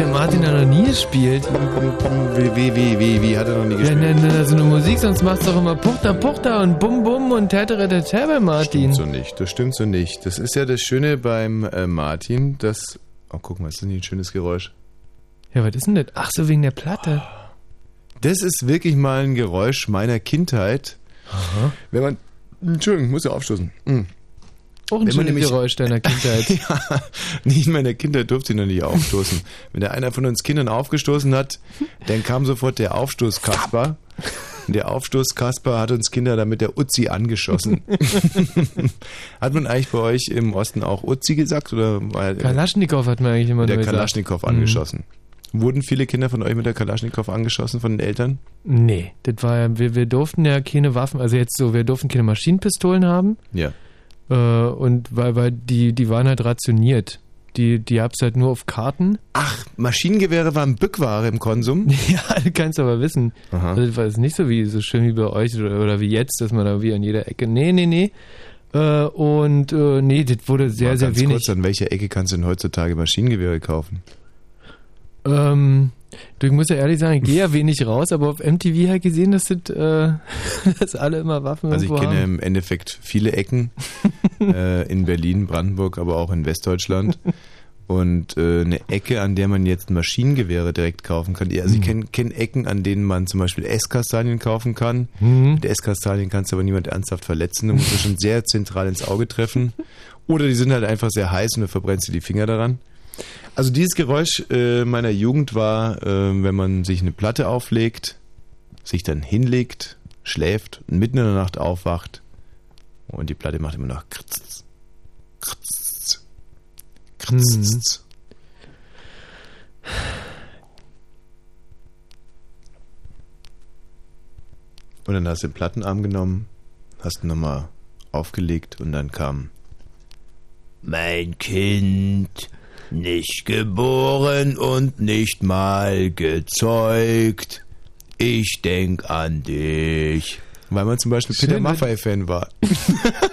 der Martin ja noch nie gespielt. Wie, wie, wie, wie, wie hat er noch nie Ja, gespielt? ne, ne, so eine Musik, sonst machst du doch immer Puchter, Puchter und Bum Bum und Tätere der bei Martin. Stimmt so nicht, das stimmt so nicht. Das ist ja das Schöne beim äh, Martin, dass... Oh, guck mal, ist das nicht ein schönes Geräusch? Ja, was ist denn das? Ach so, wegen der Platte. Das ist wirklich mal ein Geräusch meiner Kindheit. Wenn man... Entschuldigung, muss ja aufstoßen. Mm. Auch ein schönes Geräusch deiner Kindheit. ja, nicht in meiner Kindheit durfte ich noch nicht aufstoßen. Wenn der einer von uns Kindern aufgestoßen hat, dann kam sofort der Aufstoßkasper. Und Der Aufstoßkasper hat uns Kinder damit der Uzi angeschossen. hat man eigentlich bei euch im Osten auch Uzi gesagt? Oder war Kalaschnikow hat man eigentlich immer der nur gesagt. Kalaschnikow Mhm. angeschossen? Wurden viele Kinder von euch mit der Kalaschnikow angeschossen von den Eltern? Nee, das war ja, wir, wir durften ja keine Waffen, also jetzt so, wir durften keine Maschinenpistolen haben. Ja. Äh, und weil, weil die, die waren halt rationiert. Die, die hab's halt nur auf Karten. Ach, Maschinengewehre waren Bückware im Konsum? Ja, du kannst aber wissen. Aha. Also das war jetzt nicht so wie so schön wie bei euch oder, oder wie jetzt, dass man da wie an jeder Ecke. Nee, nee, nee. Äh, und äh, nee, das wurde sehr, Mal sehr ganz wenig. Kurz, an welcher Ecke kannst du denn heutzutage Maschinengewehre kaufen? Ähm, du, ich muss ja ehrlich sagen, ich gehe ja wenig raus, aber auf MTV habe ich gesehen, dass, das, äh, dass alle immer Waffen Also ich kenne haben. im Endeffekt viele Ecken äh, in Berlin, Brandenburg, aber auch in Westdeutschland. Und äh, eine Ecke, an der man jetzt Maschinengewehre direkt kaufen kann. Also ich kenne kenn Ecken, an denen man zum Beispiel Esskastanien kaufen kann. Mhm. Mit Esskastanien kannst du aber niemand ernsthaft verletzen. Du musst du schon sehr zentral ins Auge treffen. Oder die sind halt einfach sehr heiß und du verbrennst dir die Finger daran. Also dieses Geräusch äh, meiner Jugend war, äh, wenn man sich eine Platte auflegt, sich dann hinlegt, schläft und mitten in der Nacht aufwacht und die Platte macht immer noch kritz, kritz, kritz. Und dann hast du den Plattenarm genommen, hast ihn nochmal aufgelegt und dann kam Mein Kind, nicht geboren und nicht mal gezeugt. Ich denk an dich. Weil man zum Beispiel Peter Schön, ne? Maffay-Fan war.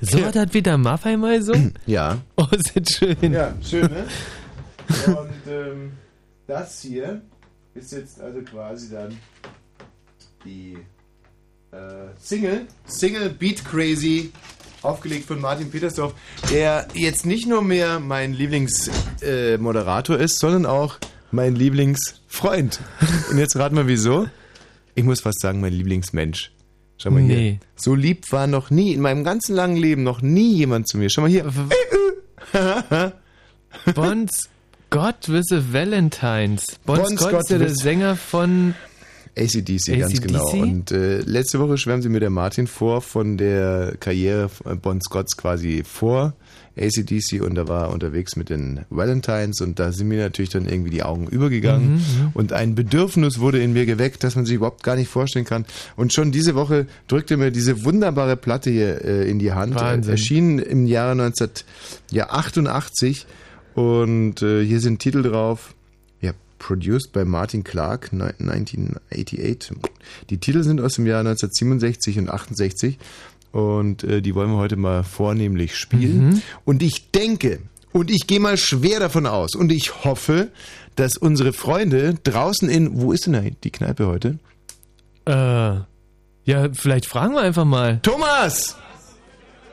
So was hat wieder Maffei mal so? Ja. Oh, ist das schön. Ja, schön, ne? Und ähm, das hier ist jetzt also quasi dann die äh, Single, Single Beat Crazy, aufgelegt von Martin Petersdorf, der jetzt nicht nur mehr mein Lieblingsmoderator äh, ist, sondern auch mein Lieblingsfreund. Und jetzt rat mal wieso. Ich muss fast sagen, mein Lieblingsmensch. Schau mal hier. Nee. So lieb war noch nie, in meinem ganzen langen Leben, noch nie jemand zu mir. Schau mal hier. Bon Scott vs. Valentines. Bon, Bon Scott, Scott ist ja der. Sänger von ACDC, ganz AC/DC? genau. Und äh, letzte Woche schwärmte mir der Martin vor von der Karriere von Bon Scotts quasi vor ACDC und da war er unterwegs mit den Valentines und da sind mir natürlich dann irgendwie die Augen übergegangen Mhm, und ein Bedürfnis wurde in mir geweckt, das man sich überhaupt gar nicht vorstellen kann. Und schon diese Woche drückte mir diese wunderbare Platte hier äh, in die Hand. Wahnsinn. Äh, erschienen im Jahre 1988 und äh, hier sind Titel drauf. Produced by Martin Clark, ni- 1988. Die Titel sind aus dem Jahr 1967 und 68 und äh, die wollen wir heute mal vornehmlich spielen. Mhm. Und ich denke, und ich gehe mal schwer davon aus und ich hoffe, dass unsere Freunde draußen in, wo ist denn da die Kneipe heute? Äh, ja, vielleicht fragen wir einfach mal. Thomas!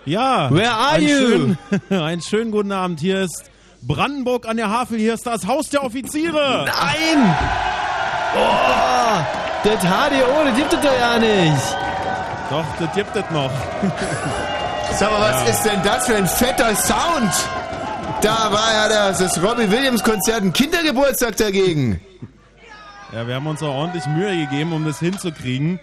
Ja. Where are einen you? Schönen, einen schönen guten Abend. Hier ist Brandenburg an der Havel. Hier ist das Haus der Offiziere. Nein! Oh, das HDO, das gibt es doch ja nicht. Doch, das gibt es noch. Sag mal, was ist denn das für ein fetter Sound? Da war ja das, das Robbie Williams Konzert, ein Kindergeburtstag dagegen. Ja, wir haben uns auch ordentlich Mühe gegeben, um das hinzukriegen.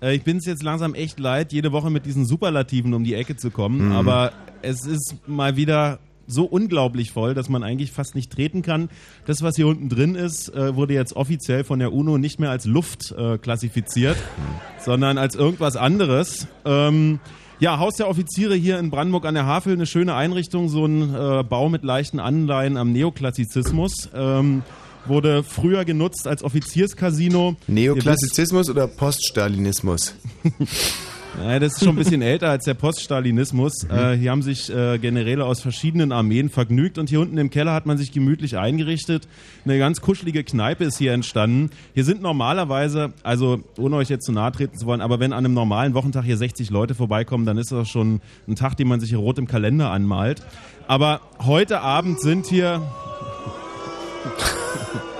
Äh, Ich bin es jetzt langsam echt leid, jede Woche mit diesen Superlativen um die Ecke zu kommen. Mhm. Aber es ist mal wieder so unglaublich voll, dass man eigentlich fast nicht treten kann. Das, was hier unten drin ist, äh, wurde jetzt offiziell von der UNO nicht mehr als Luft äh, klassifiziert, sondern als irgendwas anderes. Ähm, ja, Haus der Offiziere hier in Brandenburg an der Havel, eine schöne Einrichtung, so ein äh, Bau mit leichten Anleihen am Neoklassizismus. Ähm, wurde früher genutzt als Offizierscasino. Neoklassizismus oder Poststalinismus? Naja, das ist schon ein bisschen älter als der Poststalinismus. Mhm. Äh, hier haben sich äh, Generäle aus verschiedenen Armeen vergnügt und hier unten im Keller hat man sich gemütlich eingerichtet. Eine ganz kuschelige Kneipe ist hier entstanden. Hier sind normalerweise, also ohne euch jetzt zu nahe treten zu wollen, aber wenn an einem normalen Wochentag hier 60 Leute vorbeikommen, dann ist das schon ein Tag, den man sich hier rot im Kalender anmalt. Aber heute Abend sind hier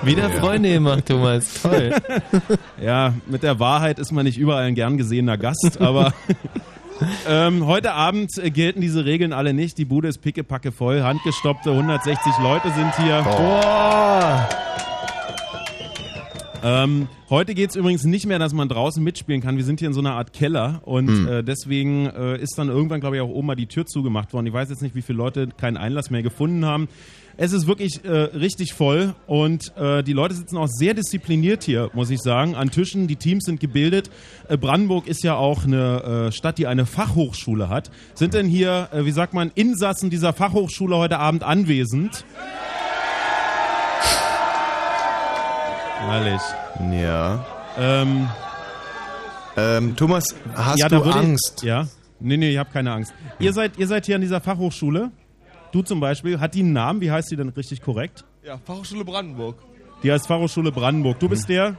Wieder Freunde gemacht, Thomas. Toll. Ja, mit der Wahrheit ist man nicht überall ein gern gesehener Gast, aber ähm, heute Abend äh, gelten diese Regeln alle nicht. Die Bude ist pickepacke voll, handgestoppte 160 Leute sind hier. Boah. Ähm, heute geht's übrigens nicht mehr, dass man draußen mitspielen kann. Wir sind hier in so einer Art Keller und äh, deswegen äh, ist dann irgendwann, glaube ich, auch oben mal die Tür zugemacht worden. Ich weiß jetzt nicht, wie viele Leute keinen Einlass mehr gefunden haben. Es ist wirklich äh, richtig voll und äh, die Leute sitzen auch sehr diszipliniert hier, muss ich sagen, an Tischen. Die Teams sind gebildet. Äh, Brandenburg ist ja auch eine äh, Stadt, die eine Fachhochschule hat. Sind denn hier, äh, wie sagt man, Insassen dieser Fachhochschule heute Abend anwesend? Herrlich. Ja. Ähm, Ähm, Thomas, hast ja, du würde ich- Angst? ja. Nee, nee, ich habe keine Angst. Ihr seid, ihr seid hier an dieser Fachhochschule. Du zum Beispiel. Hat die einen Namen? Wie heißt die denn richtig korrekt? Ja, Fachhochschule Brandenburg. Die heißt Fachhochschule Brandenburg. Du bist der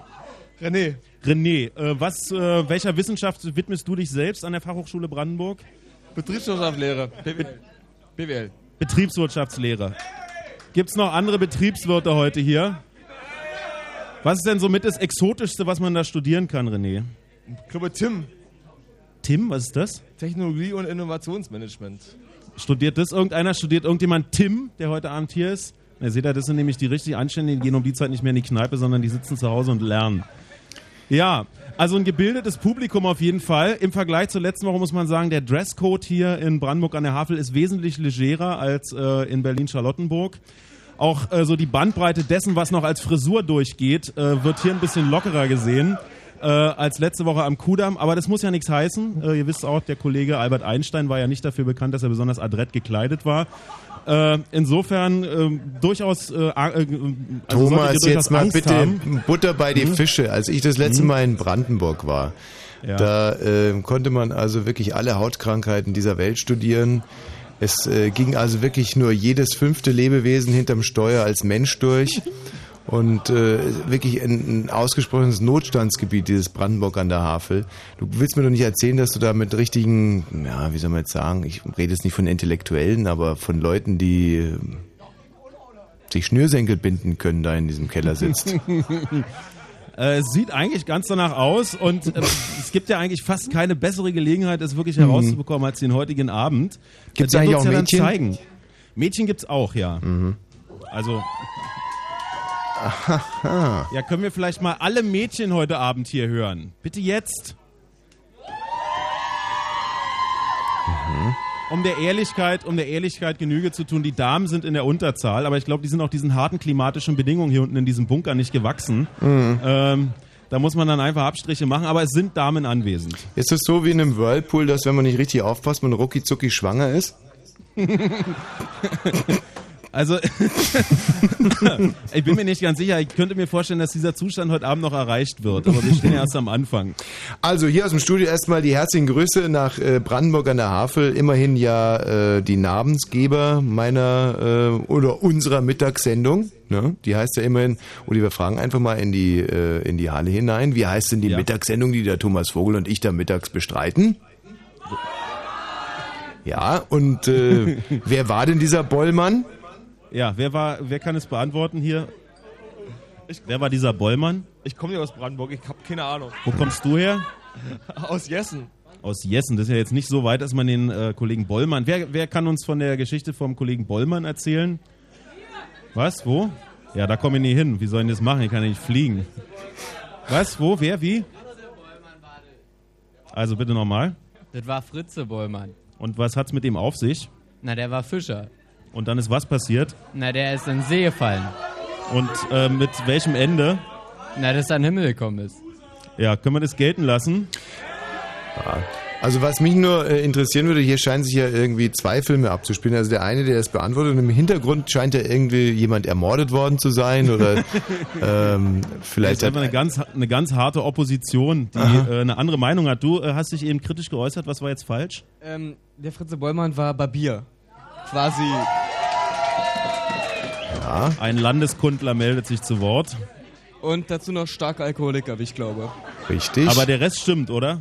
René, René. Äh, was, äh, welcher Wissenschaft widmest du dich selbst an der Fachhochschule Brandenburg? Betriebswirtschaftslehre. BW BWL. Betriebswirtschaftslehre. Gibt's noch andere Betriebswirte heute hier? Was ist denn somit das Exotischste, was man da studieren kann, René? Ich glaube Tim. Tim, was ist das? Technologie und Innovationsmanagement. Studiert das irgendeiner? Studiert irgendjemand Tim, der heute Abend hier ist? Na, seht ihr, das sind nämlich die richtig Anständigen, die gehen um die Zeit nicht mehr in die Kneipe, sondern die sitzen zu Hause und lernen. Ja, also ein gebildetes Publikum auf jeden Fall. Im Vergleich zur letzten Woche muss man sagen, der Dresscode hier in Brandenburg an der Havel ist wesentlich legerer als äh, in Berlin-Charlottenburg. Auch äh, so die Bandbreite dessen, was noch als Frisur durchgeht, äh, wird hier ein bisschen lockerer gesehen äh, als letzte Woche am Kudamm. Aber das muss ja nichts heißen. Äh, ihr wisst auch, der Kollege Albert Einstein war ja nicht dafür bekannt, dass er besonders adrett gekleidet war. Äh, insofern äh, durchaus. Äh, äh, also Thomas, durchaus jetzt mal Angst bitte haben. Butter bei die Fische. Als ich das letzte Mal in Brandenburg war, Ja. da äh, konnte man also wirklich alle Hautkrankheiten dieser Welt studieren. Es äh, ging also wirklich nur jedes fünfte Lebewesen hinterm Steuer als Mensch durch. Und äh, wirklich ein, ein ausgesprochenes Notstandsgebiet, dieses Brandenburg an der Havel. Du willst mir doch nicht erzählen, dass du da mit richtigen, ja, wie soll man jetzt sagen, ich rede jetzt nicht von Intellektuellen, aber von Leuten, die äh, sich Schnürsenkel binden können, da in diesem Keller sitzt. Äh, es sieht eigentlich ganz danach aus und äh, es gibt ja eigentlich fast keine bessere Gelegenheit, es wirklich herauszubekommen als den heutigen Abend. Mhm. Gibt's Der eigentlich auch Mädchen? Mädchen gibt's auch, ja. Mhm. Also. Ja, können wir vielleicht mal alle Mädchen heute Abend hier hören? Bitte jetzt. Mhm. Um der Ehrlichkeit, um der Ehrlichkeit Genüge zu tun, die Damen sind in der Unterzahl, aber ich glaube, die sind auch diesen harten klimatischen Bedingungen hier unten in diesem Bunker nicht gewachsen. Mhm. Ähm, da muss man dann einfach Abstriche machen, aber es sind Damen anwesend. Ist es so wie in einem Whirlpool, dass wenn man nicht richtig aufpasst, man rucki zucki schwanger ist? Also, ich bin mir nicht ganz sicher. Ich könnte mir vorstellen, dass dieser Zustand heute Abend noch erreicht wird. Aber wir stehen ja erst am Anfang. Also hier aus dem Studio erstmal die herzlichen Grüße nach äh, Brandenburg an der Havel. Immerhin ja äh, die Namensgeber meiner äh, oder unserer Mittagssendung. Ne? Die heißt ja immerhin, oder wir fragen einfach mal in die, äh, in die Halle hinein. Wie heißt denn die Ja. Mittagssendung, die der Thomas Vogel und ich da mittags bestreiten? Ja, und äh, wer war denn dieser Bollmann? Ja, wer war, wer kann es beantworten hier? wer war dieser Bollmann? Ich komme nicht aus Brandenburg, ich habe keine Ahnung. Wo kommst du her? Aus Jessen. Aus Jessen. Das ist ja jetzt nicht so weit, dass man den äh, Kollegen Bollmann. Wer, wer kann uns von der Geschichte vom Kollegen Bollmann erzählen? Was? Wo? Ja, da komme ich nie hin. Wie soll ich das machen? Ich kann ja nicht fliegen. Was? Wo? Wer? Wie? Also bitte nochmal. Das war Fritze Bollmann. Und was hat's mit dem auf sich? Na, der war Fischer. Und dann ist was passiert? Na, der ist in den See gefallen. Und äh, mit welchem Ende? Na, dass er in den Himmel gekommen ist. Ja, können wir das gelten lassen? Also was mich nur äh, interessieren würde, hier scheinen sich ja irgendwie zwei Filme abzuspielen. Also der eine, der es beantwortet, und im Hintergrund scheint ja irgendwie jemand ermordet worden zu sein oder ähm, Das vielleicht ist einfach hat, eine ganz, eine ganz harte Opposition, die äh, eine andere Meinung hat. Du äh, hast dich eben kritisch geäußert, was war jetzt falsch? Ähm, der Fritze Bollmann war Barbier. Quasi. Ja, Ein Landeskundler meldet sich zu Wort. Und dazu noch starker Alkoholiker, wie ich glaube. richtig. Aber der Rest stimmt, oder?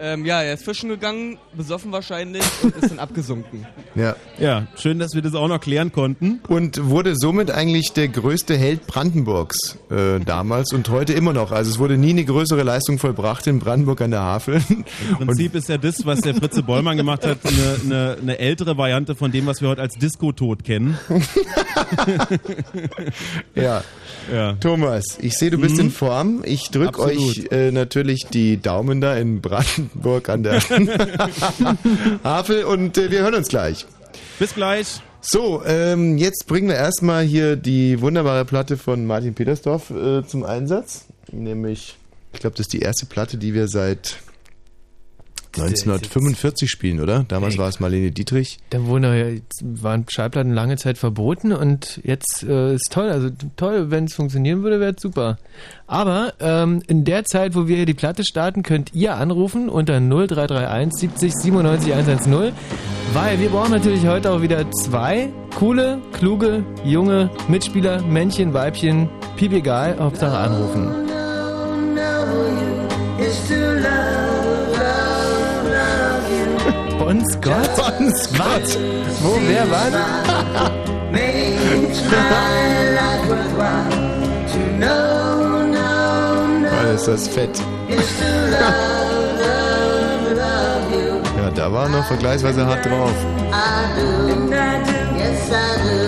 Ähm, ja, er ist fischen gegangen, besoffen wahrscheinlich und ist dann abgesunken. ja. Ja, schön, dass wir das auch noch klären konnten. Und wurde somit eigentlich der größte Held Brandenburgs äh, damals und heute immer noch. Also es wurde nie eine größere Leistung vollbracht in Brandenburg an der Havel. Im Prinzip ist ja das, was der Fritze Bollmann gemacht hat, eine, eine, eine ältere Variante von dem, was wir heute als Disco-Tod kennen. ja. Ja. Thomas, ich sehe, du bist in Form. Ich drück Absolut. euch äh, natürlich die Daumen da in Brandenburg an der Havel und äh, wir hören uns gleich. Bis gleich. So, ähm, jetzt bringen wir erstmal hier die wunderbare Platte von Martin Petersdorf äh, zum Einsatz. Nämlich, ich glaube, das ist die erste Platte, die wir seit 1945 spielen, oder? Damals Ey. war es Marlene Dietrich. Da wurden waren Schallplatten lange Zeit verboten und jetzt äh, ist toll. Also toll, wenn es funktionieren würde, wäre es super. Aber ähm, in der Zeit, wo wir hier die Platte starten, könnt ihr anrufen unter 0331 70 97 110, weil wir brauchen natürlich heute auch wieder zwei coole, kluge, junge Mitspieler, Männchen, Weibchen, piep egal, Hauptsache anrufen. Bon Scott? Bon Scott! Wo, wer, wann? Mann, ist das fett. Ja, da war noch vergleichsweise hart drauf.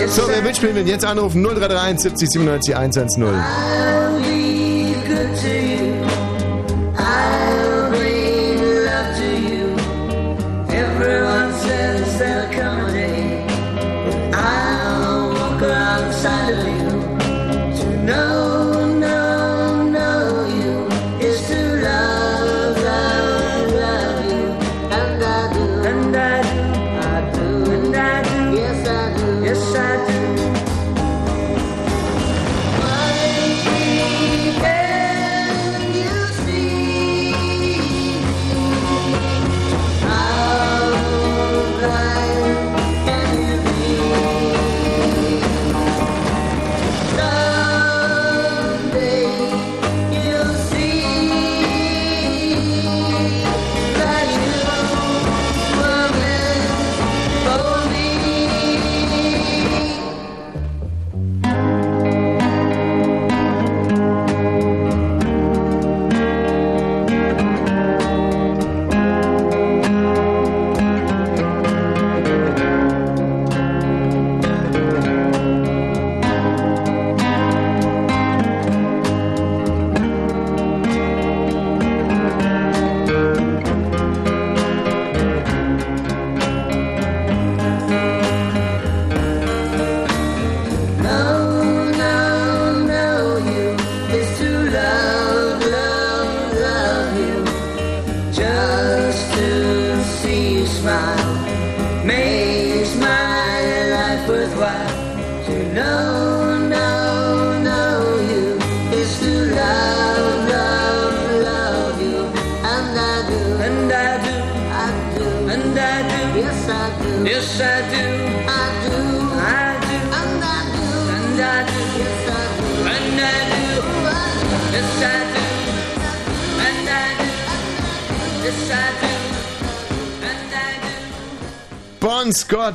So, wer mitspielen will, jetzt anrufen 0331 70 97 110.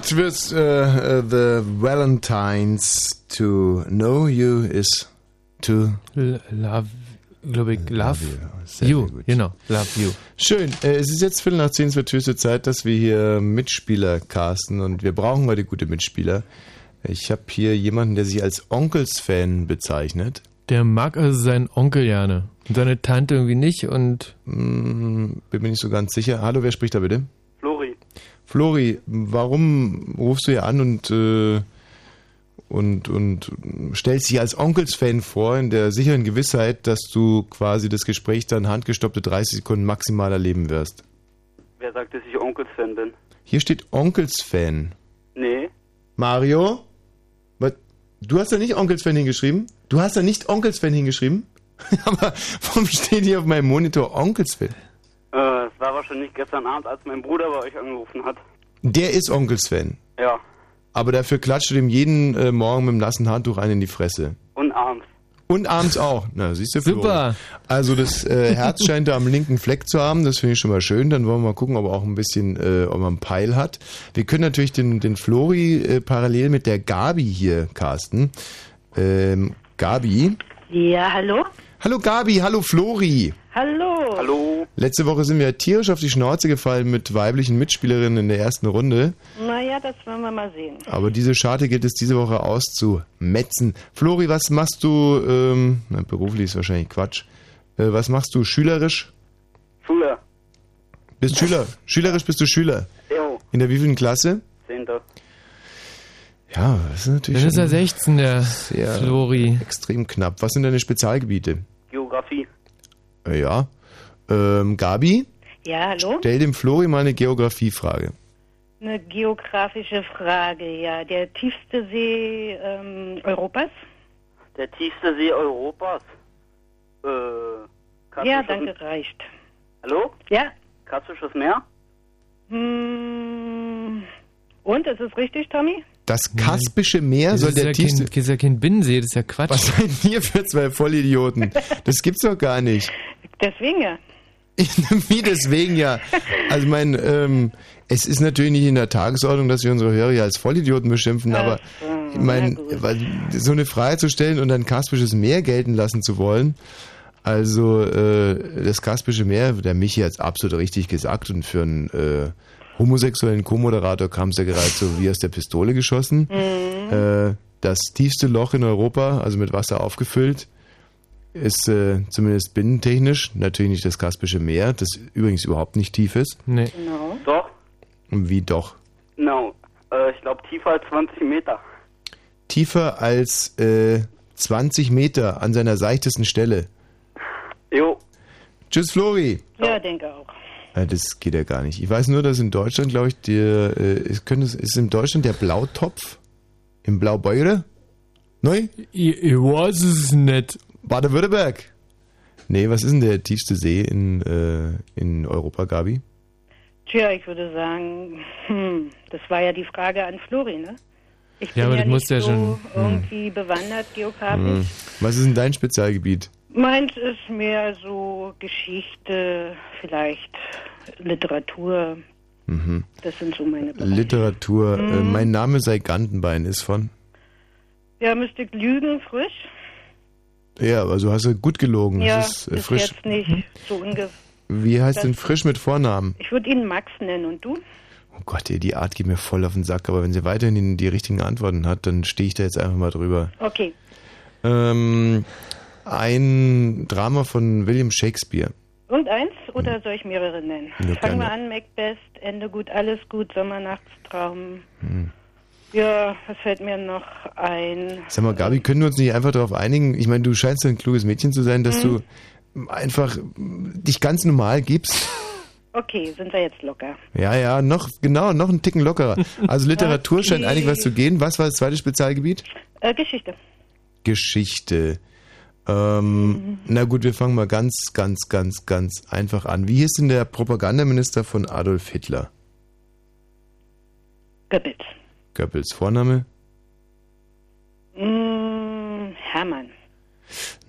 Scott with uh, uh, the Valentines to know you is to L- Love, glaube ich, Love, Sehr, you, sehr gut. genau, Love you. Schön. Äh, es ist jetzt Viertel nach zehn, es wird höchste Zeit, dass wir hier Mitspieler casten und wir brauchen heute gute Mitspieler. Ich habe hier jemanden, der sich als Onkels-Fan bezeichnet. Der mag also seinen Onkel gerne. Und seine Tante irgendwie nicht und Hm, bin mir nicht so ganz sicher. Hallo, wer spricht da bitte? Flori, warum rufst du hier an und, äh, und, und stellst dich als Onkels-Fan vor, in der sicheren Gewissheit, dass du quasi das Gespräch dann handgestoppte 30 Sekunden maximal erleben wirst? Wer sagt, dass ich Onkels-Fan bin? Hier steht Onkels-Fan. Nee. Mario? Was? Du hast da nicht Onkels-Fan hingeschrieben? Du hast da nicht Onkels-Fan hingeschrieben? Aber warum steht hier auf meinem Monitor Onkels-Fan? Es war wahrscheinlich gestern Abend, als mein Bruder bei euch angerufen hat. Der ist Onkels-Fan. Ja. Aber dafür klatscht du dem jeden äh, Morgen mit dem nassen Handtuch ein in die Fresse. Und abends. Und abends auch. Na, siehst du, Flo. Super. Also das äh, Herz scheint da am linken Fleck zu haben. Das finde ich schon mal schön. Dann wollen wir mal gucken, ob er auch ein bisschen, äh, ob er einen Peil hat. Wir können natürlich den, den Flori äh, parallel mit der Gabi hier casten. Ähm, Gabi. Ja, hallo? Hallo Gabi, hallo Flori. Hallo. Hallo. Letzte Woche sind wir tierisch auf die Schnauze gefallen mit weiblichen Mitspielerinnen in der ersten Runde. Naja, das werden wir mal sehen. Aber diese Scharte gilt es diese Woche auszumetzen. Flori, was machst du, ähm, na, beruflich ist wahrscheinlich Quatsch. Äh, was machst du schülerisch? Schule. Bist Schüler. Schülerisch bist du Schüler. Jo. In der wievielten Klasse? Zehnte. Ja, das ist natürlich Dann ist er schon 16, der sehr Flori. extrem knapp. Was sind deine Spezialgebiete? Geografie. Äh, ja. Ähm, Gabi, Ja, hallo? stell dem Flori mal eine Geografiefrage. Eine geografische Frage, ja. Der tiefste See ähm, Europas? Der tiefste See Europas. Äh, Ja, danke, reicht. Hallo? Ja. Kaspisches Meer? Hm. Und, ist es richtig, Tommy? Das Kaspische Meer Das soll ist der ja tiefste... kein, das ist ja kein Binnensee, das ist ja Quatsch. Was seid ihr für zwei Vollidioten? Das gibt's doch gar nicht. Deswegen ja. Wie deswegen ja. Also mein, ähm, es ist natürlich nicht in der Tagesordnung, dass wir unsere Hörer ja als Vollidioten beschimpfen, aber ich mein, weil, so eine Frage zu stellen und ein Kaspisches Meer gelten lassen zu wollen, also äh, das Kaspische Meer, der Michi hat es absolut richtig gesagt und für einen äh, homosexuellen Co-Moderator kam es ja gerade so wie aus der Pistole geschossen. Äh, das tiefste Loch in Europa, also mit Wasser aufgefüllt, ist äh, zumindest binnentechnisch natürlich nicht das Kaspische Meer, das übrigens überhaupt nicht tief ist. Nee. Genau. Doch. Wie doch? No. Äh, ich glaube tiefer als 20 Meter. Tiefer als äh, 20 Meter an seiner seichtesten Stelle. Jo. Tschüss, Flori. Ja, denke auch. Äh, das geht ja gar nicht. Ich weiß nur, dass in Deutschland, glaube ich, der, äh, ist, könnte, es- ist in Deutschland der Blautopf im Blaubeure? Neu? Ich, ich weiß es nicht. Baden-Württemberg. Nee, was ist denn der tiefste See in, äh, in Europa, Gabi? Tja, ich würde sagen, hm, das war ja die Frage an Flori, ne? Ich bin Ja, aber ja das nicht du ja so schon- hm. irgendwie bewandert geografisch. Hm. Was ist denn dein Spezialgebiet? Meins ist mehr so Geschichte, vielleicht Literatur. Mhm. Das sind so meine Bereiche. Literatur. Äh, Mhm. mein Name sei Gantenbein ist von. Ja, müsste lügen, frisch? Ja, also hast du gut gelogen. ja, das ist, äh, frisch. jetzt nicht so ungefähr. Wie heißt das- denn frisch mit Vornamen? Ich würde ihn Max nennen und du? Oh Gott, die Art geht mir voll auf den Sack, aber wenn sie weiterhin die, die richtigen Antworten hat, dann stehe ich da jetzt einfach mal drüber. Okay. Ähm, ein Drama von William Shakespeare. Und eins oder soll ich mehrere nennen? Ja, Fangen wir an, Macbeth, Ende gut, alles gut, Sommernachtstraum. Hm. Ja, was fällt mir noch ein? Sag mal, Gabi, können wir uns nicht einfach darauf einigen? Ich meine, du scheinst ein kluges Mädchen zu sein, dass Mhm. du einfach dich ganz normal gibst. Okay, sind wir jetzt locker. Ja, ja, noch, genau, noch einen Ticken lockerer. Also Literatur scheint Okay. einig was zu gehen. Was war das zweite Spezialgebiet? Äh, Geschichte. Geschichte. Ähm, na gut, wir fangen mal ganz, ganz, ganz, ganz einfach an. Wie hieß denn der Propagandaminister von Adolf Hitler? Goebbels. Goebbels Vorname? Mm, Hermann.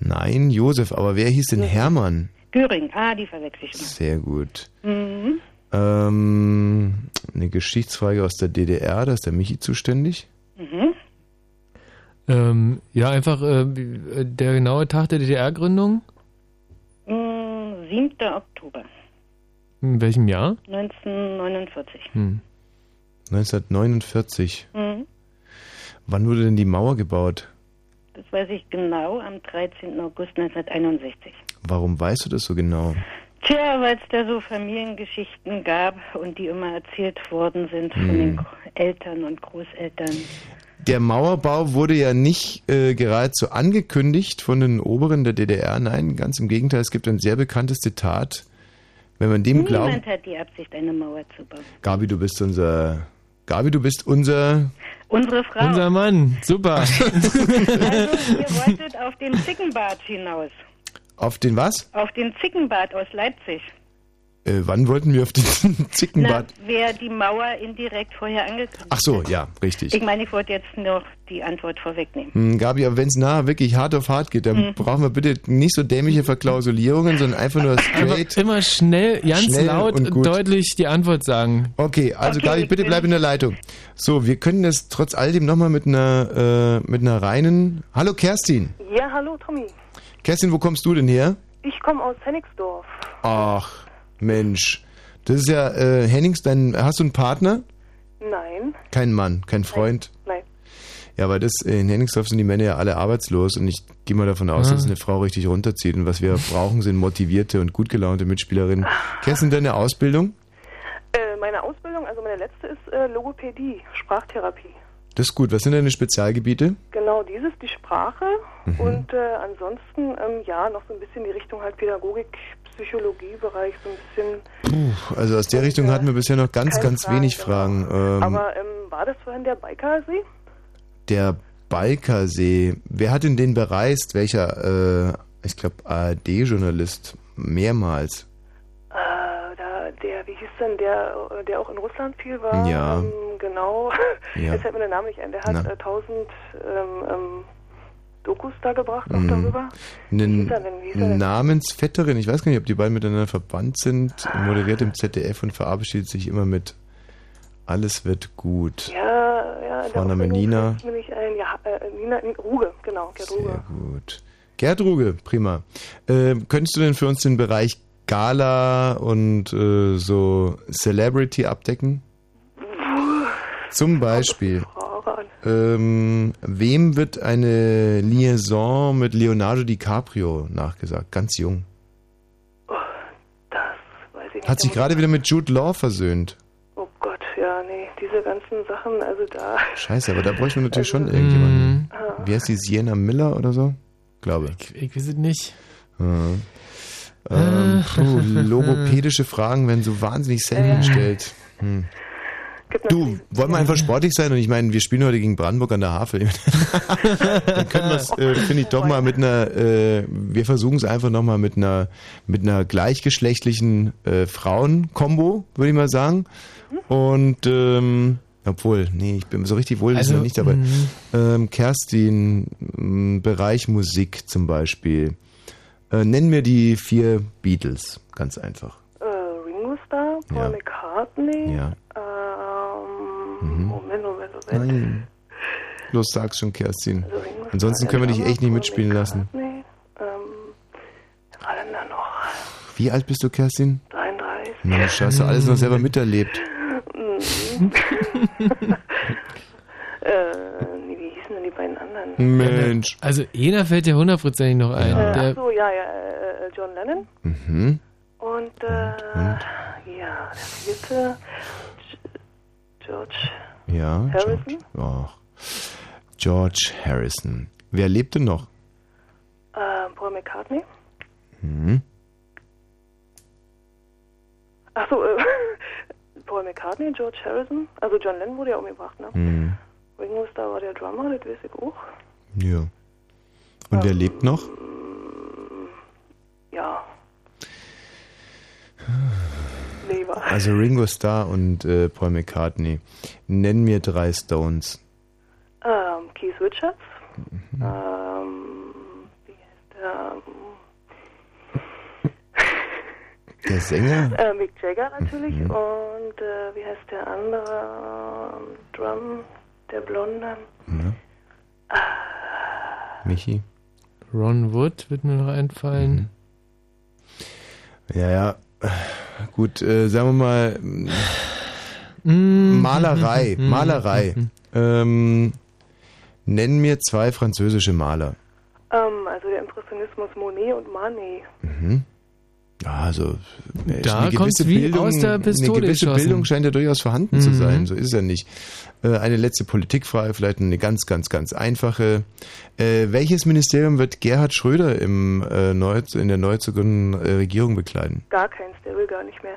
Nein, Josef, aber wer hieß denn Hermann? Göring. Ah, die verwechsel ich immer. Sehr gut. Mhm. Ähm, eine Geschichtsfrage aus der DDR, da ist der Michi zuständig. Mhm. Ähm, ja, einfach äh, äh, der genaue Tag der DDR-Gründung. Mm, 7. Oktober In welchem Jahr? 1949. Hm. 1949. Mhm. Wann wurde denn die Mauer gebaut? Das weiß ich genau, am 13. August 1961. Warum weißt du das so genau? Tja, weil es da so Familiengeschichten gab und die immer erzählt worden sind von Hm. den Eltern und Großeltern. Der Mauerbau wurde ja nicht äh, geradezu angekündigt von den Oberen der DDR. Nein, ganz im Gegenteil. Es gibt ein sehr bekanntes Zitat Wenn man dem glaubt, Niemand hat die Absicht, eine Mauer zu bauen. Gabi, du bist unser, Gabi, du bist unser, Unsere Frau. Unser Mann, super. also, ihr wolltet auf den Zickenbart hinaus. auf den was? Auf den Zickenbart aus Leipzig. Äh, wann wollten wir auf den Na, Zickenbart? wer die Mauer indirekt vorher angekündigt Ach so, hat. ja, richtig. Ich meine, ich wollte jetzt noch die Antwort vorwegnehmen. Hm, Gabi, aber wenn es nachher wirklich hart auf hart geht, dann Mhm. brauchen wir bitte nicht so dämliche Verklausulierungen, sondern einfach nur straight. Immer schnell, ganz Schnell laut und gut. deutlich die Antwort sagen. Okay, also Okay, Gabi, bitte bleib in der Leitung. So, wir können das trotz alledem nochmal mit einer, äh, mit einer reinen. Hallo Kerstin. Ja, hallo Tommy. Kerstin, wo kommst du denn her? Ich komme aus Hennigsdorf. Ach, Mensch. Das ist ja, äh, Hennings, dein, hast du einen Partner? Nein, Kein Mann, kein Freund? nein. Ja, weil das, in Henningsdorf sind die Männer ja alle arbeitslos und ich gehe mal davon aus, Ah. dass eine Frau richtig runterzieht und was wir brauchen, sind motivierte und gut gelaunte Mitspielerinnen. Kerstin, deine Ausbildung? Äh, meine Ausbildung, also meine letzte ist äh, Logopädie, Sprachtherapie. Das ist gut. Was sind deine Spezialgebiete? Genau, dieses die Sprache Mhm. und äh, ansonsten ähm, ja noch so ein bisschen die Richtung halt Pädagogik, Psychologiebereich so ein bisschen. Puh, also aus der Richtung hatten wir bisher noch ganz, ganz Fragen, wenig. Fragen. Ähm, Aber ähm, war das vorhin der Bikersee? der Balkersee, wer hat denn den bereist? Welcher, äh, ich glaube, ARD-Journalist? Mehrmals. Äh, da, der, wie hieß denn der, äh, der auch in Russland viel war? Ja. Ähm, genau. Ja. Jetzt fällt mir der Name nicht ein. Der hat Na. äh, tausend ähm, ähm, Dokus da gebracht, auch Mhm. darüber. Eine er er? Namensvetterin, ich weiß gar nicht, ob die beiden miteinander verbannt sind, moderiert im ZDF und verabschiedet sich immer mit Alles wird gut. Ja, ja. Vorname Nina. nicht ein. Ja, äh, Nina Ruge, genau, Gerd Ruge. Sehr gut. Gerd Ruge, prima. Äh, könntest du denn für uns den Bereich Gala und äh, so Celebrity abdecken? Zum Beispiel, an. Ähm, wem wird eine Liaison mit Leonardo DiCaprio nachgesagt? Ganz jung. Das weiß ich nicht. Hat sich gerade wieder mit Jude Law versöhnt. Oh Gott, ja, nee, diese ganzen Sachen, also da. Scheiße, aber da bräuchten wir natürlich Also, schon irgendjemanden. Ah. Wie heißt die? Sienna Miller oder so? Glaube. Ich, ich weiß es nicht. Ja. Ähm, puh, logopädische Fragen werden so wahnsinnig selten gestellt. Hm. Du, wollen wir einfach sportlich sein? Und ich meine, wir spielen heute gegen Brandenburg an der Havel. Dann können wir es, äh, finde ich, doch mal mit einer, äh, wir versuchen es einfach nochmal mit einer, mit einer gleichgeschlechtlichen äh, Frauen-Kombo, würde ich mal sagen. Und, ähm, obwohl, nee, ich bin so richtig wohl Also, noch nicht dabei. mhm. Ähm, Kerstin, m, Bereich Musik zum Beispiel. Äh, nenn mir die vier Beatles, ganz einfach. Äh, Ringo Starr, Paul Ja. McCartney. Ja. Ähm, Moment, Moment, Moment. Nein. Los, sag's schon, Kerstin. Also Ansonsten können wir dich echt nicht mitspielen lassen. McCartney, Ähm, da noch? Wie alt bist du, Kerstin? 33. Mensch, hast du alles noch selber miterlebt. Mhm. äh, nee, wie hießen denn die beiden anderen? Mensch. Also einer fällt dir hundertprozentig noch ein. Äh, Der, ach so, ja, ja, äh, äh, John Lennon. Mhm. Und, äh, ja, der vierte, George Ja, Harrison. George. Och. George Harrison. Wer lebte noch? Äh, Paul McCartney. Mhm. Ach so, äh, Paul McCartney, George Harrison. Also John Lennon wurde ja umgebracht, ne? Mhm. Ringo Starr war der Drummer, das weiß ich auch. Ja. Und wer lebt noch? Ja. Nee, war. Also Ringo Starr und äh, Paul McCartney. Nenn mir drei Stones. Ähm, Keith Richards. Mhm. Ähm, wie heißt der? Der Sänger? Äh, Mick Jagger natürlich. Mhm. Und äh, wie heißt der andere? Drum, der Blonde. Ne? Michi? Ron Wood wird mir noch einfallen. Ja, ja. Gut, äh, sagen wir mal, Mhm. Malerei, Mhm. Malerei. Ähm, nenn mir zwei französische Maler. Ähm, also der Impressionismus Monet und Manet. Mhm. Ja, also Da eine kommt's gewisse wie Bildung, aus der Pistole Eine gewisse geschossen. Bildung scheint ja durchaus vorhanden zu Mhm. sein. So ist es ja nicht. Äh, Eine letzte Politikfrage, vielleicht eine ganz, ganz, ganz einfache. Äh, welches Ministerium wird Gerhard Schröder im, äh, neu, in der neu zu gründenden Regierung bekleiden? Gar keins, der will gar nicht mehr.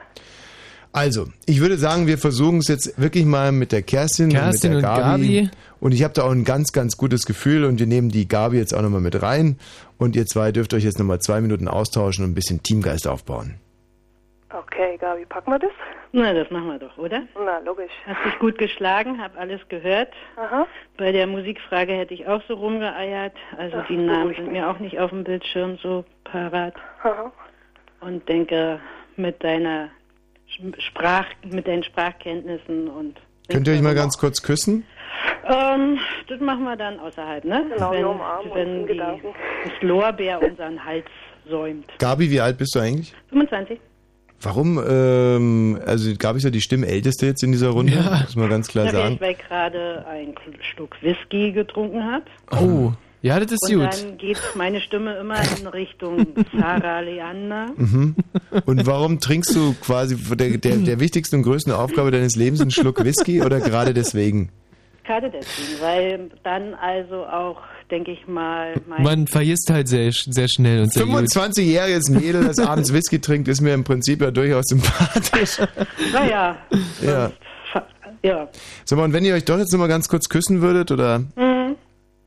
Also, ich würde sagen, wir versuchen es jetzt wirklich mal mit der Kerstin, Kerstin und mit und der Gabi. Gabi. Und ich habe da auch ein ganz, ganz gutes Gefühl und wir nehmen die Gabi jetzt auch nochmal mit rein. Und ihr zwei dürft euch jetzt nochmal zwei Minuten austauschen und ein bisschen Teamgeist aufbauen. Okay, Gabi, packen wir das? Na, das machen wir doch, oder? Na, logisch. Hast dich gut geschlagen, hab alles gehört. Aha. Bei der Musikfrage hätte ich auch so rumgeeiert. Also Ach, die Namen sind mir auch nicht auf dem Bildschirm so parat. Aha. Und denke, mit deiner Sprach, mit deinen Sprachkenntnissen und Könnt ihr euch mal ganz kurz küssen? ähm, das machen wir dann außerhalb, ne? Genau, wenn umarmen wenn die, das Lorbeer unseren Hals säumt. Gabi, wie alt bist du eigentlich? 25. Warum, ähm, also Gabi ist ja die Stimmälteste jetzt in dieser Runde, Ja. muss man ganz klar Ja, sagen. weil ich gerade einen Schluck Whisky getrunken habe. Oh, ja, das ist Und gut. dann geht meine Stimme immer in Richtung Sarah Leander. Mhm. Und warum trinkst du quasi vor der, der, der wichtigsten und größten Aufgabe deines Lebens einen Schluck Whisky oder gerade deswegen? Gerade deswegen, weil dann also auch, denke ich mal, mein Man vergisst halt sehr, sehr schnell und sehr gut. 25-jähriges Mädel, das abends Whisky trinkt, ist mir im Prinzip ja durchaus sympathisch. Naja, Ja. ja. Sag mal, und wenn ihr euch doch jetzt nochmal ganz kurz küssen würdet, oder? Mhm.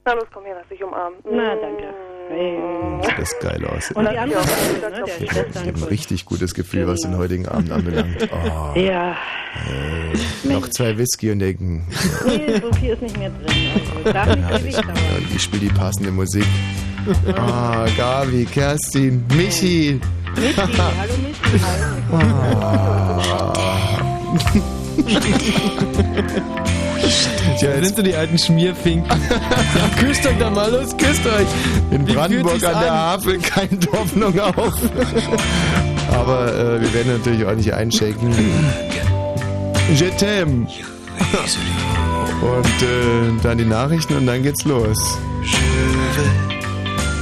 Na los, komm her, lass dich umarmen. Na, danke. Hey. Sieht das geil aus. Und die andere. Seite, ne, der Ich habe ein richtig gutes Gefühl, was den heutigen Abend anbelangt. Oh, Ja, noch zwei Whisky und denken, nee, so viel ist nicht mehr drin. Also, darf nicht ewig dauern. ja, ich spiele die passende Musik. Ah, Gabi, Kerstin, Michi. Michi, hallo Michi. Tja, Da sind so die alten Schmierfinken. ja, küsst euch da mal los, küsst euch. In Wie Brandenburg an der? Havel keimt Hoffnung auf. Aber äh, wir werden natürlich auch nicht einschenken. Je t'aime. Und äh, dann die Nachrichten und dann geht's los. Je vais,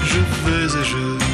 je vais et je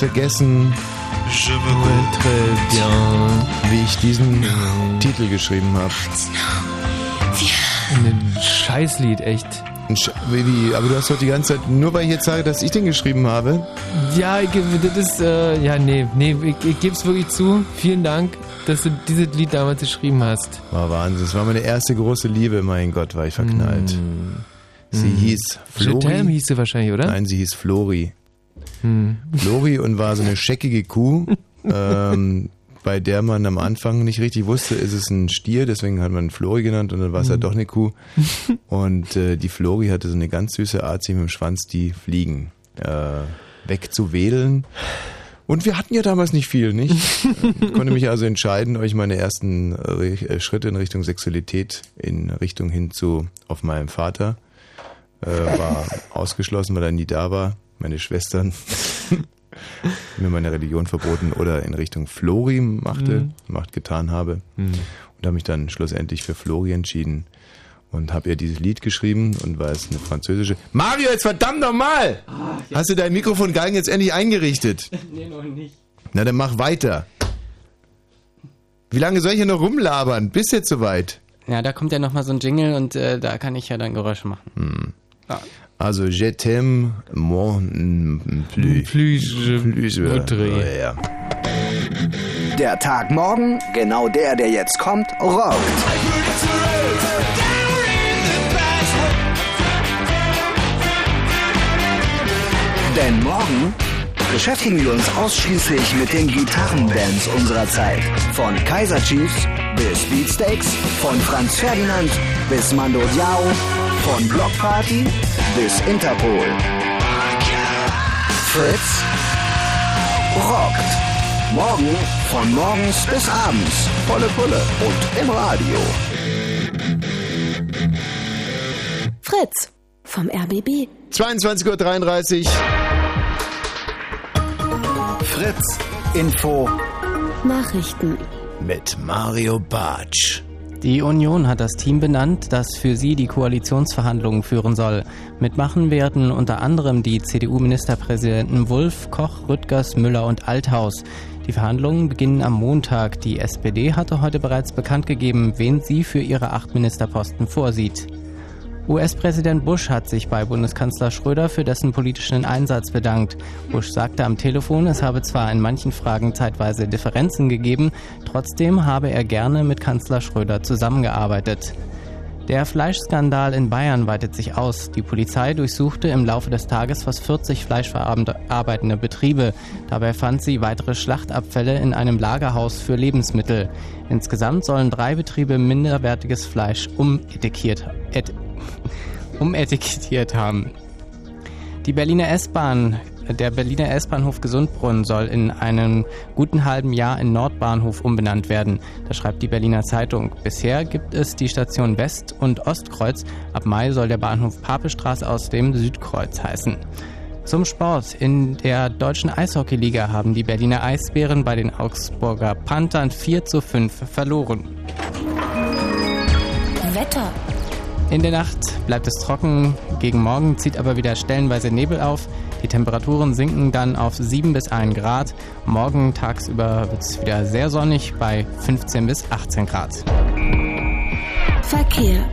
vergessen, wie ich diesen Titel geschrieben habe. Ein Scheißlied, echt. Wie, aber du hast doch die ganze Zeit, nur weil ich jetzt sage, dass ich den geschrieben habe. Ja, das ist, äh, ja, nee, nee, ich, ich gebe es wirklich zu. Vielen Dank, dass du dieses Lied damals geschrieben hast. War Wahnsinn. Das war meine erste große Liebe. Mein Gott, war ich verknallt. Sie Mm. hieß Jetem Flori. hieß sie wahrscheinlich, oder? Nein, sie hieß Flori. Hm. Flori und war so eine scheckige Kuh, ähm, bei der man am Anfang nicht richtig wusste, ist es ein Stier, deswegen hat man Flori genannt und dann war es halt doch eine Kuh. Und äh, die Flori hatte so eine ganz süße Art, sich mit dem Schwanz die Fliegen äh, wegzuwedeln. Und wir hatten ja damals nicht viel, nicht? Ich konnte mich also entscheiden, euch meine ersten äh, Schritte in Richtung Sexualität, in Richtung hin zu auf meinem Vater, äh, war ausgeschlossen, weil er nie da war. Meine Schwestern mir meine Religion verboten oder in Richtung Flori machte, Mhm. macht getan habe. Mhm. Und habe mich dann schlussendlich für Flori entschieden und habe ihr dieses Lied geschrieben und war es eine französische. Mario, jetzt verdammt nochmal! Hast du dein Mikrofongalgen jetzt endlich eingerichtet? Nee, noch nicht. Na, dann mach weiter. Wie lange soll ich hier noch rumlabern? Bis jetzt soweit. Ja, da kommt ja nochmal so ein Jingle und äh, da kann ich ja dann Geräusche machen. Hm. Ja. Also, je t'aime, moi, plus. Plus, plus, je ja. Der Tag morgen, genau der, der jetzt kommt, rockt. Denn morgen beschäftigen wir uns ausschließlich mit den Gitarrenbands unserer Zeit. Von Kaiser Chiefs bis Beatsteaks, von Franz Ferdinand bis Mando Diao, von Block Party bis Interpol. Fritz rockt. Morgen von morgens bis abends. Volle Pulle und im Radio. Fritz vom RBB. 22.33 Uhr. Fritz Info Nachrichten. Mit Mario Bartsch. Die Union hat das Team benannt, das für sie die Koalitionsverhandlungen führen soll. Mitmachen werden unter anderem die CDU-Ministerpräsidenten Wulff, Koch, Rüttgers, Müller und Althaus. Die Verhandlungen beginnen am Montag. Die SPD hatte heute bereits bekannt gegeben, wen sie für ihre acht Ministerposten vorsieht. US-Präsident Bush hat sich bei Bundeskanzler Schröder für dessen politischen Einsatz bedankt. Bush sagte am Telefon, es habe zwar in manchen Fragen zeitweise Differenzen gegeben, trotzdem habe er gerne mit Kanzler Schröder zusammengearbeitet. Der Fleischskandal in Bayern weitet sich aus. Die Polizei durchsuchte im Laufe des Tages fast 40 fleischverarbeitende Betriebe. Dabei fand sie weitere Schlachtabfälle in einem Lagerhaus für Lebensmittel. Insgesamt sollen drei Betriebe minderwertiges Fleisch umetikettiert, et, umetikettiert haben. Die Berliner S-Bahn der Berliner S-Bahnhof Gesundbrunnen soll in einem guten halben Jahr in Nordbahnhof umbenannt werden. Das schreibt die Berliner Zeitung. Bisher gibt es die Station West- und Ostkreuz. Ab Mai soll der Bahnhof Papestraße aus dem Südkreuz heißen. Zum Sport. In der deutschen Eishockeyliga haben die Berliner Eisbären bei den Augsburger Panthern 4 zu 5 verloren. Wetter. In der Nacht bleibt es trocken, gegen Morgen zieht aber wieder stellenweise Nebel auf. Die Temperaturen sinken dann auf 7 bis 1 Grad. Morgen tagsüber wird es wieder sehr sonnig bei 15 bis 18 Grad. Verkehr.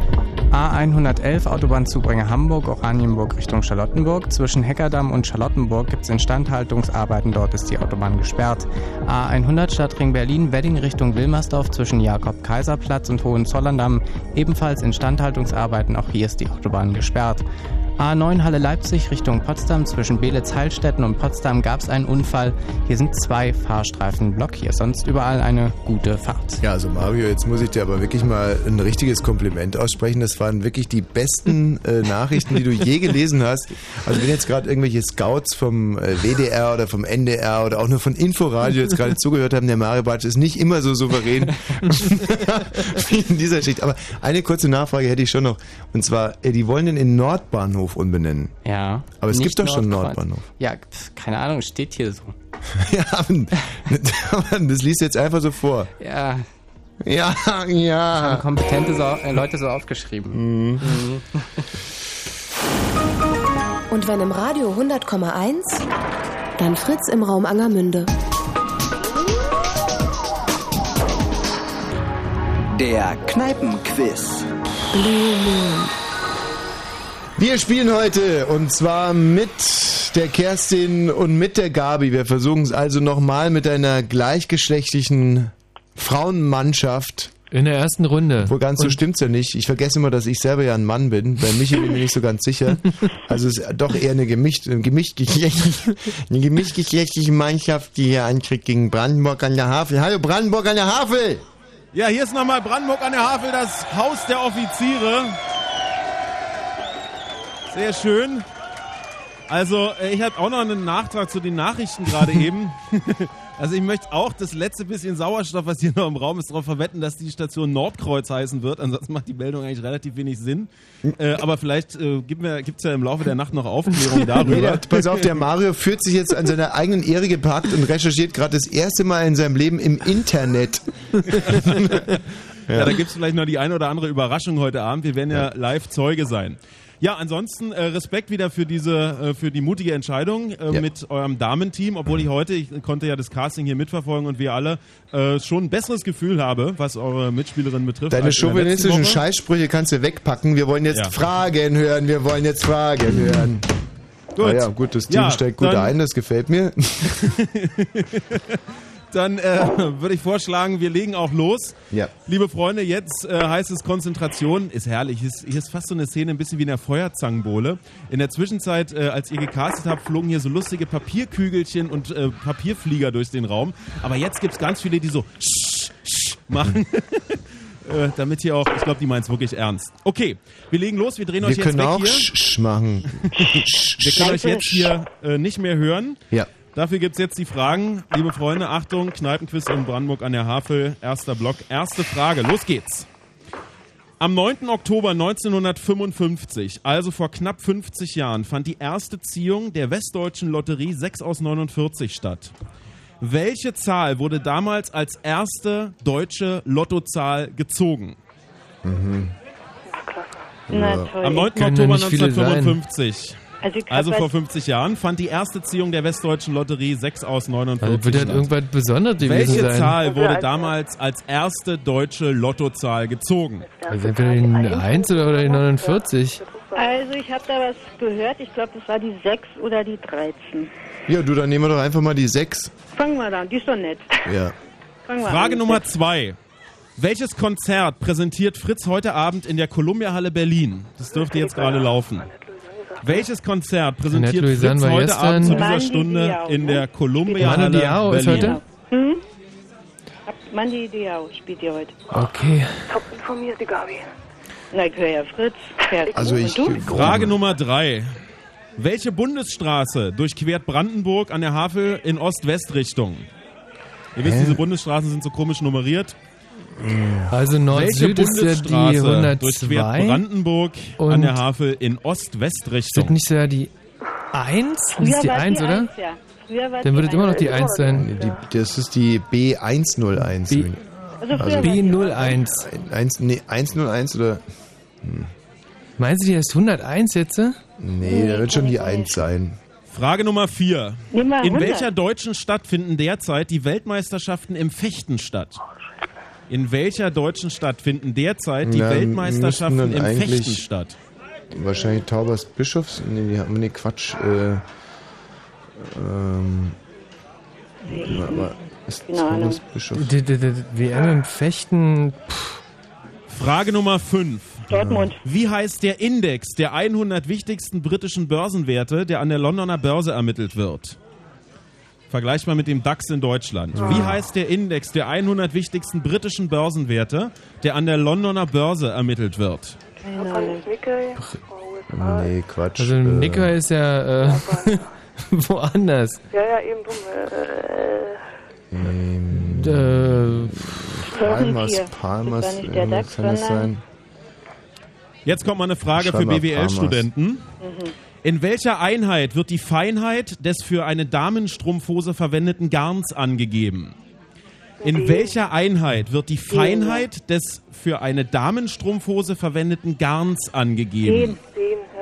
A111 Autobahnzubringer Hamburg, Oranienburg Richtung Charlottenburg. Zwischen Heckerdamm und Charlottenburg gibt es Instandhaltungsarbeiten, dort ist die Autobahn gesperrt. A100 Stadtring Berlin, Wedding Richtung Wilmersdorf zwischen Jakob-Kaiser-Platz und Hohenzollern-Damm. Ebenfalls Instandhaltungsarbeiten, auch hier ist die Autobahn gesperrt. A9 Halle Leipzig Richtung Potsdam zwischen Beelitz-Heilstätten und Potsdam gab es einen Unfall. Hier sind zwei Fahrstreifen blockiert, sonst überall eine gute Fahrt. Ja, also Mario, jetzt muss ich dir aber wirklich mal ein richtiges Kompliment aussprechen. Das waren wirklich die besten äh, Nachrichten, die du je gelesen hast. Also wenn jetzt gerade irgendwelche Scouts vom äh, WDR oder vom NDR oder auch nur von Inforadio jetzt gerade zugehört haben, der Mario Bartsch ist nicht immer so souverän wie in dieser Schicht. Aber eine kurze Nachfrage hätte ich schon noch. Und zwar, äh, die wollen den in Nordbahnhof umbenennen. Ja. Aber es gibt doch schon. Nordbahnhof. Ja, pf, keine Ahnung, steht hier so. ja, das liest jetzt einfach so vor. Ja. Ja, ja. Haben kompetente so, äh, Leute so aufgeschrieben. Mhm. Und wenn im Radio 100,1, dann Fritz im Raum Angermünde. Der Kneipenquiz. Blue Moon. Wir spielen heute und zwar mit der Kerstin und mit der Gabi. Wir versuchen es also nochmal mit einer gleichgeschlechtlichen Frauenmannschaft. In der ersten Runde. Wo ganz so stimmt's ja nicht. Ich vergesse immer, dass ich selber ja ein Mann bin. Bei Michi bin ich mir nicht so ganz sicher. Also es ist doch eher eine gemischt, eine gemischtgeschlechtliche Mannschaft, die hier antritt gegen Brandenburg an der Havel. Hallo Brandenburg an der Havel! Ja, hier ist nochmal Brandenburg an der Havel, das Haus der Offiziere. Sehr schön. Also, äh, ich habe auch noch einen Nachtrag zu den Nachrichten gerade eben. Also ich möchte auch das letzte bisschen Sauerstoff, was hier noch im Raum ist, darauf verwetten, dass die Station Nordkreuz heißen wird. Ansonsten macht die Meldung eigentlich relativ wenig Sinn. Äh, aber vielleicht äh, gibt es ja im Laufe der Nacht noch Aufklärung Nee, darüber. der, pass auf, der Mario führt sich jetzt an seiner eigenen Ehre gepackt und recherchiert gerade das erste Mal in seinem Leben im Internet. Ja, da gibt es vielleicht noch die eine oder andere Überraschung heute Abend. Wir werden ja, live Zeuge sein. Ja, ansonsten äh, Respekt wieder für diese, äh, für die mutige Entscheidung äh, Ja. mit eurem Damenteam, obwohl ich heute, ich konnte ja das Casting hier mitverfolgen und wir alle äh, schon ein besseres Gefühl habe, was eure Mitspielerin betrifft. Deine chauvinistischen. Scheißsprüche kannst du wegpacken. Wir wollen jetzt Ja. Fragen hören. Wir wollen jetzt Fragen hören. Gut. Ah ja, gut, das Team Ja, steckt gut ein, das gefällt mir. Dann äh, würde ich vorschlagen, wir legen auch los. Ja. Liebe Freunde, jetzt äh, heißt es Konzentration. Ist herrlich. Hier ist, hier ist fast so eine Szene ein bisschen wie in der Feuerzangenbowle. In der Zwischenzeit, äh, als ihr gecastet habt, flogen hier so lustige Papierkügelchen und äh, Papierflieger durch den Raum. Aber jetzt gibt's ganz viele, die so sch, sch machen. äh, damit hier auch, ich glaube, die meint es wirklich ernst. Okay, wir legen los. Wir drehen Wir euch jetzt können weg auch hier. sch, sch machen. Wir können euch jetzt hier äh, nicht mehr hören. Ja. Dafür gibt's jetzt die Fragen. Liebe Freunde, Achtung, Kneipenquiz in Brandenburg an der Havel. Erster Block, erste Frage. Los geht's. Am 9. Oktober 1955, also vor knapp 50 Jahren, fand die erste Ziehung der Westdeutschen Lotterie 6 aus 49 statt. Welche Zahl wurde damals als erste deutsche Lottozahl gezogen? Na toll. Am 9. Können Oktober ja nicht viele sein. 1955. Also, Also vor das- 50 Jahren fand die erste Ziehung der Westdeutschen Lotterie 6 aus 49 Also wird halt statt. irgendwas Besonderes gewesen Welche sein. Zahl wurde Also- damals als erste deutsche Lottozahl gezogen? Also entweder die 1 oder, oder die 49. Also ich habe da was gehört. Ich glaube, das war die 6 oder die 13. Ja, du, dann nehmen wir doch einfach mal die 6. Fangen wir an. Die ist doch nett. Ja. Frage an. Nummer zwei. Welches Konzert präsentiert Fritz heute Abend in der Columbia Halle Berlin? Das dürfte jetzt gerade laufen. Welches Konzert präsentiert Annette Louisanne Fritz war heute gestern. Abend zu dieser Mandy Stunde Diao, in ne? der Columbia Manu Halle Diao ist Berlin? heute? Hm? Mandy Diao spielt ihr heute. Okay. Top informiert, die Gabi. Na, ich höre ja Fritz. Fertig. Also ich. Frage Nummer drei. Welche Bundesstraße durchquert Brandenburg an der Havel in Ost-West-Richtung? Ihr wisst, Hä? diese Bundesstraßen sind so komisch nummeriert. Also Nord-Süd ist ja die Bundesstraße durchquert 102. Brandenburg Und- an der Havel in Ist das Ost-West-Richtung? nicht sogar die 1? Das Früher ist die war 1, die oder? 1, ja. Dann die würde es immer noch 1. die 1 sein. Die, das ist die B101. B- Also Also war die B01. 1, nee, 101 oder. Meinen Sie, die ist 101 jetzt? Nee, da wird schon die 1 sein. Frage Nummer vier. Nimm mal In 100. welcher deutschen Stadt finden derzeit die Weltmeisterschaften im Fechten statt? In welcher deutschen Stadt finden derzeit die Ja, Weltmeisterschaften im Fechten statt? Wahrscheinlich Taubers Bischofs. Nee, die haben nee, Quatsch. Äh, ähm, aber ist Keine Ahnung. Taubers Bischofs. Die, die, die, WM im Fechten. Frage Nummer 5. Dortmund. Wie heißt der Index der 100 wichtigsten britischen Börsenwerte, der an der Londoner Börse ermittelt wird? Vergleichbar mit dem DAX in Deutschland. Ah. Wie heißt der Index der 100 wichtigsten britischen Börsenwerte, der an der Londoner Börse ermittelt wird? Keine Ahnung. Nee, Quatsch. Also äh, Nicker ist ja äh, woanders. Ja, ja, eben drum. Äh, ähm, Äh, Palmers. Palmers, Das war nicht der irgendwas DAX, kann das sein? Jetzt kommt mal eine Frage für mal BWL-Studenten. Mhm. In welcher Einheit wird die Feinheit des für eine Damenstrumpfhose verwendeten Garns angegeben? In welcher Einheit wird die Feinheit des für eine Damenstrumpfhose verwendeten Garns angegeben?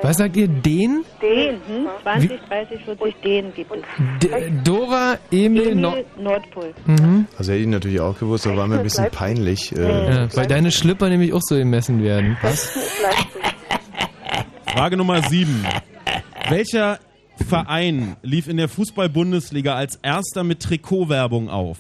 Was sagt ihr? Den? Den, hm? 20, 30, 40, den gibt es. D Dora Emil, Emil no Nordpol. mhm. Also hätte ich natürlich auch gewusst, aber war mir ein bisschen peinlich. Äh, ja, weil deine Schlüpper nämlich auch so gemessen werden. Was? Frage Nummer 7. Welcher Verein lief in der Fußball-Bundesliga als erster mit Trikotwerbung auf?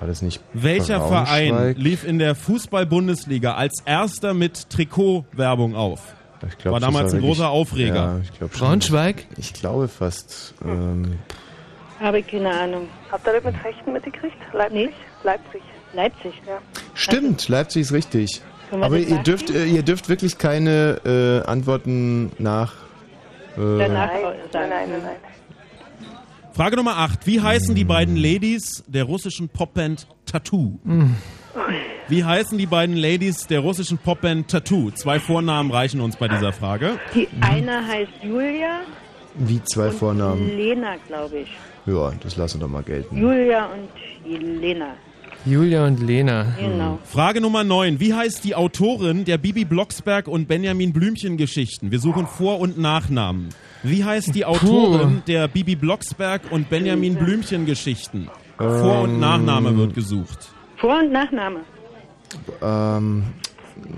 War das nicht Welcher Verein lief in der Fußball-Bundesliga als erster mit Trikotwerbung auf? Ich glaub, War damals ein wirklich- großer Aufreger. Ja, ich glaub schon. Braunschweig? Ich glaube fast. Ähm, Habe ich keine Ahnung. habt ihr das mit Rechten mitgekriegt? Leipzig? Leipzig. Leipzig. Ja. stimmt, Leipzig ist richtig. Aber ihr dürft, äh, ihr dürft wirklich keine äh, Antworten nach. Äh, Danach Nein, nein, nein, nein. Frage Nummer 8. Wie heißen die beiden Ladies der russischen Popband Tattoo? Wie heißen die beiden Ladies der russischen Popband Tattoo? Zwei Vornamen reichen uns bei dieser Frage. Die eine heißt Julia Wie zwei Vornamen. Lena, glaube ich. Ja, das lassen wir doch mal gelten. Julia und Lena. Julia und Lena. Genau. Frage Nummer 9. Wie heißt die Autorin der Bibi Blocksberg und Benjamin Blümchen Geschichten? Wir suchen Vor- und Nachnamen. Wie heißt die Autorin der Bibi Blocksberg und Benjamin Blümchen Geschichten? Vor- und Ähm, Nachname wird gesucht. Vor- und Nachname. Ähm,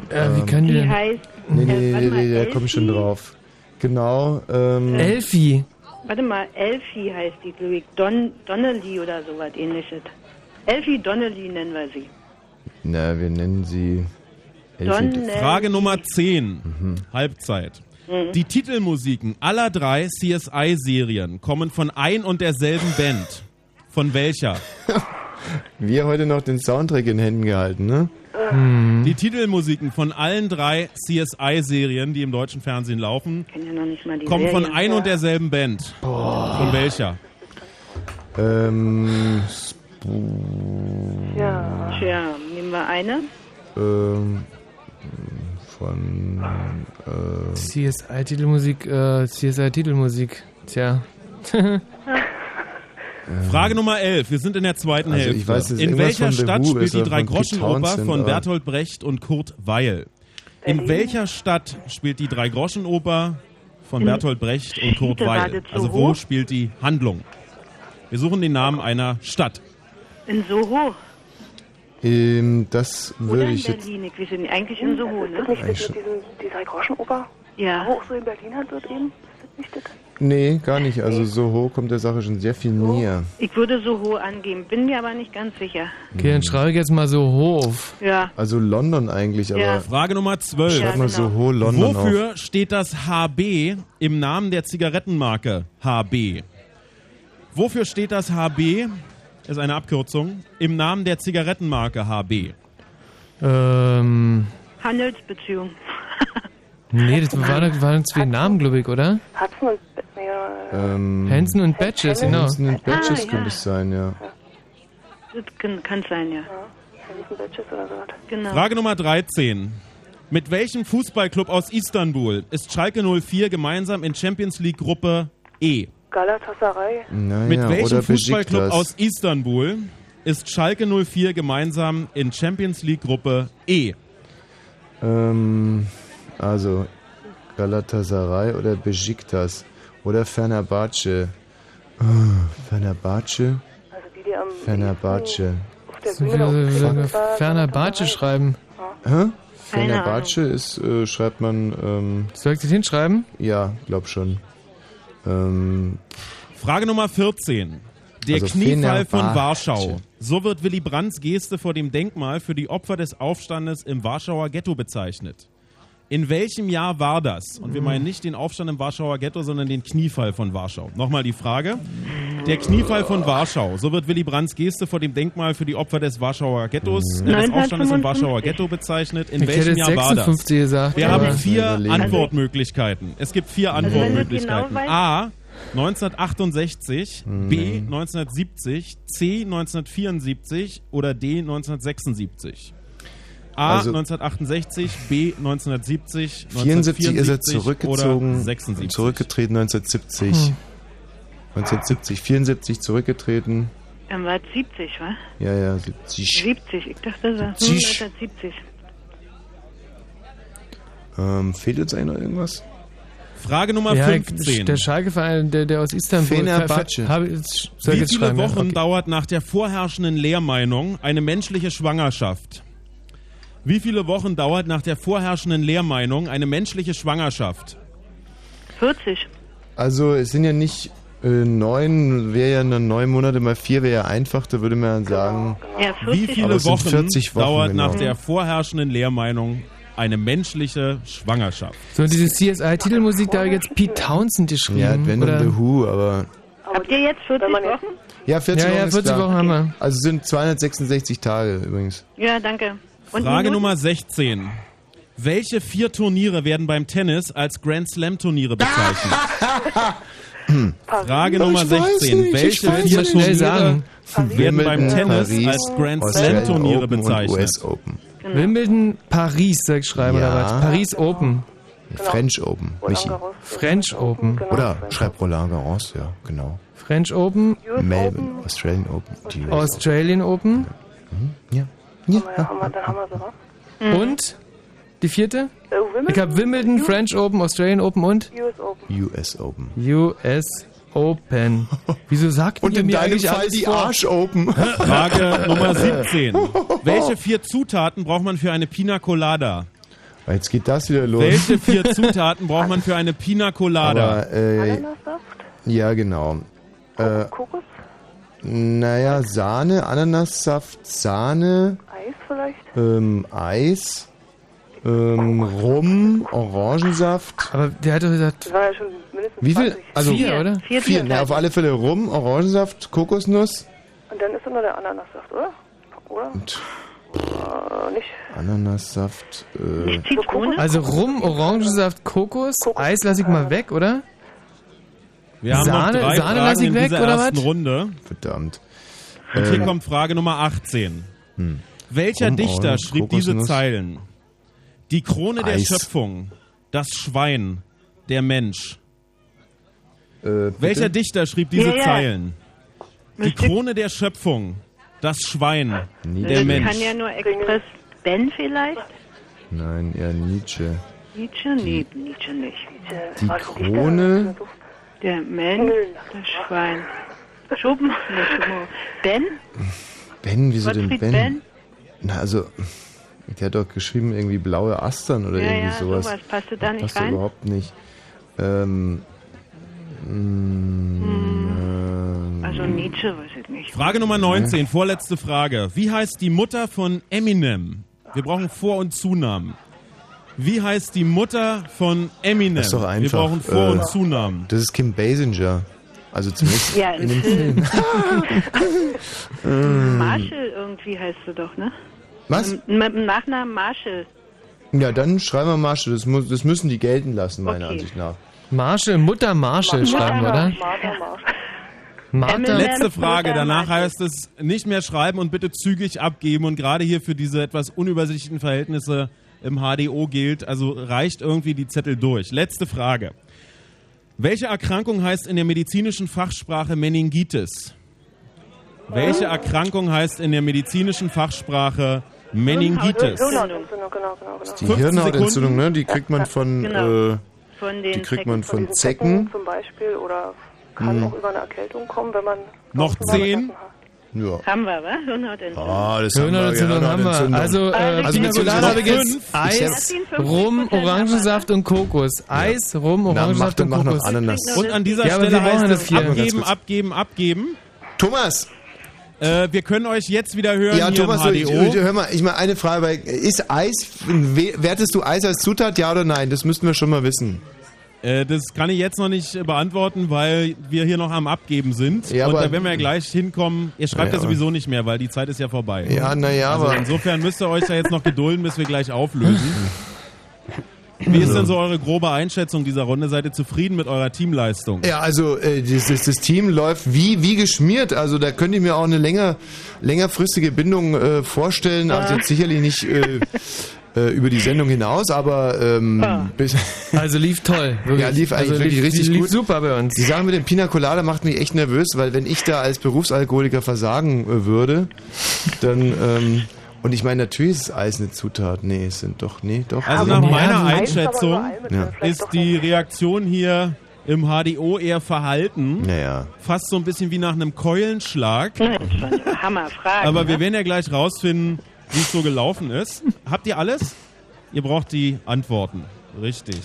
Äh, wie kann die heißt. Nee, nee, nee, mal, nee, da Elfi? komme ich schon drauf. Genau. Ähm, Elfi. Warte mal, Elfie heißt die, glaube ich. Don, Donnelly oder sowas ähnliches. Elfie Donnelly nennen wir sie. Na, wir nennen sie. Donnelly. Frage Nummer 10. Halbzeit. Mhm. Die Titelmusiken aller drei CSI-Serien kommen von ein und derselben Band. Von welcher? Wir heute noch den Soundtrack in Händen gehalten, ne? Die Titelmusiken von allen drei CSI-Serien, die im deutschen Fernsehen laufen, ja noch nicht mal die kommen von ein und derselben Band. Von welcher? Ähm, Ja. Tja, nehmen wir eine. ähm, von. Äh, CSI-Titelmusik, äh, CSI-Titelmusik. Tja. Frage Nummer 11. Wir sind in der zweiten Also ich Hälfte. weiß, in welcher Stadt spielt die von Drei-Groschen-Oper von Bertolt Brecht und Kurt Weil? In welcher Stadt spielt die Drei-Groschen-Oper von In- Bertolt Brecht und Kurt Weil? Also wo spielt die Handlung? Wir suchen den Namen einer Stadt. In Soho. ähm, das würde in ich jetzt. Berlin. Ich weiß nicht, eigentlich in Soho, Ist ne? das nicht schon. diesen, die Drei-Groschen-Oper? Ja. Wo auch so in Berlin halt wird eben? Ist das nicht das? Nee, gar nicht. Also so hoch kommt der Sache schon sehr viel näher. Ich würde Soho angeben, bin mir aber nicht ganz sicher. Okay, dann schreibe ich jetzt mal so Hof. Ja. Also London eigentlich, aber. Ja. Frage Nummer 12. Schreib mal so genau. London Wofür steht das HB im Namen der Zigarettenmarke HB? Wofür steht das HB? Ist eine Abkürzung. Im Namen der Zigarettenmarke HB. Ähm, Handelsbeziehung. nee, das waren, waren zwei Namen, glaube ich, oder? Hudson und... Äh, Ähm, Hansen und Batches, genau. Hansen und Batches Ah, ja. könnte es sein, ja. Das kann, kann sein, ja. Hansen Batches oder sowas. Genau. Frage Nummer 13. Mit welchem Fußballclub aus Istanbul ist Schalke 04 gemeinsam in Champions League Gruppe E? Galatasaray. Naja, Mit welchem Fußballclub aus Istanbul ist Schalke 04 gemeinsam in Champions League Gruppe E? Ähm, also Galatasaray oder Besiktas oder Fenerbahce. Oh, Fenerbahce? Also die, die am Fenerbahce. Galatasaray. Bartsche schreiben. Hä? Keine Fenerbahce ist, äh, schreibt man, ähm, Soll ich das hinschreiben? ja, glaub schon. Ähm, Frage Nummer 14. Der Also Kniefall von Fenerbahce. Warschau. So wird Willy Brandts Geste vor dem Denkmal für die Opfer des Aufstandes im Warschauer Ghetto bezeichnet. In welchem Jahr war das? Und wir meinen nicht den Aufstand im Warschauer Ghetto, sondern den Kniefall von Warschau. Nochmal die Frage. Der Kniefall von Warschau. So wird Willy Brandts Geste vor dem Denkmal für die Opfer des Warschauer Ghettos, äh, des Aufstandes im 1955. Warschauer Ghetto bezeichnet. In Ich welchem Jahr war das? 56 gesagt, Wir haben vier. Antwortmöglichkeiten. Es gibt vier Also Antwortmöglichkeiten. genau A. 1968, B 1970, C 1974 oder D 1976. A Also- 1968, B 1970, 74 ist er 1974 zurückgezogen, oder 76. zurückgetreten 1970. Hm. 1970, 74 zurückgetreten. Dann war es 70, wa? Ja, ja, 70. 70, ich dachte, das war 70. 1970. Ähm, fehlt uns eigentlich noch irgendwas? Frage Nummer ja, 15. Der Schalke-Verein, der, der aus Istanbul. Fenerbahce. Habe ich- soll ich Wie viele? Wochen Okay. dauert nach der vorherrschenden Lehrmeinung eine menschliche Schwangerschaft? Wie viele Wochen dauert nach der vorherrschenden Lehrmeinung eine menschliche Schwangerschaft? 40. Also es sind ja nicht neun, wäre ja dann neun Monate mal vier, wäre ja einfach, da würde man sagen. Ja, Wie viele Wochen, 40 Wochen, dauert genau. nach der vorherrschenden Lehrmeinung eine menschliche Schwangerschaft? So, und diese CSI-Titelmusik, da hat jetzt Pete Townsend geschrieben. Ja, wenn oder? The Who, aber. Habt ihr jetzt 40 Wochen? Ja, 40 Ja, ja, Wochen. ist 40 klar. Wochen haben wir. Also sind 266 Tage übrigens. Ja, danke. Und Frage Minuten? Nummer 16. Welche vier Turniere werden beim Tennis als Grand Slam Turniere bezeichnet? Frage Nummer Ich weiß 16. nicht, ich Welche vier. Turniere Schnell sagen. werden beim Tennis Paris, als Grand Slam Australian Turniere Open bezeichnet? Open. Genau. Wimbledon, Paris, soll ich schreiben, Ja. oder was? Paris Open. French Open, Michi. French Open. Oder schreib Roland Garros, ja, genau. French Open. Melbourne, Australian Open. die US Australian Open. Ja. Ja. So was. Und? Die vierte? Wimbledon? Ich habe Wimbledon, French Open, Australian Open und US Open. US Open. US Open. Wieso sagt Und ihr in mir deinem eigentlich Fall alles die vor? Arsch Open. Frage Nummer 17. Welche vier Zutaten braucht man für eine Pina Colada? Jetzt geht das wieder los. Welche vier Zutaten braucht man für eine Pina Colada? Aber, äh, ja, genau. Äh, Kokos? naja, Sahne, Ananassaft, Sahne, Eis vielleicht? ähm, Eis, ähm, Rum, Orangensaft. Aber der hat doch gesagt, Das war ja schon mindestens Wie viel? 20. Also Vier, oder? Vier Vier. Na, auf alle Fälle Rum, Orangensaft, Kokosnuss, Und dann ist nur der Ananassaft, oder? Oder? Äh, nicht. Ananassaft, äh, Nicht Zitrone? also Rum, Orangensaft, Kokos, Eis lasse ich mal weg, oder? Wir haben Sahne- noch drei Sahne Fragen lass ich in weg, dieser oder ersten was? Runde. verdammt. Und hier Ähm, kommt Frage Nummer 18. Hm. Welcher Rum, Dichter Orange, schrieb diese Kokosnuss. Zeilen? Die Krone der Eis. Schöpfung, das Schwein, der Mensch. Äh? Welcher Dichter schrieb diese Ja, ja. Zeilen? Die Krone der Schöpfung, das Schwein, der das Mensch. kann ja nur Express Ben vielleicht? Nein, eher Nietzsche. Nietzsche? Nee, Nietzsche nicht. Die Krone, Der Mensch, das Schwein. Schuppen? Ben? Ben, wieso denn Gottfried Ben? Ben? Na, also, der hat doch geschrieben irgendwie blaue Astern oder Ja, irgendwie ja, sowas. sowas. Passte da nicht passt rein? überhaupt nicht. Ähm, mm, Also Nietzsche, weiß ich nicht. Frage Nummer 19, vorletzte Frage. Wie heißt die Mutter von Eminem? Wir brauchen Vor- und Zunamen. Wie heißt die Mutter von Eminem? Das ist doch einfach. Wir brauchen Vor- Äh, und Zunamen. Das ist Kim Basinger. Also zumindest Ja, in dem Film. Marshall irgendwie heißt du doch, ne? Was? Mit dem Nachnamen Marshall. Ja, dann schreiben wir Marshall. Das, muss, das müssen die gelten lassen, meiner Okay. Ansicht nach. Marshall, Mutter Marshall schreiben, wir, oder? Martha Marsch. Martha. Letzte Frage, Mutter danach Marshall. heißt es nicht mehr schreiben und bitte zügig abgeben und gerade hier für diese etwas unübersichtlichen Verhältnisse im HDO gilt, also reicht irgendwie die Zettel durch. Letzte Frage. Welche Erkrankung heißt in der medizinischen Fachsprache Meningitis? Welche Erkrankung heißt in der medizinischen Fachsprache Meningitis? Hirnhautentzündung, genau, genau, genau. Die 15 Hirnhautentzündung, ne? Die kriegt man von, Genau. äh, Von die den kriegt man Zecken. von Zecken. zum Beispiel oder kann Hm. auch über eine Erkältung kommen, wenn man Noch zehn? Ja. Haben wir, wa? Hirnhautentzündung. Ah, das haben wir, Hirnhautentzündung haben wir. Hirnhautentzündung. Also, äh, Also Pina beziehungsweise Colada habe ich jetzt. Eis, Rum, Orangensaft und Kokos. Eis, Rum, Na, mach Orangensaft und mach noch Kokos. Ananas. Und an dieser Ja, Stelle heißt das es abgeben, abgeben, abgeben. Thomas, Äh, wir können euch jetzt wieder hören Ja, Thomas, im ich, hör mal, ich mal eine Frage, weil ist Eis, we- wertest du Eis als Zutat, ja oder nein? Das müssten wir schon mal wissen. Äh, das kann ich jetzt noch nicht äh, beantworten, weil wir hier noch am Abgeben sind. Ja, und aber- da werden wir ja gleich hinkommen. Ihr schreibt Ja, ja, sowieso nicht mehr, weil die Zeit ist ja vorbei. Ja, na ja, also aber- Insofern müsst ihr euch ja jetzt noch gedulden, bis wir gleich auflösen. Wie ist denn so eure grobe Einschätzung dieser Runde? Seid ihr zufrieden mit eurer Teamleistung? Ja, also äh, das, das, das Team läuft wie, wie geschmiert. Also da könnte ich mir auch eine länger, längerfristige Bindung äh, vorstellen. Also jetzt sicherlich nicht äh, äh, über die Sendung hinaus, aber ähm, bis, Also lief toll. Wirklich. ja, lief eigentlich also wirklich lief, richtig lief gut. super bei uns. Die Sache mit dem Pina Colada macht mich echt nervös, weil wenn ich da als Berufsalkoholiker versagen äh, würde, dann ähm, und ich meine, natürlich ist Eis eine Zutat. Nee, es sind doch, nee, doch. Also Aber- nach meiner Ja, Einschätzung Ja. ist die Reaktion hier im HDO eher verhalten. Naja. Fast so ein bisschen wie nach einem Keulenschlag. Hammerfrage. Aber wir ne? werden ja gleich rausfinden, wie es so gelaufen ist. Habt ihr alles? Ihr braucht die Antworten. Richtig.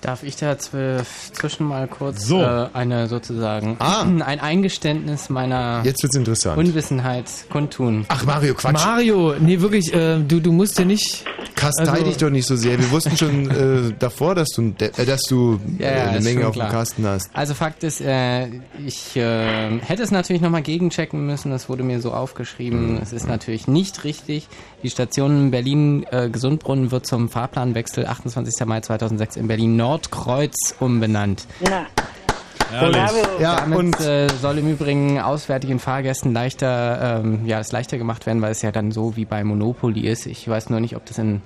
Darf ich da zw- zwischen mal kurz So. äh, eine sozusagen Ah. ein Eingeständnis meiner Jetzt wird's interessant. Unwissenheit kundtun? Ach Mario, Quatsch. Mario, nee, wirklich, äh, du, du musst ja nicht. Kastei Also- dich doch nicht so sehr. Wir wussten schon äh, davor, dass du, ein De- äh, dass du äh, Ja, ja, eine Menge auf dem. Kasten hast. Also Fakt ist, äh, ich äh, hätte es natürlich nochmal gegenchecken müssen. Es wurde mir so aufgeschrieben. Es ist natürlich nicht richtig. Die Station Berlin äh, Gesundbrunnen wird zum Fahrplanwechsel 28. Mai 2006 in Berlin Nordkreuz umbenannt. Na. Ja, damit und- äh, soll im Übrigen auswärtigen Fahrgästen leichter, ähm, ja, es leichter gemacht werden, weil es ja dann so wie bei Monopoly ist. Ich weiß nur nicht, ob das in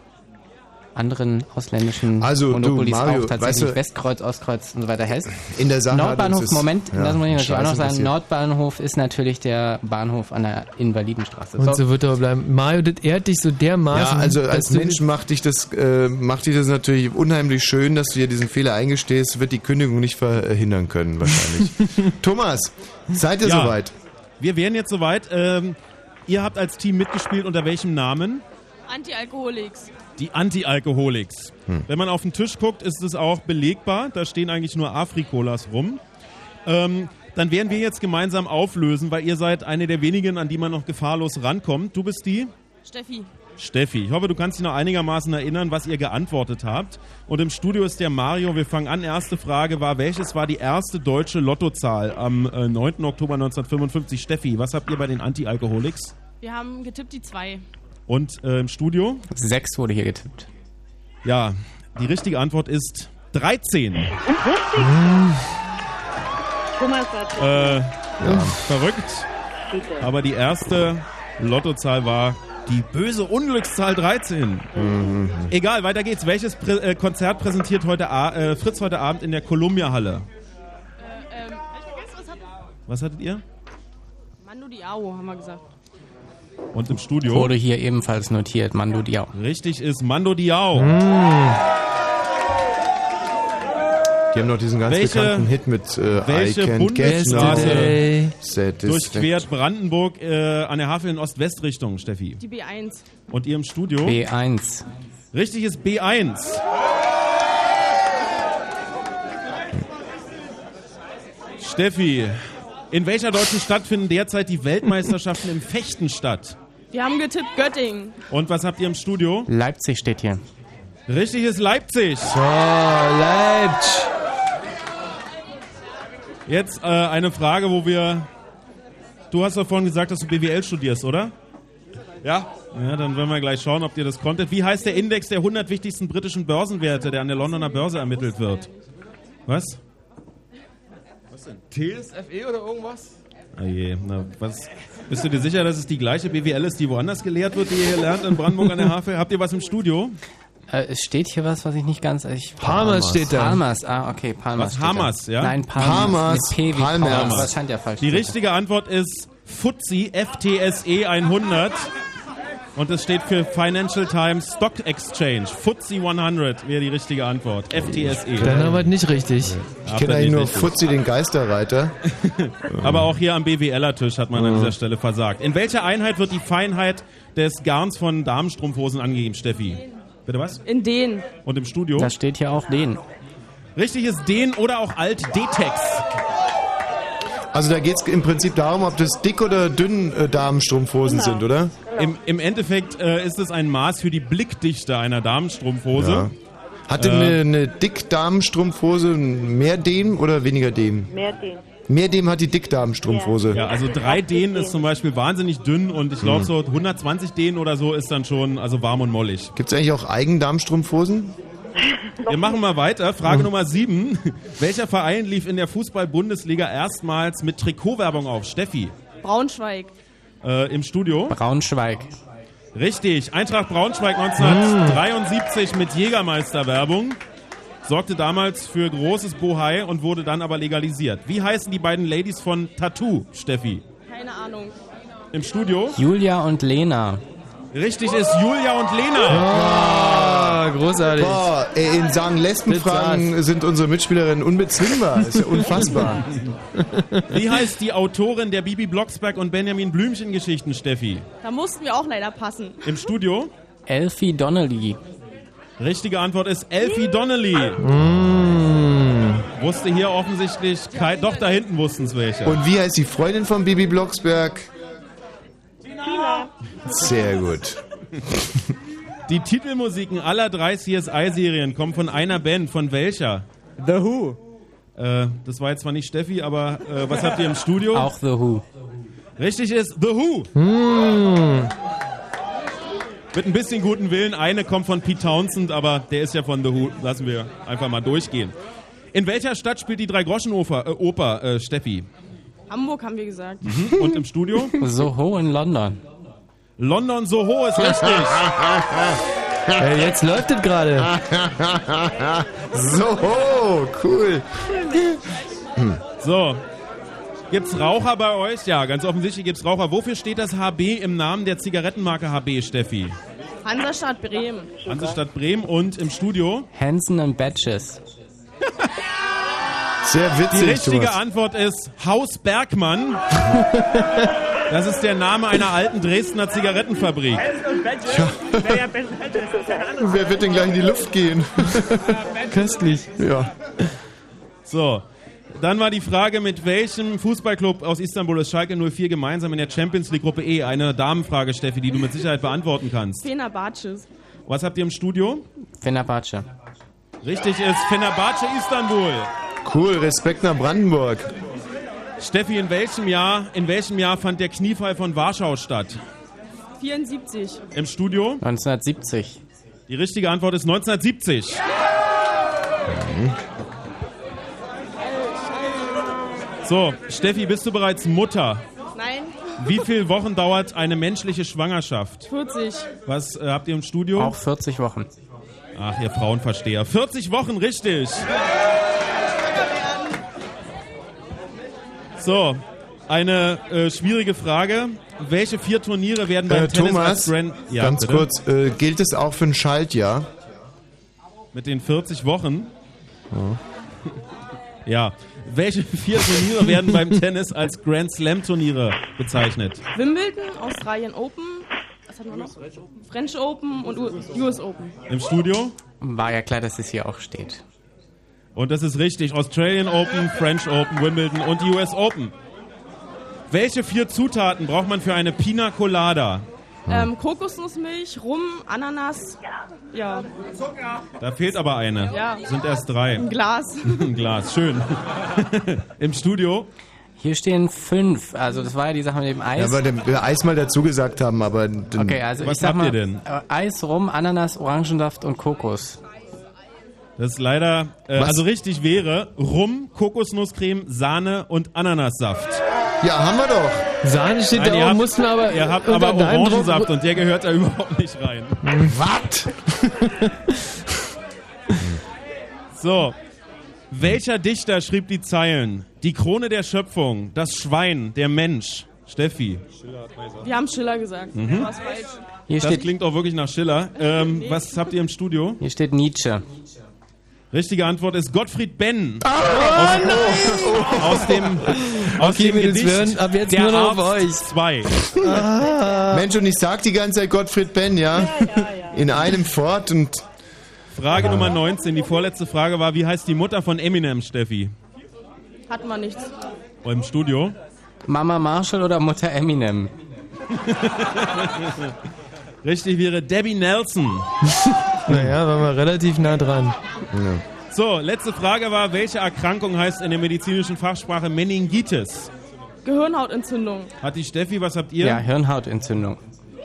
anderen ausländischen Also, du, Monopolies Mario, auch tatsächlich weißt du- Westkreuz, Ostkreuz und so weiter heißt. In der Sache Nordbahnhof, Moment, ja, das muss ich natürlich auch noch sagen. passiert. Nordbahnhof ist natürlich der Bahnhof an der Invalidenstraße. Und so wird er bleiben. Mario, das ehrt dich so dermaßen. Ja, also als du- Mensch macht dich das, äh, macht dich das natürlich unheimlich schön, dass du dir diesen Fehler eingestehst, wird die Kündigung nicht verhindern können, wahrscheinlich. Thomas, seid ihr Ja. soweit? Wir wären jetzt soweit. Ähm, ihr habt als Team mitgespielt. Unter welchem Namen? Anti-Alkoholics. Die Anti-Alkoholics. Hm. Wenn man auf den Tisch guckt, ist es auch belegbar. Da stehen eigentlich nur Afrikolas rum. Ähm, dann werden wir jetzt gemeinsam auflösen, weil ihr seid eine der wenigen, an die man noch gefahrlos rankommt. Du bist die? Steffi. Steffi. Ich hoffe, du kannst dich noch einigermaßen erinnern, was ihr geantwortet habt. Und im Studio ist der Mario. Wir fangen an. Erste Frage war, welches war die erste deutsche Lottozahl am äh, 9. Oktober 1955? Steffi, was habt ihr bei den Anti-Alkoholics? Wir haben getippt die zwei. Und äh, im Studio? Sechs wurde hier getippt. Ja, die richtige Antwort ist 13. Thomas hat Äh, Verrückt. Aber die erste Lottozahl war die böse Unglückszahl 13. Egal, weiter geht's. Welches Prä äh, Konzert präsentiert heute A äh, Fritz heute Abend in der Columbia Halle? Ähm, ich vergesse, was hat Was hattet ihr? Mando Diao, haben wir gesagt. Und im Studio? Wurde hier ebenfalls notiert, Mando Diao. Richtig ist Mando Diao. Die haben noch diesen ganz Welche- bekannten Hit mit äh, welche I can't get Bundesstraße no. Durchquert Brandenburg äh, an der Havel in Ost-West-Richtung, Steffi. Die B1. Und ihr im Studio? B1. Richtig ist B1. Steffi, in welcher deutschen Stadt finden derzeit die Weltmeisterschaften im Fechten statt? Wir haben getippt Göttingen. Und was habt ihr im Studio? Leipzig steht hier. Richtig ist Leipzig. So, Leipzig. Jetzt äh, eine Frage, wo wir. Du hast doch vorhin gesagt, dass du BWL studierst, oder? Ja. Ja, dann werden wir gleich schauen, ob ihr das konntet. Wie heißt der Index der 100 wichtigsten britischen Börsenwerte, der an der Londoner Börse ermittelt wird? Was? Was denn? TSFE oder irgendwas? Ah je, na, was? Bist du dir sicher, dass es die gleiche BWL ist, die woanders gelehrt wird, die ihr hier lernt in Brandenburg an der Havel? Habt ihr was im Studio? Äh, es steht hier was, was ich nicht ganz. Ich, Palmas steht da. Palmas, ah, okay, Palmas. Was. Hamas, ja? Nein, Palmas. Palmas, Mit P wie Palmas. Palmas. Das scheint ja falsch Die zu sein. richtige Antwort ist FTSE, FTSE 100. Und es steht für Financial Times Stock Exchange. FTSE 100 wäre die richtige Antwort. FTSE. Dann aber nicht richtig. Ich kenne eigentlich nur Fuzzi, den Geisterreiter. Aber auch hier am BWLer-Tisch hat man an dieser Stelle versagt. In welcher Einheit wird die Feinheit des Garns von Damenstrumpfhosen angegeben, Steffi? Bitte was? In den. Und im Studio? Da steht hier auch den. Richtig ist den oder auch alt Detex. Also da geht es im Prinzip darum, ob das dick oder dünn äh, Damenstrumpfhosen Genau. sind, oder? Im, Im Endeffekt äh, ist es ein Maß für die Blickdichte einer Damenstrumpfhose. Ja. Hat denn Äh, eine, eine Dickdamenstrumpfhose mehr Dem oder weniger Dem? Mehr den. Mehr Dem hat die Dickdamenstrumpfhose. Ja, also drei Dehnen ist zum Beispiel wahnsinnig dünn und ich glaube Hm. so 120 Dehnen oder so ist dann schon also warm und mollig. Gibt es eigentlich auch Eigendamenstrumpfhosen? Wir machen mal weiter. Frage Nummer sieben. Welcher Verein lief in der Fußball-Bundesliga erstmals mit Trikotwerbung auf? Steffi, Braunschweig. äh, im Studio. Braunschweig. Richtig. Eintracht Braunschweig 1973 mit Jägermeisterwerbung. Sorgte damals für großes Bohai und wurde dann aber legalisiert. Wie heißen die beiden Ladies von Tattoo, Steffi? Keine Ahnung. Im Studio? Julia und Lena. Richtig ist Julia und Lena. Ah, großartig. Boah, ey, in Sagen Lesbenfragen sind unsere Mitspielerinnen unbezwingbar. Ist ja unfassbar. Wie heißt die Autorin der Bibi Blocksberg und Benjamin Blümchen Geschichten, Steffi? Da mussten wir auch leider passen. Im Studio? Elfie Donnelly. Richtige Antwort ist Elfie Donnelly. Mm. Wusste hier offensichtlich kein, doch da hinten wussten es welche. Und wie heißt die Freundin von Bibi Blocksberg? Sehr gut. Die Titelmusiken aller drei CSI-Serien kommen von einer Band. Von welcher? The Who. Äh, das war jetzt zwar nicht Steffi, aber äh, was habt ihr im Studio? Auch The Who. Richtig ist The Who. Hm. Mit ein bisschen guten Willen. Eine kommt von Pete Townsend, aber der ist ja von The Who. Lassen wir einfach mal durchgehen. In welcher Stadt spielt die Drei-Groschen-Oper, äh, Oper, äh, Steffi? Hamburg haben wir gesagt. Mhm. Und im Studio? Soho in London. London Soho ist richtig. Ey, jetzt läuft es gerade. so, cool. Hm. So. Gibt's Raucher bei euch? Ja, ganz offensichtlich gibt's Raucher. Wofür steht das HB im Namen der Zigarettenmarke HB, Steffi? Hansestadt Bremen. Hansestadt Bremen und im Studio? Hansen and Batches. Sehr witzig, Die richtige Thomas. Antwort ist Haus Bergmann. Das ist der Name einer alten Dresdner Zigarettenfabrik. Wer wird denn gleich in die Luft gehen? Köstlich. Ja. So. Dann war die Frage, mit welchem Fußballclub aus Istanbul ist Schalke 04 gemeinsam in der Champions League Gruppe E? Eine Damenfrage, Steffi, die du mit Sicherheit beantworten kannst. Fenerbahces. Was habt ihr im Studio? Fenerbahce. Richtig ist Fenerbahce Istanbul. Cool, Respekt nach Brandenburg. Steffi, in welchem Jahr, in welchem Jahr fand der Kniefall von Warschau statt? 74. Im Studio? 1970. Die richtige Antwort ist 1970. So, Steffi, bist du bereits Mutter? Nein. Wie viele Wochen dauert eine menschliche Schwangerschaft? 40. Was äh, habt ihr im Studio? Auch 40 Wochen. Ach, ihr Frauenversteher. 40 Wochen, richtig. So, eine äh, schwierige Frage. Welche vier Turniere werden beim Äh, Tennis Thomas, als Grand... Ja, ganz bitte? kurz, äh, gilt es auch für ein Schaltjahr? Mit den 40 Wochen? Ja. Welche vier Turniere werden beim Tennis als Grand Slam Turniere bezeichnet? Wimbledon, Australian Open. Was hatten wir noch? French Open und US Open. Im Studio? War ja klar, dass es hier auch steht. Und das ist richtig. Australian Open, French Open, Wimbledon und die US Open. Welche vier Zutaten braucht man für eine Pina Colada? Ähm, Kokosnussmilch, Rum, Ananas. Ja. Da fehlt aber eine. Ja. Sind erst drei. Ein Glas. Ein Glas, schön. Im Studio? Hier stehen fünf. Also das war ja die Sache mit dem Eis. Ja, weil wir Eis mal dazu gesagt haben, aber... den- okay, also ich sag mal, äh, Eis, Rum, Ananas, Orangensaft und Kokos. Das ist leider, äh, also richtig wäre Rum, Kokosnusscreme, Sahne und Ananassaft. Ja, haben wir doch. Sahne steht Nein, da habt- mussten aber Ihr habt aber Orangensaft und der gehört da überhaupt nicht rein. Was? So. Welcher Dichter schrieb die Zeilen? Die Krone der Schöpfung, das Schwein, der Mensch. Steffi. Wir haben Schiller gesagt. Mhm. Das steht- klingt auch wirklich nach Schiller. Ähm, was habt ihr im Studio? Hier steht Nietzsche. Richtige Antwort ist Gottfried Benn. Oh, aus, aus dem, aus Okay, dem Gedicht wir hören ab jetzt Der nur noch auf Arzt euch. 2. Ah. Mensch, und ich sag die ganze Zeit Gottfried Benn, ja? In einem Fort und... Frage Nummer 19. Die vorletzte Frage war, wie heißt die Mutter von Eminem, Steffi? Hatten wir nichts. im Studio? Mama Marshall oder Mutter Eminem? Richtig wäre Debbie Nelson. Naja, waren wir relativ nah dran. So, letzte Frage war, welche Erkrankung heißt in der medizinischen Fachsprache Meningitis? Gehirnhautentzündung. Hat die Steffi, was habt ihr? Ja, Hirnhautentzündung.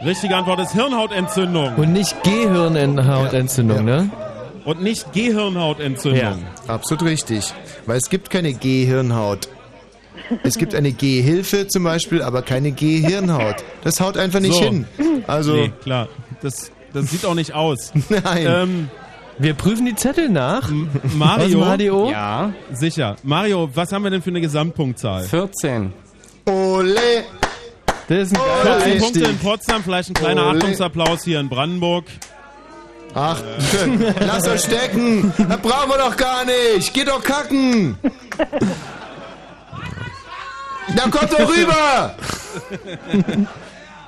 Richtige Antwort ist Hirnhautentzündung. Und nicht Gehirnhautentzündung, ne? Und nicht Gehirnhautentzündung. Absolut richtig. Weil es gibt keine Gehirnhaut. Es gibt eine Gehhilfe zum Beispiel, aber keine Gehirnhaut. Das haut einfach nicht So. hin. Also, Nee, klar. Das, das sieht auch nicht aus. Nein. Ähm, Wir prüfen die Zettel nach. Mario? Aus dem HDO? Ja. Sicher. Mario, was haben wir denn für eine Gesamtpunktzahl? 14. Ole! Das ist ein Ole. geiler 14 Einstieg. Punkte in Potsdam, vielleicht ein kleiner Ole. Achtungsapplaus hier in Brandenburg. Ach, lass euch stecken. Das brauchen wir doch gar nicht. Geht doch kacken. Na kommt doch rüber.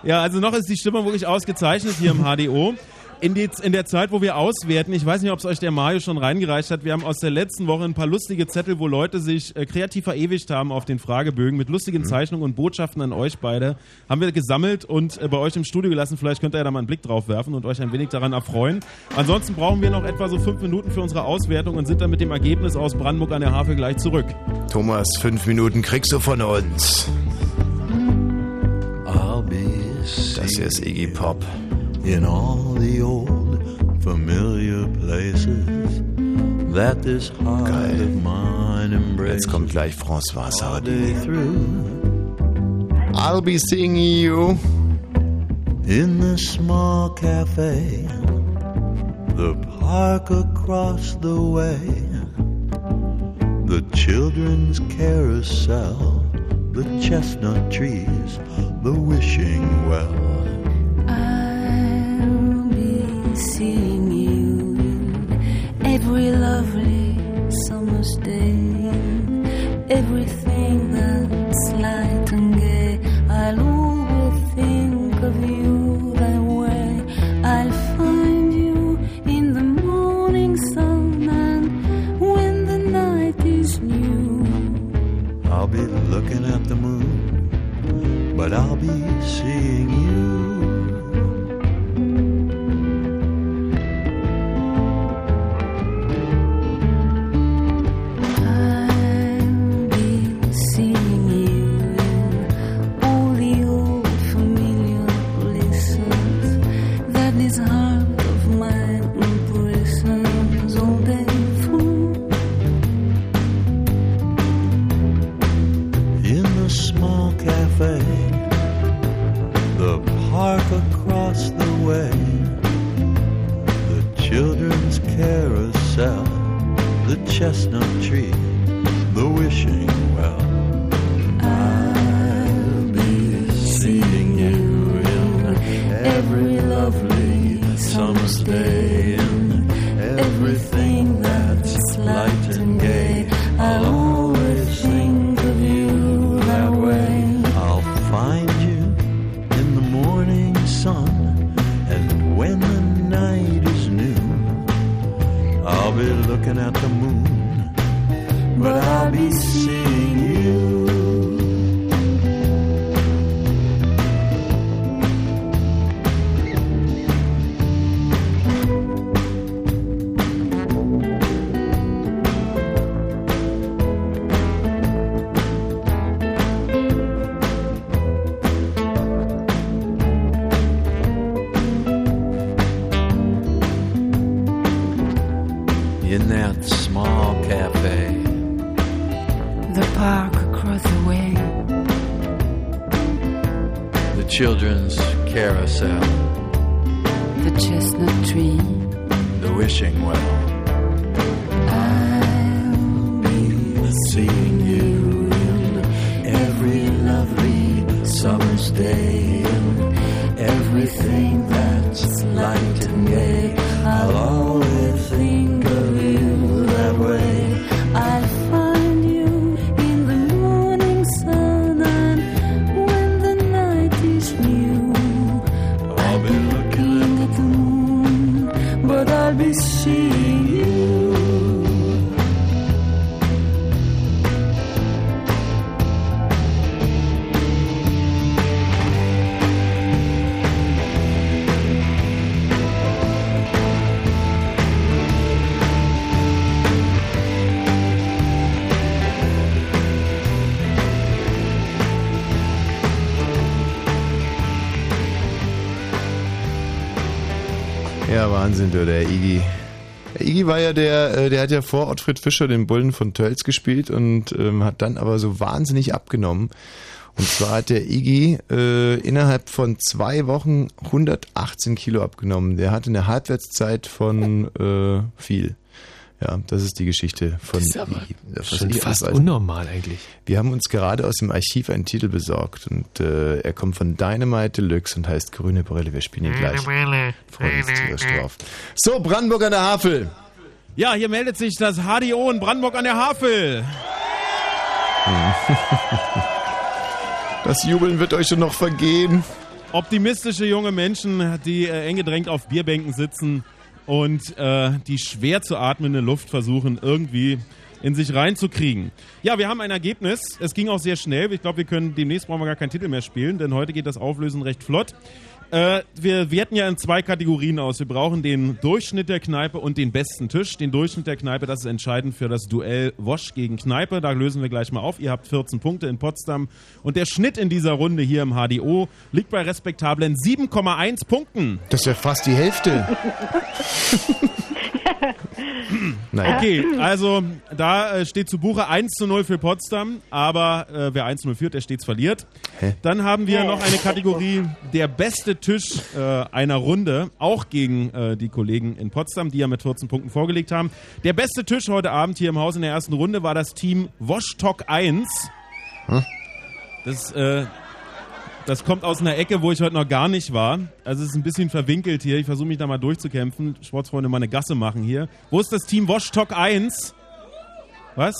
Ja, also noch ist die Stimmung wirklich ausgezeichnet hier im HDO. In, die, in der Zeit, wo wir auswerten, ich weiß nicht, ob es euch der Mario schon reingereicht hat, wir haben aus der letzten Woche ein paar lustige Zettel, wo Leute sich äh, kreativ verewigt haben auf den Fragebögen mit lustigen Zeichnungen und Botschaften an euch beide. Haben wir gesammelt und äh, bei euch im Studio gelassen. Vielleicht könnt ihr ja da mal einen Blick drauf werfen und euch ein wenig daran erfreuen. Ansonsten brauchen wir noch etwa so fünf Minuten für unsere Auswertung und sind dann mit dem Ergebnis aus Brandenburg an der Havel gleich zurück. Thomas, fünf Minuten kriegst du von uns. Das hier ist Iggy Pop. In all the old familiar places that this heart of mine embraces Jetzt kommt gleich François all Sardi. day through. I'll be seeing you. In the small cafe, the park across the way, the children's carousel, the chestnut trees, the wishing well. Everything Wahnsinn, du, der Iggy. Der Iggy war ja der, äh, der hat ja vor Ottfried Fischer den Bullen von Tölz gespielt und ähm, hat dann aber so wahnsinnig abgenommen. Und zwar hat der Iggy äh, innerhalb von zwei Wochen 118 Kilo abgenommen. Der hatte eine Halbwertszeit von äh, viel. Ja, das ist die Geschichte von Das ist aber. Das schon fast ausweisen. unnormal eigentlich. Wir haben uns gerade aus dem Archiv einen Titel besorgt und äh, er kommt von Dynamite Deluxe und heißt Grüne Brille. Wir spielen ihn gleich. Freuen uns tierisch drauf. So, Brandenburg an der Havel. Ja, hier meldet sich das HDO in Brandenburg an der Havel. Das Jubeln wird euch schon noch vergehen. Optimistische junge Menschen, die äh, eng gedrängt auf Bierbänken sitzen und äh, die schwer zu atmende Luft versuchen, irgendwie in sich reinzukriegen. Ja, wir haben ein Ergebnis. Es ging auch sehr schnell. Ich glaube, wir können demnächst brauchen wir gar keinen Titel mehr spielen, denn heute geht das Auflösen recht flott. Äh, wir werten ja in zwei Kategorien aus. Wir brauchen den Durchschnitt der Kneipe und den besten Tisch. Den Durchschnitt der Kneipe, das ist entscheidend für das Duell Wosch gegen Kneipe. Da lösen wir gleich mal auf. Ihr habt 14 Punkte in Potsdam. Und der Schnitt in dieser Runde hier im HDO liegt bei respektablen 7,1 Punkten. Das ist ja fast die Hälfte. Naja. Okay, also da äh, steht zu Buche 1 zu 0 für Potsdam, aber äh, wer 1 zu 0 führt, der stets verliert. Hä? Dann haben wir noch eine Kategorie, der beste Tisch äh, einer Runde, auch gegen äh, die Kollegen in Potsdam, die ja mit 14 Punkten vorgelegt haben. Der beste Tisch heute Abend hier im Haus in der ersten Runde war das Team Woschtok 1. Hm? Das, äh, das kommt aus einer Ecke, wo ich heute noch gar nicht war. Also es ist ein bisschen verwinkelt hier. Ich versuche mich da mal durchzukämpfen. Sportsfreunde mal eine Gasse machen hier. Wo ist das Team Woschtok 1? Was?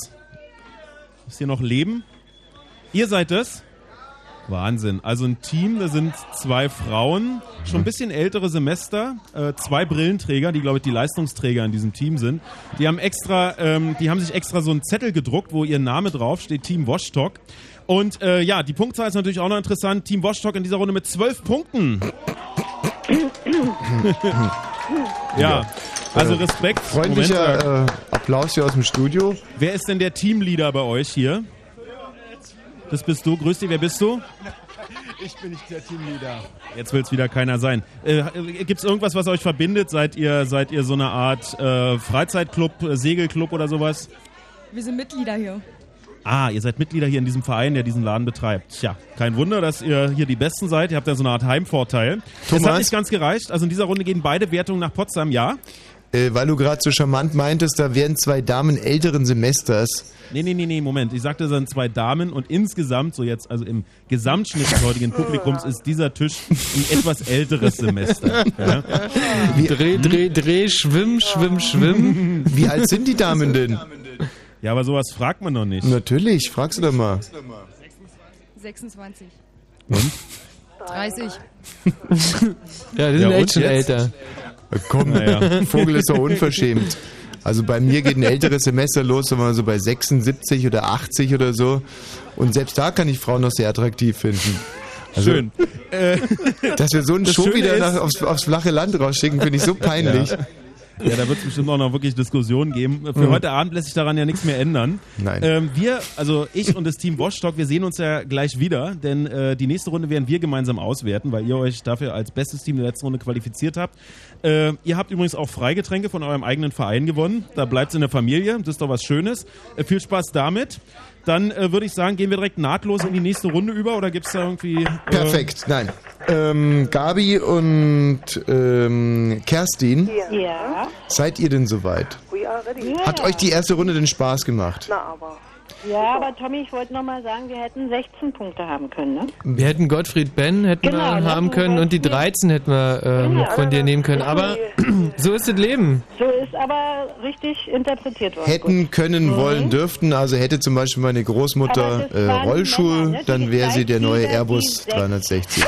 Ist hier noch Leben? Ihr seid es? Wahnsinn. Also ein Team, da sind zwei Frauen, schon ein bisschen ältere Semester, äh, zwei Brillenträger, die glaube ich die Leistungsträger in diesem Team sind. Die haben extra, ähm, die haben sich extra so einen Zettel gedruckt, wo ihr Name drauf steht, Team Woschtok. Und äh, ja, die Punktzahl ist natürlich auch noch interessant. Team Woschtok in dieser Runde mit zwölf Punkten. ja, also Äh, Respekt. Freundlicher äh, Applaus hier aus dem Studio. Wer ist denn der Teamleader bei euch hier? Das bist du. Grüß dich, wer bist du? Ich bin nicht der Teamleader. Jetzt will es wieder keiner sein. Äh, Gibt es irgendwas, was euch verbindet? Seid ihr, seid ihr so eine Art äh, Freizeitclub, Segelclub oder sowas? Wir sind Mitglieder hier. Ah, ihr seid Mitglieder hier in diesem Verein, der diesen Laden betreibt. Tja, kein Wunder, dass ihr hier die Besten seid. Ihr habt ja so eine Art Heimvorteil. Das Thomas? hat nicht ganz gereicht. Also in dieser Runde gehen beide Wertungen nach Potsdam, ja? Äh, weil du gerade so charmant meintest, da wären zwei Damen älteren Semesters. Nee, nee, nee, nee, Moment. Ich sagte, es sind zwei Damen und insgesamt, so jetzt, also im Gesamtschnitt des heutigen Publikums, ist dieser Tisch ein etwas älteres Semester. Ja? Dreh, dreh, dreh, schwimm, schwimm, schwimm. Wie alt sind die Damen denn? Ja, aber sowas fragt man doch nicht. Natürlich, fragst du doch mal. 26. Und? 30. Ja, die sind Ja, echt schon jetzt? älter. Komm, Naja. Vogel ist doch unverschämt. Also bei mir geht ein älteres Semester los, wenn man so bei 76 oder 80 oder so. Und selbst da kann ich Frauen noch sehr attraktiv finden. Also, Schön. Äh, Dass wir so einen das Show Schöne wieder ist- nach, aufs, aufs flache Land rausschicken, finde ich so peinlich. Ja. Ja, da wird es bestimmt auch noch wirklich Diskussionen geben. Für Mhm. heute Abend lässt sich daran ja nichts mehr ändern. Nein. Ähm, wir, also ich und das Team Woschstock, wir sehen uns ja gleich wieder, denn äh, die nächste Runde werden wir gemeinsam auswerten, weil ihr euch dafür als bestes Team der letzten Runde qualifiziert habt. Äh, ihr habt übrigens auch Freigetränke von eurem eigenen Verein gewonnen. Da bleibt es in der Familie. Das ist doch was Schönes. Äh, viel Spaß damit. Dann äh, würde ich sagen, gehen wir direkt nahtlos in die nächste Runde über oder gibt es da irgendwie. Äh, Perfekt, nein. Ähm, Gabi und ähm, Kerstin, Ja. seid ihr denn soweit? We are ready. Hat euch die erste Runde denn Spaß gemacht? Na, aber. Ja, aber Tommy, ich wollte noch mal sagen, wir hätten 16 Punkte haben können, ne? Wir hätten Gottfried Ben hätten Genau, wir ne? haben können und die 13 hätten wir ähm, Genau. von dir nehmen können. Aber so ist das Leben. So ist aber richtig interpretiert worden. Hätten, können, wollen, dürften. Also hätte zum Beispiel meine Mhm. Großmutter äh, Rollschuhe, Männer, ne? dann wäre sie der neue Airbus die sechs- 360.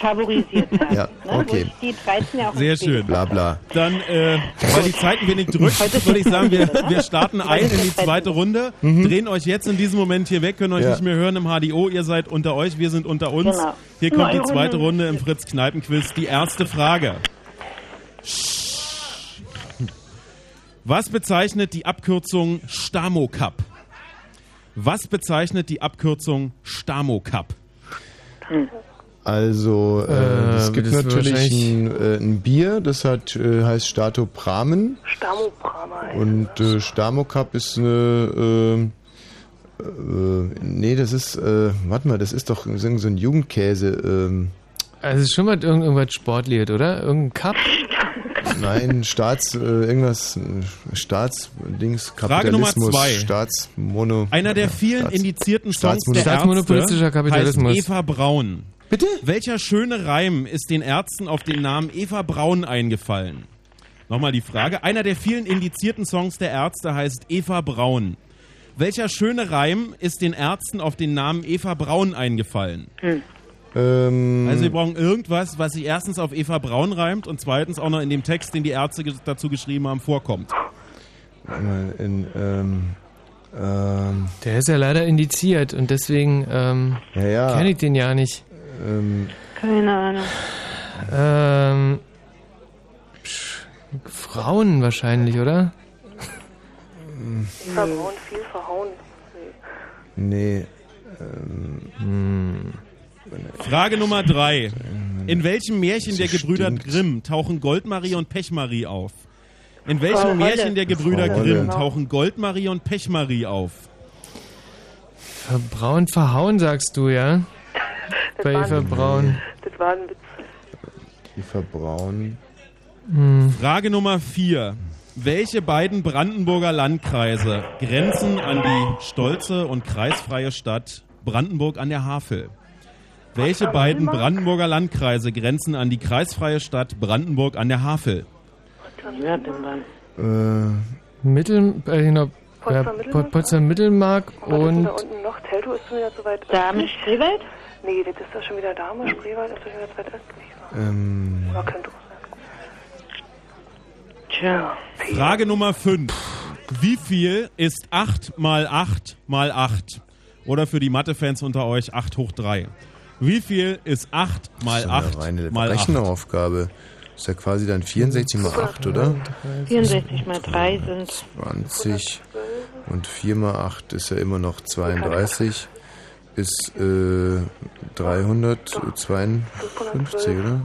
favorisiert haben. Ja, ne? Wo okay. ich die 13 ja auch Sehr schön. Bla bla. Dann, äh, weil die Zeit ein wenig drückt, würde ich sagen, wir, wir starten ein in die zweite Runde, drehen euch jetzt in diesem Moment hier weg, können euch Ja. nicht mehr hören im HDO. Ihr seid unter euch, wir sind unter uns. Genau. Hier kommt die zweite Runde. Im Fritz-Kneipen-Quiz. Die erste Frage. Was bezeichnet die Abkürzung Stamo Cup? Was bezeichnet die Abkürzung Stamo Cup? Also, äh, Äh, es gibt natürlich ein, äh, ein Bier, das hat, äh, heißt Stato Pramen. Stamobrama heißt Und äh, Stamokap ist eine. Äh, äh, nee, das ist. Äh, warte mal, das ist doch so ein so ein Jugendkäse. Ähm, Also es ist schon mal irgend- irgendwas Sportliert, oder? Irgendein Cup? nein, Staats. Äh, irgendwas. Staatsdings. Frage Nummer Kapitalismus. zwei. Staatsmono. Einer der vielen Staats- indizierten Songs Staatsmono- der Staatsmonopolistischer Ärzte Kapitalismus. heißt Eva Braun. Bitte? Welcher schöne Reim ist den Ärzten auf den Namen Eva Braun eingefallen? Nochmal die Frage. Einer der vielen indizierten Songs der Ärzte heißt Eva Braun. Welcher schöne Reim ist den Ärzten auf den Namen Eva Braun eingefallen? Ähm, Also wir brauchen irgendwas, was sich erstens auf Eva Braun reimt und zweitens auch noch in dem Text, den die Ärzte dazu geschrieben haben, vorkommt. in, ähm, ähm, Der ist ja leider indiziert und deswegen ähm, ja, ja. kenne ich den ja nicht. Ähm, Keine Ahnung. Ähm, psch, Frauen wahrscheinlich, oder? Verbrauen, viel verhauen. nee. Ähm, Frage Nummer drei. In welchem Märchen der Gebrüder Grimm tauchen Goldmarie und Pechmarie auf? In Frau welchem Holle. Märchen der Gebrüder Frau Grimm Holle. tauchen Goldmarie und Pechmarie auf? Braun verhauen, sagst du, ja? Bei Eva ein- Braun. Das war ein Witz. Eva Braun. Hm. Frage Nummer vier. Welche beiden Brandenburger Landkreise grenzen an die stolze und kreisfreie Stadt Brandenburg an der Havel? Welche beiden Brandenburger Landkreise grenzen an die kreisfreie Stadt Brandenburg an der Havel? Äh, Mittel, äh, genau, ja, Potsdam-Mittelmark? Potsdam Mittelmark und da unten noch? Teltow ist schon wieder zu weit Dame östlich. Spreewald? Nee, das ist doch schon wieder Dame. Spreewald ist doch wieder zu weit östlich. ähm, Oder könnte Tja. Frage Nummer 5. Wie viel ist 8 mal 8 mal 8? Oder für die Mathe-Fans unter euch 8 hoch 3. Wie viel ist 8 mal das ist 8 eine reine mal 8? Rechenaufgabe. Ist ja quasi dann 64 mal 8, oder? 64 mal 3 sind 20 und 4 mal 8 ist ja immer noch 32 ist äh, 352, oder?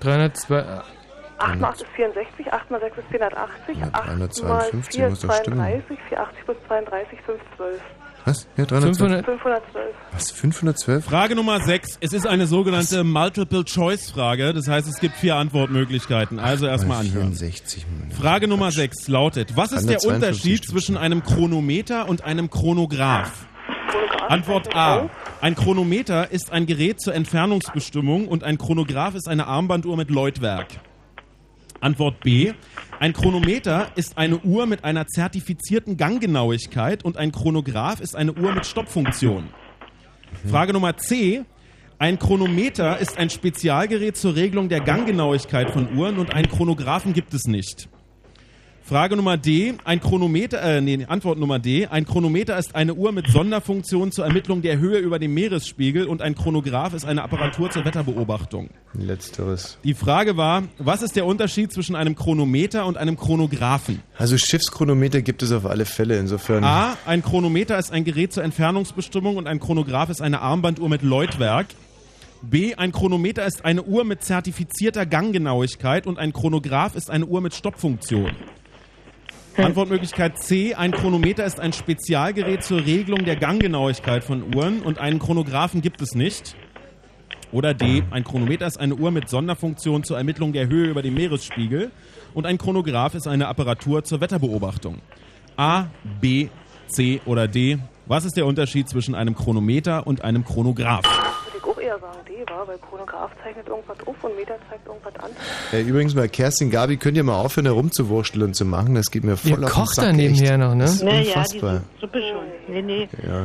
302. 8 mal 8 ist 64, 8 mal 6 ist 480, Ja, 8 mal 352 4 muss ist doch stimmen. 32, 480 plus 32, 512. Was? Ja, 312. 512. Was? 512? Frage Nummer 6. Es ist eine sogenannte Multiple-Choice-Frage. Das heißt, es gibt vier Antwortmöglichkeiten. Also erstmal anhören. 64. Frage Nummer 6 lautet, was ist der 152 Unterschied zwischen einem Chronometer und einem Chronograph? Antwort A. Ein Chronometer ist ein Gerät zur Entfernungsbestimmung und ein Chronograph ist eine Armbanduhr mit Läutwerk. Antwort B. Ein Chronometer ist eine Uhr mit einer zertifizierten Ganggenauigkeit und ein Chronograph ist eine Uhr mit Stoppfunktion. Frage Nummer C. Ein Chronometer ist ein Spezialgerät zur Regelung der Ganggenauigkeit von Uhren und einen Chronographen gibt es nicht. Frage Nummer D. Ein Chronometer, äh, nee, Antwort Nummer D. Ein Chronometer ist eine Uhr mit Sonderfunktion zur Ermittlung der Höhe über dem Meeresspiegel und ein Chronograph ist eine Apparatur zur Wetterbeobachtung. Letzteres. Die Frage war, was ist der Unterschied zwischen einem Chronometer und einem Chronographen? Also Schiffschronometer gibt es auf alle Fälle, insofern. A. Ein Chronometer ist ein Gerät zur Entfernungsbestimmung und ein Chronograph ist eine Armbanduhr mit Läutwerk. B. Ein Chronometer ist eine Uhr mit zertifizierter Ganggenauigkeit und ein Chronograph ist eine Uhr mit Stoppfunktion. Antwortmöglichkeit C. Ein Chronometer ist ein Spezialgerät zur Regelung der Ganggenauigkeit von Uhren und einen Chronographen gibt es nicht. Oder D. Ein Chronometer ist eine Uhr mit Sonderfunktion zur Ermittlung der Höhe über dem Meeresspiegel und ein Chronograph ist eine Apparatur zur Wetterbeobachtung. A, B, C oder D. Was ist der Unterschied zwischen einem Chronometer und einem Chronograph? Eher sagen D war, weil Chronograph zeichnet irgendwas auf und Meter zeigt irgendwas an. Äh, übrigens bei Kerstin Gabi könnt ihr mal aufhören, herumzuwurschteln und zu machen. Das geht mir voll Ihr auf kocht den Sack, da nebenher noch, ne? Das ist Naja, die unfassbar. Suppe schon. Nee, nee. Ja.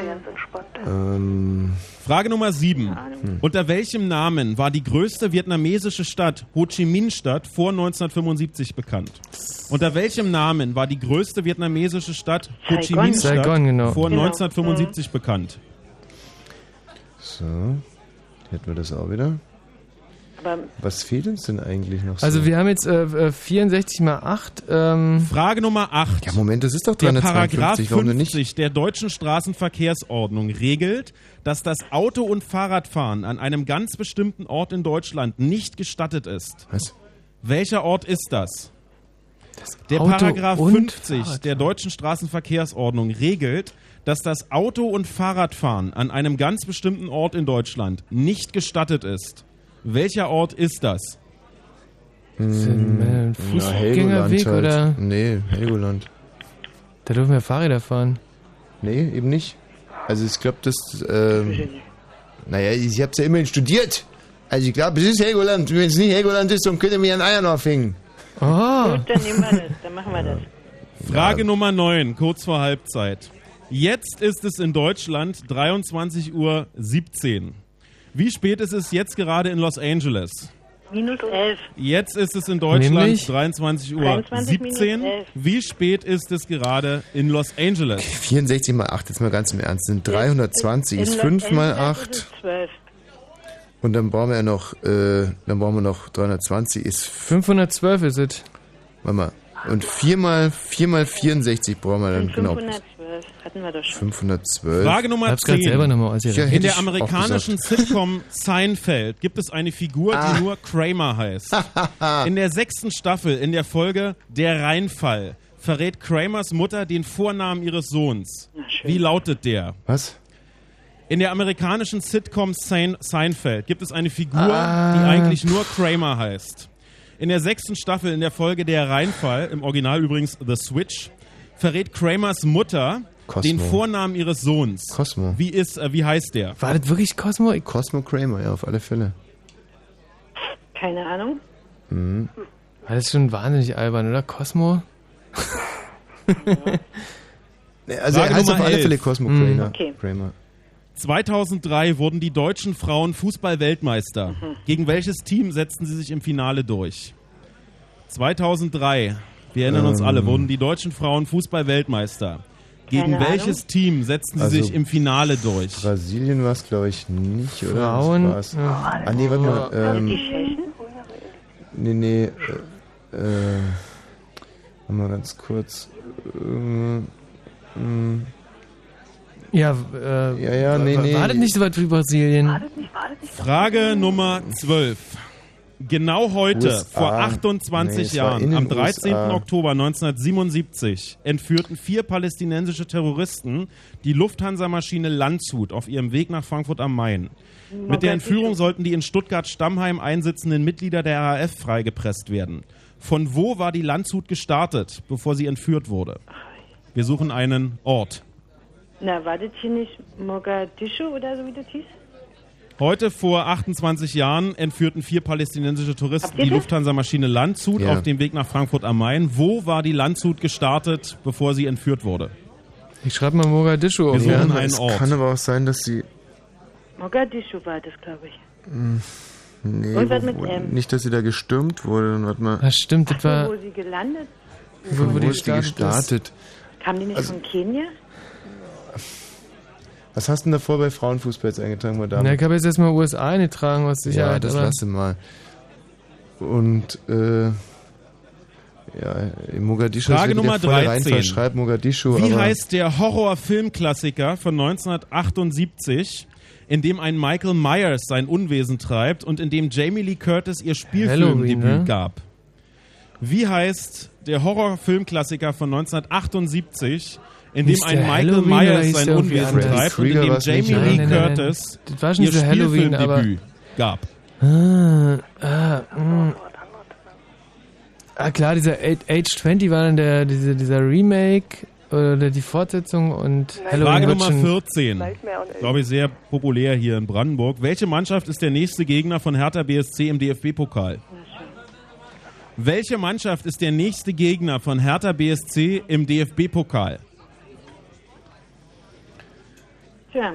Ähm, Ganz entspannt. Ähm, Frage Nummer 7. Unter welchem Namen war die größte vietnamesische Stadt Ho Chi Minh Stadt vor 1975 bekannt? Unter welchem Namen war die größte vietnamesische Stadt Ho Chi Saigon. Minh Stadt Saigon, genau. vor Genau. 1975 bekannt? So, hätten wir das auch wieder. Aber Was fehlt uns denn eigentlich noch? Also so? wir haben jetzt äh, äh, 64 mal 8. Ähm, Frage Nummer 8. Ja, Moment, das ist doch Der 352, Paragraph warum denn nicht? 50 der deutschen Straßenverkehrsordnung regelt, dass das Auto- und Fahrradfahren an einem ganz bestimmten Ort in Deutschland nicht gestattet ist. Was? Welcher Ort ist das? der Auto Paragraph und 50 der deutschen Straßenverkehrsordnung regelt, dass das Auto- und Fahrradfahren an einem ganz bestimmten Ort in Deutschland nicht gestattet ist. Welcher Ort ist das? Na, Fußgängerweg Helgoland oder? halt. Nee, Helgoland. Da dürfen wir Fahrräder fahren. Nee, eben nicht. Also ich glaube, das... Ähm, naja, ich hab's ja immerhin studiert. Also ich glaube, es ist Helgoland. Wenn es nicht Helgoland ist, dann könnt ihr mir an Eiern aufhängen. Oh. gut, dann nehmen wir das, dann machen wir das. Frage Nummer 9, kurz vor Halbzeit. Jetzt ist es in Deutschland 23.17 Uhr. Wie spät ist es jetzt gerade in Los Angeles? Minus 11. Jetzt ist es in Deutschland 23.17 Uhr 17. Wie spät ist es gerade in Los Angeles? 64 mal 8, jetzt mal ganz im Ernst, sind 320, ist 5 mal 8. Und dann brauchen wir ja noch, äh, dann brauchen wir noch 320, ist 512 ist es. Warte mal. Und 4 mal, 4 mal 64 brauchen wir dann genau. 500 das hatten wir doch schon. 512. Frage Nummer 10. Selber nochmal ja, In der amerikanischen Sitcom Seinfeld gibt es eine Figur, ah. die nur Kramer heißt. in der sechsten Staffel, in der Folge Der Reinfall, verrät Kramers Mutter den Vornamen ihres Sohns. Wie lautet der? Was? In der amerikanischen Sitcom Seinfeld gibt es eine Figur, ah. die eigentlich nur Kramer heißt. In der sechsten Staffel, in der Folge Der Reinfall, im Original übrigens The Switch, verrät Kramers Mutter Cosmo. den Vornamen ihres Sohns. Cosmo. Wie ist, äh, wie heißt der? War das wirklich Cosmo? Ich- Cosmo Kramer, ja, auf alle Fälle. Keine Ahnung. Mhm. War das schon wahnsinnig albern, oder? Cosmo? Also Frage er heißt Nummer auf alle 11. Fälle Cosmo Mhm. Kramer. Okay. Kramer. 2003 wurden die deutschen Frauen Fußball-Weltmeister. Gegen welches Team setzten sie sich im Finale durch? 2003, wir erinnern uns Ähm. alle, wurden die deutschen Frauen Fußball-Weltmeister. Gegen Keine welches Team setzten sie Also- sich im Finale durch? Brasilien war es, glaube ich, nicht, oder? Frauen, Das war's. ja. Ah, nee, warte mal. Ähm, Tschechen? nee, nee. Äh, äh, warte mal ganz kurz. Äh, mh, Ja, äh, Ja, ja, nee, war, nee. War das nicht so weit wie Brasilien? Frage Nummer 12. Genau heute, USA. vor Nee, 28 es war in Jahren, am 13. USA. Oktober 1977, entführten vier palästinensische Terroristen die Lufthansa-Maschine Landshut auf ihrem Weg nach Frankfurt am Main. Mit der Entführung sollten die in Stuttgart-Stammheim einsitzenden Mitglieder der RAF freigepresst werden. Von wo war die Landshut gestartet, bevor sie entführt wurde? Wir suchen einen Ort. Na, war das hier nicht Mogadischu oder so, wie das hieß? Heute vor 28 Jahren entführten vier palästinensische Touristen die? Lufthansa-Maschine Landshut Ja. auf dem Weg nach Frankfurt am Main. Wo war die Landshut gestartet, bevor sie entführt wurde? Ich schreibe mal Mogadischu auf. Ja. einen es Ort. kann aber auch sein, dass sie. Mogadischu war das, glaube ich. Nee, Irgendwas wo, mit wo, M. nicht, dass sie da gestürmt wurde. Dann warte mal. Das stimmt, das Wo, war. wo sie gelandet? Wo, wo Wo die ist die gestartet ist. gestartet? Kam die nicht Also- von Kenia? Was hast du denn davor bei Frauenfußball jetzt eingetragen, Madame? Na, ich habe jetzt erstmal USA eingetragen, aus ja, Sicherheit. das aber lasse mal. Und, äh, ja, in Mogadischu Frage ist Nummer der volle 13. Reinfall. Schreib Mogadischu, Wie aber heißt der Horrorfilmklassiker von 1978, in dem ein Michael Myers sein Unwesen treibt und in dem Jamie Lee Curtis ihr Spielfilmdebüt Halloween, ne? gab? Wie heißt der Horrorfilmklassiker von 1978, in dem ein Michael Myers sein Unwesen treibt und in dem Jamie nein, Lee nein, nein, nein. Curtis ihr dieser Spielfilmdebüt gab? Ah, ah, mh. ah, klar, dieser Age 20 war dann der, diese, dieser Remake oder die Fortsetzung und Halloween Frage Nummer schon 14. Nightmare on Elm. Glaube ich sehr populär hier in Brandenburg. Welche Mannschaft ist der nächste Gegner von Hertha BSC im DFB-Pokal? Welche Mannschaft ist der nächste Gegner von Hertha BSC im DFB-Pokal? Tja,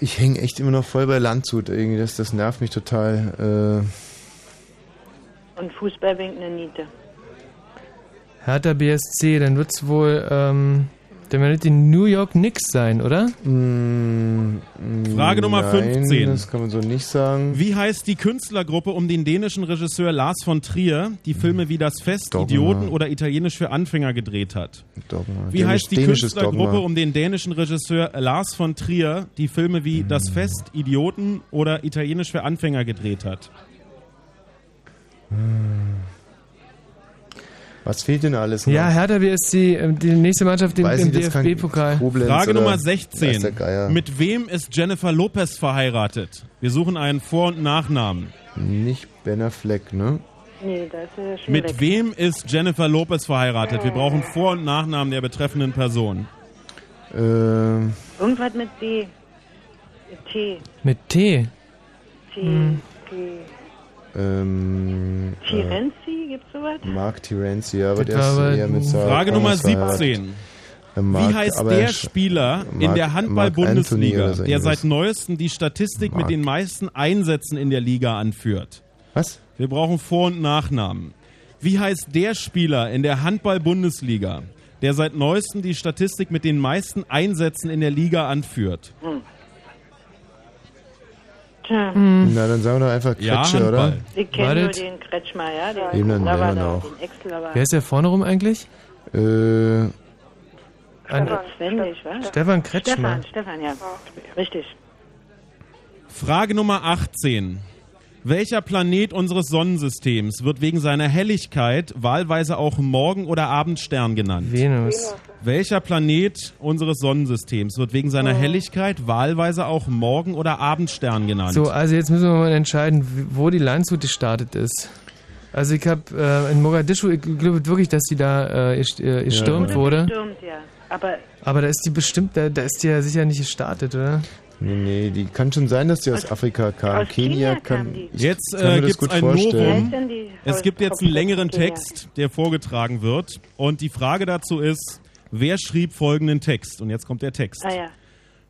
ich hänge echt immer noch voll bei Landshut. Irgendwie, das, das nervt mich total. und Fußball winkt eine Niete. Hertha BSC, dann wird's wohl, ähm, Dann werden die New York Knicks sein, oder? Frage Nummer Nein, 15. das kann man so nicht sagen. Wie heißt die Künstlergruppe um den dänischen Regisseur Lars von Trier, die Filme wie Das Fest, Dogma. Idioten oder Italienisch für Anfänger gedreht hat? Dogma. Wie Dänisch- heißt die dänisches Künstlergruppe Dogma. um den dänischen Regisseur Lars von Trier, die Filme wie Hm. Das Fest, Idioten oder Italienisch für Anfänger gedreht hat? Was fehlt denn alles noch? Ja, Hertha BSC, ähm, die nächste Mannschaft im, im DFB-Pokal. Frage Nummer weiß 16. der Geier. Mit wem ist Jennifer Lopez verheiratet? Wir suchen einen Vor- und Nachnamen. Nicht Ben Fleck, ne? Nee, das ist ja schon Mit weg. wem ist Jennifer Lopez verheiratet? Wir brauchen Vor- und Nachnamen der betreffenden Person. Ähm, Irgendwas mit D. T. Mit T. T. Hm. T. ähm, äh, Tirenzi, gibt's sowas? Mark Terenzi, aber Das der ist eher mit Sarah Frage Nummer Connors verheiratet. 17. Äh, Mark- Wie heißt der er Spieler in Mark- der Mark Handball-Bundesliga, so der seit neuestem die Statistik mit Mark- den meisten Einsätzen in der Liga anführt? Was? Wir brauchen Vor- und Nachnamen. Wie heißt der Spieler in der Handball-Bundesliga, der seit neuestem die Statistik mit den meisten Einsätzen in der Liga anführt? Hm. Tja. Na, dann sagen wir doch einfach Ja, Kretsche, oder? Ich kenne nur den Kretschmer, ja, den Eben, dann Lava werden wir da, noch. den Excel, Wer ist der vorne rum eigentlich? Äh, An Svendig, was? Stefan Kretschmer. Stefan, Stefan, ja. Richtig. Frage Nummer 18. Welcher Planet unseres Sonnensystems wird wegen seiner Helligkeit wahlweise auch Morgen- oder Abendstern genannt? Venus. Welcher Planet unseres Sonnensystems wird wegen seiner Helligkeit wahlweise auch Morgen- oder Abendstern genannt? So, also jetzt müssen wir mal entscheiden, wo die Landshut gestartet ist. Also ich habe äh, in Mogadischu, ich glaube wirklich, dass die da äh, äh, gestürmt wurde. Stimmt, ja. Aber Aber da ist die bestimmt, da, da ist die ja sicher nicht gestartet, oder? nee, nee, die kann schon sein, dass die aus Afrika kam. aus Kenia kann. kam die. Ich Jetzt äh, das gibt gut es ein vorstellen. Novum. Es gibt jetzt einen längeren Kenia? Text, der vorgetragen wird. Und die Frage dazu ist, wer schrieb folgenden Text? Und jetzt kommt der Text. Ah ja.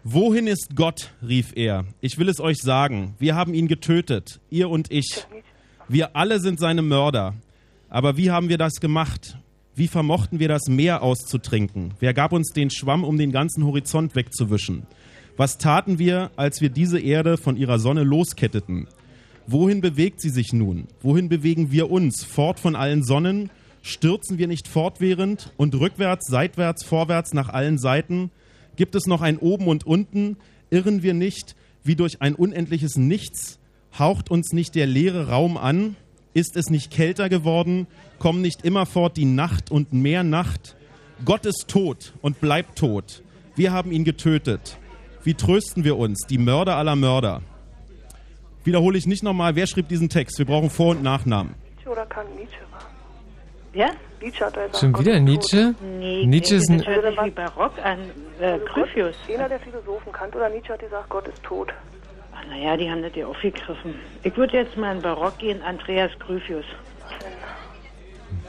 Wohin ist Gott? rief er. Ich will es euch sagen. Wir haben ihn getötet, ihr und ich. Wir alle sind seine Mörder. Aber wie haben wir das gemacht? Wie vermochten wir das Meer auszutrinken? Wer gab uns den Schwamm, um den ganzen Horizont wegzuwischen? Was taten wir, als wir diese Erde von ihrer Sonne losketteten? Wohin bewegt sie sich nun? Wohin bewegen wir uns? Fort von allen Sonnen? Stürzen wir nicht fortwährend und rückwärts, seitwärts, vorwärts nach allen Seiten? Gibt es noch ein Oben und Unten? Irren wir nicht wie durch ein unendliches Nichts? Haucht uns nicht der leere Raum an? Ist es nicht kälter geworden? Kommen nicht immerfort die Nacht und mehr Nacht? Gott ist tot und bleibt tot. Wir haben ihn getötet. Wie trösten wir uns, die Mörder aller Mörder? Wiederhole ich nicht nochmal, wer schrieb diesen Text? Wir brauchen Vor- und Nachnamen. Nietzsche oder kann Nietzsche Wer? Nietzsche hat da gesagt, Schon wieder. Nietzsche? Nee, Nietzsche ist das ein, hört sich wie Barock an. Äh, Also Gryphius. Einer der Philosophen, Kant oder Nietzsche hat gesagt, Gott ist tot. Ah, naja, die haben das ja aufgegriffen. Ich würde jetzt mal in Barock gehen, Andreas Gryphius.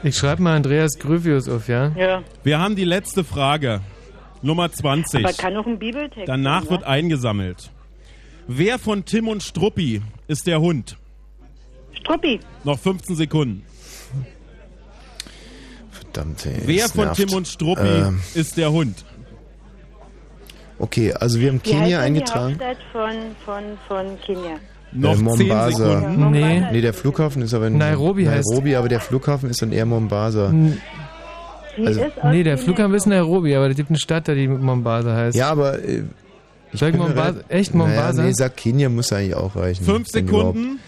ich schreibe mal Andreas Grövius auf, ja? Ja. Wir haben die letzte Frage. Nummer 20. Aber kann auch ein Bibeltext Danach sein, wird ne? eingesammelt. Wer von Tim und Struppi ist der Hund? Struppi. Noch 15 Sekunden. Verdammt, ey. Wer von nervt. Tim und Struppi Ähm, ist der Hund? okay, also wir haben Wie heißt Kenia eingetragen. Die Hauptstadt von, von, von Kenia. Noch äh, 10 Mombasa. Sekunden. Nee. Nee, der Flughafen ist aber in Nairobi heißt- Nairobi, aber der Flughafen ist dann eher Mombasa. N- Also- Nee, der Flughafen ist Nairobi, aber es gibt eine Stadt, die Mombasa heißt. Ja, aber äh, ich Sag bin mir Mombasa- echt Mombasa? Naja, nee, sag Kenia muss eigentlich auch reichen. Fünf. Sekunden.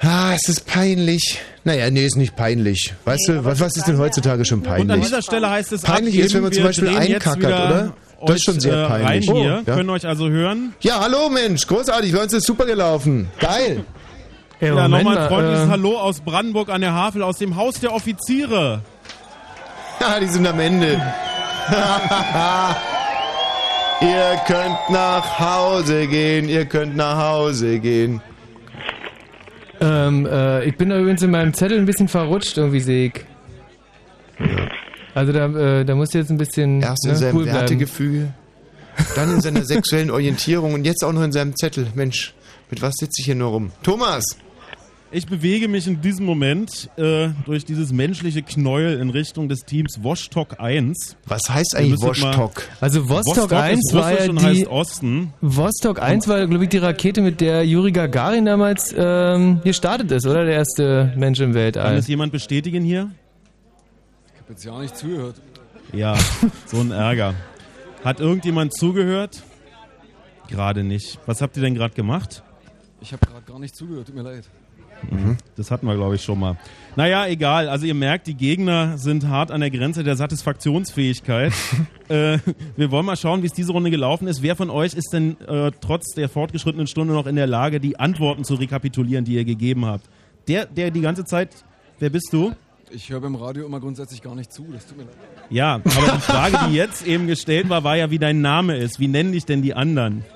Ah, es ist peinlich. Naja, nee, ist nicht peinlich. Weißt du, was, was ist denn heutzutage schon Und an peinlich? dieser Stelle heißt es Peinlich abgeben. ist, wenn man zum Beispiel einkackert, oder? Das ist schon sehr äh, peinlich. Rein hier, Oh, ja. können euch also hören. Ja, hallo Mensch, großartig, bei uns ist super gelaufen. Geil. Ja, Moment nochmal ein mal, freundliches äh, Hallo aus Brandenburg an der Havel, aus dem Haus der Offiziere. Ja, die sind am Ende. ihr könnt nach Hause gehen, ihr könnt nach Hause gehen. Ähm, äh, ich bin da übrigens in meinem Zettel ein bisschen verrutscht, irgendwie sehe ich. Also da, äh, da musst du jetzt ein bisschen Erst in ne, seinem cool. Wertegefüge, dann in seiner sexuellen Orientierung und jetzt auch noch in seinem Zettel. Mensch, mit was sitze ich hier nur rum? Thomas! Ich bewege mich in diesem Moment äh, durch dieses menschliche Knäuel in Richtung des Teams Vostok 1. Was heißt eigentlich Vostok? Also Vostok, 1 ist war ja die heißt Osten. Vostok 1 war, glaube ich, die Rakete, mit der Juri Gagarin damals ähm, gestartet ist, oder? Der erste Mensch im Kann Weltall. es jemand bestätigen hier? Ich habe jetzt ja nicht zugehört. Ja, so ein Ärger. Hat irgendjemand zugehört? Gerade nicht. Was habt ihr denn gerade gemacht? Ich habe gerade gar nicht zugehört, tut mir leid. Mhm. Das hatten wir, glaube ich, schon mal. Naja, egal. Also ihr merkt, die Gegner sind hart an der Grenze der Satisfaktionsfähigkeit. äh, wir wollen mal schauen, wie es diese Runde gelaufen ist. Wer von euch ist denn äh, trotz der fortgeschrittenen Stunde noch in der Lage, die Antworten zu rekapitulieren, die ihr gegeben habt? Der, der die ganze Zeit... Wer bist du? Ich höre beim Radio immer grundsätzlich gar nicht zu, das tut mir leid. Ja, aber die Frage, die jetzt eben gestellt war, war ja, wie dein Name ist. Wie nennen dich denn die anderen?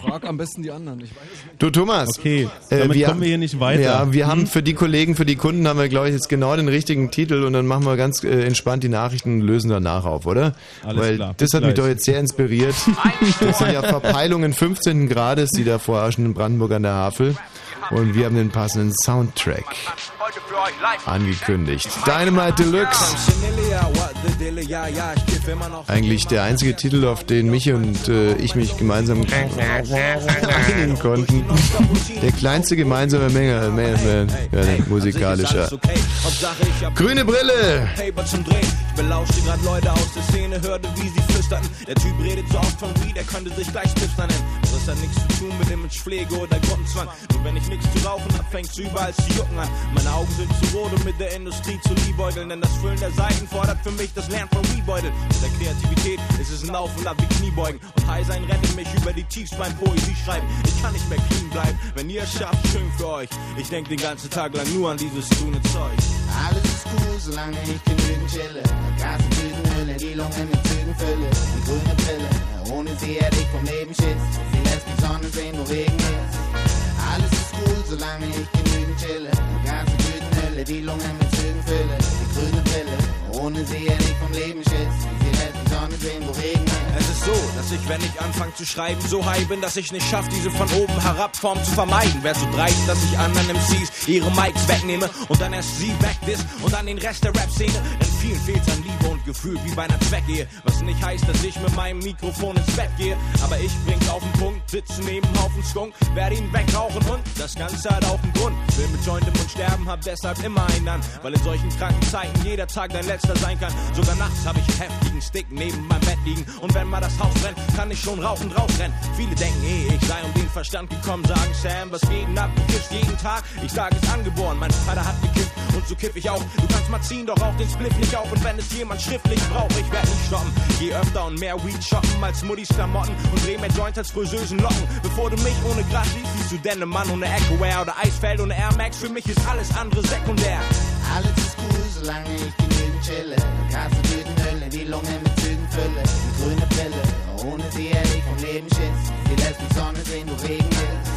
Frag am besten die anderen, ich weiß es nicht. Du Thomas. Okay, damit kommen wir hier nicht weiter. Ja, wir haben Hm? für die Kollegen, für die Kunden haben wir, glaube ich, jetzt genau den richtigen Titel und dann machen wir ganz äh, entspannt die Nachrichten und lösen danach auf, oder? Alles Weil klar, das hat mich gleich. doch jetzt sehr inspiriert. Das sind ja Verpeilungen 15. Grades, die da vorherrschen in Brandenburg an der Havel. Und wir haben den passenden Soundtrack angekündigt. Dynamite Deluxe. Eigentlich der einzige Titel, auf den mich und äh, ich mich gemeinsam einigen konnten. Der kleinste gemeinsame Menge, man, ja, musikalischer. Grüne Brille. Belauschte grad Leute aus der Szene, hörte, wie sie flüsterten. Der Typ redet so oft von Weed, er könnte sich gleich Tipster nennen. Hat nichts zu tun mit Imagepflege oder Gruppenzwang. Nur wenn ich nichts zu rauchen hab, fängt's überall zu jucken an. Meine Augen sind zu rot, um mit der Industrie zu liebäugeln. Denn das Füllen der Seiten fordert für mich das Lernen von Rebeutel. Mit der Kreativität ist es ein Auf und Ab wie Kniebeugen. Und High sein rettet mich über die Tiefs beim Poesie schreiben. Ich kann nicht mehr clean bleiben, wenn ihr es schafft, schön für euch. Ich denk den ganzen Tag lang nur an dieses grüne Zeug. Alles ist cool, solange ich genügend chille. Gas und Tütenhülle, die Lunge mit Zügen fülle. Die grüne Brille, ohne sie hätte ich vom Leben Schiss. Sie lässt mich Sonne sehen, wo Regen ist. Alles ist cool, solange ich genügend chille. Gas und Tütenhülle, die Lunge mit Zügen fülle. Die grüne Brille, ohne sie hätte ich vom Leben Schiss. Sie mich Sonne sehen, wo Regen ist. Es ist so, dass ich, wenn ich anfange zu schreiben, so high bin, dass ich nicht schaffe, diese von oben herab Form zu vermeiden. Wer so dreist, dass ich anderen MCs ihre Mics wegnehme und dann erst sie wegdiss und dann den Rest der Rap-Szene. Denn vielen fehlt's an Liebe und Gefühl wie bei einer Zweckehe. Was nicht heißt, dass ich mit meinem Mikrofon ins Bett gehe. Aber ich bring's auf den Punkt, sitze neben Haufen Skunk, werde ihn wegrauchen und das Ganze hat auch einen Grund. Will mit Joint im Mund sterben, hab deshalb immer einen an. Weil in solchen kranken Zeiten jeder Tag dein letzter sein kann. Sogar nachts hab ich einen heftigen Stick neben meinem Bett liegen. Und wenn mal das Haus brennt, kann ich schon rauchend rausrennen. Viele denken, eh, ich sei um den Verstand gekommen, sagen Sam, was geht denn ab? Du kiffst jeden Tag. Ich sage es angeboren, mein Vater hat gekifft und so kiff ich auch. Du kannst mal ziehen, doch rauch den Spliff nicht auf. Und wenn es jemand schriftlich braucht, ich werd nicht stoppen. Geh öfter und mehr Weed shoppen als Muddis Klamotten und dreh mehr Joints als frösösen Locken. Bevor du mich ohne Gras siehst, siehst du denn einen Mann ohne Echo-Wear oder Eisfeld ohne Air Max. Für mich ist alles andere sekundär. Alles ist cool, solange ich genügend chille. Gas und Tütenhülle, die Lunge mit Zügen fülle. Die grüne Brille, ohne sie hätte ich vom Leben Schiss. Sie lässt mich Sonne sehen, wo Regen ist.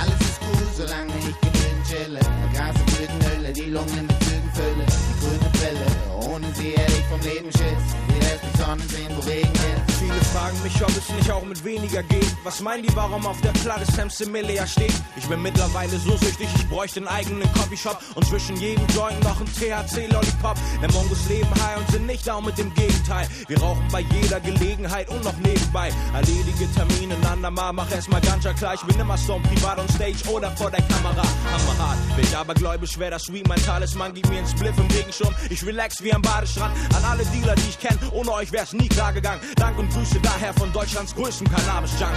Alles ist cool, solange ich genügend chille. Gas und Tütenhülle, die Lunge mit Zügen fülle. Die grüne Brille, ohne sie hätte ich vom Leben Schiss. Sie lässt mich Sonne sehen, wo Regen ist. Viele fragen mich, ob es nicht auch mit weniger geht. Was meinen die, warum auf der Platte Sam Similia steht? Ich bin mittlerweile so süchtig, ich bräuchte einen eigenen Coffeeshop und zwischen jedem Joint noch ein THC-Lollipop. Denn Mongos leben high und sind nicht down mit dem Gegenteil. Wir rauchen bei jeder Gelegenheit und noch nebenbei. Erledige Termine, andermal, mach erstmal Ganja klar. Ich bin immer Stone, privat on Stage oder vor der Kamera. Hammerhart, bin ich aber gläubig, schwer das Sweet. Mein Talisman gibt mir einen Spliff im Regenschirm. Ich relax wie am Badestrand. An alle Dealer, die ich kenne, ohne euch wär's nie klar gegangen. Dank und Grüße daher von Deutschlands größtem Cannabis-Junk.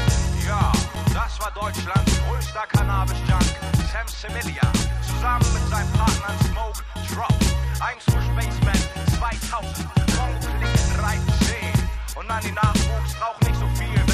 Ja, das war Deutschlands größter Cannabis-Junk. Sam Similia, zusammen mit seinem Partner Smoke Drop. Eins für Spaceman 2000, Mongo Klick 13. Und an die Nachwuchs braucht nicht so viel,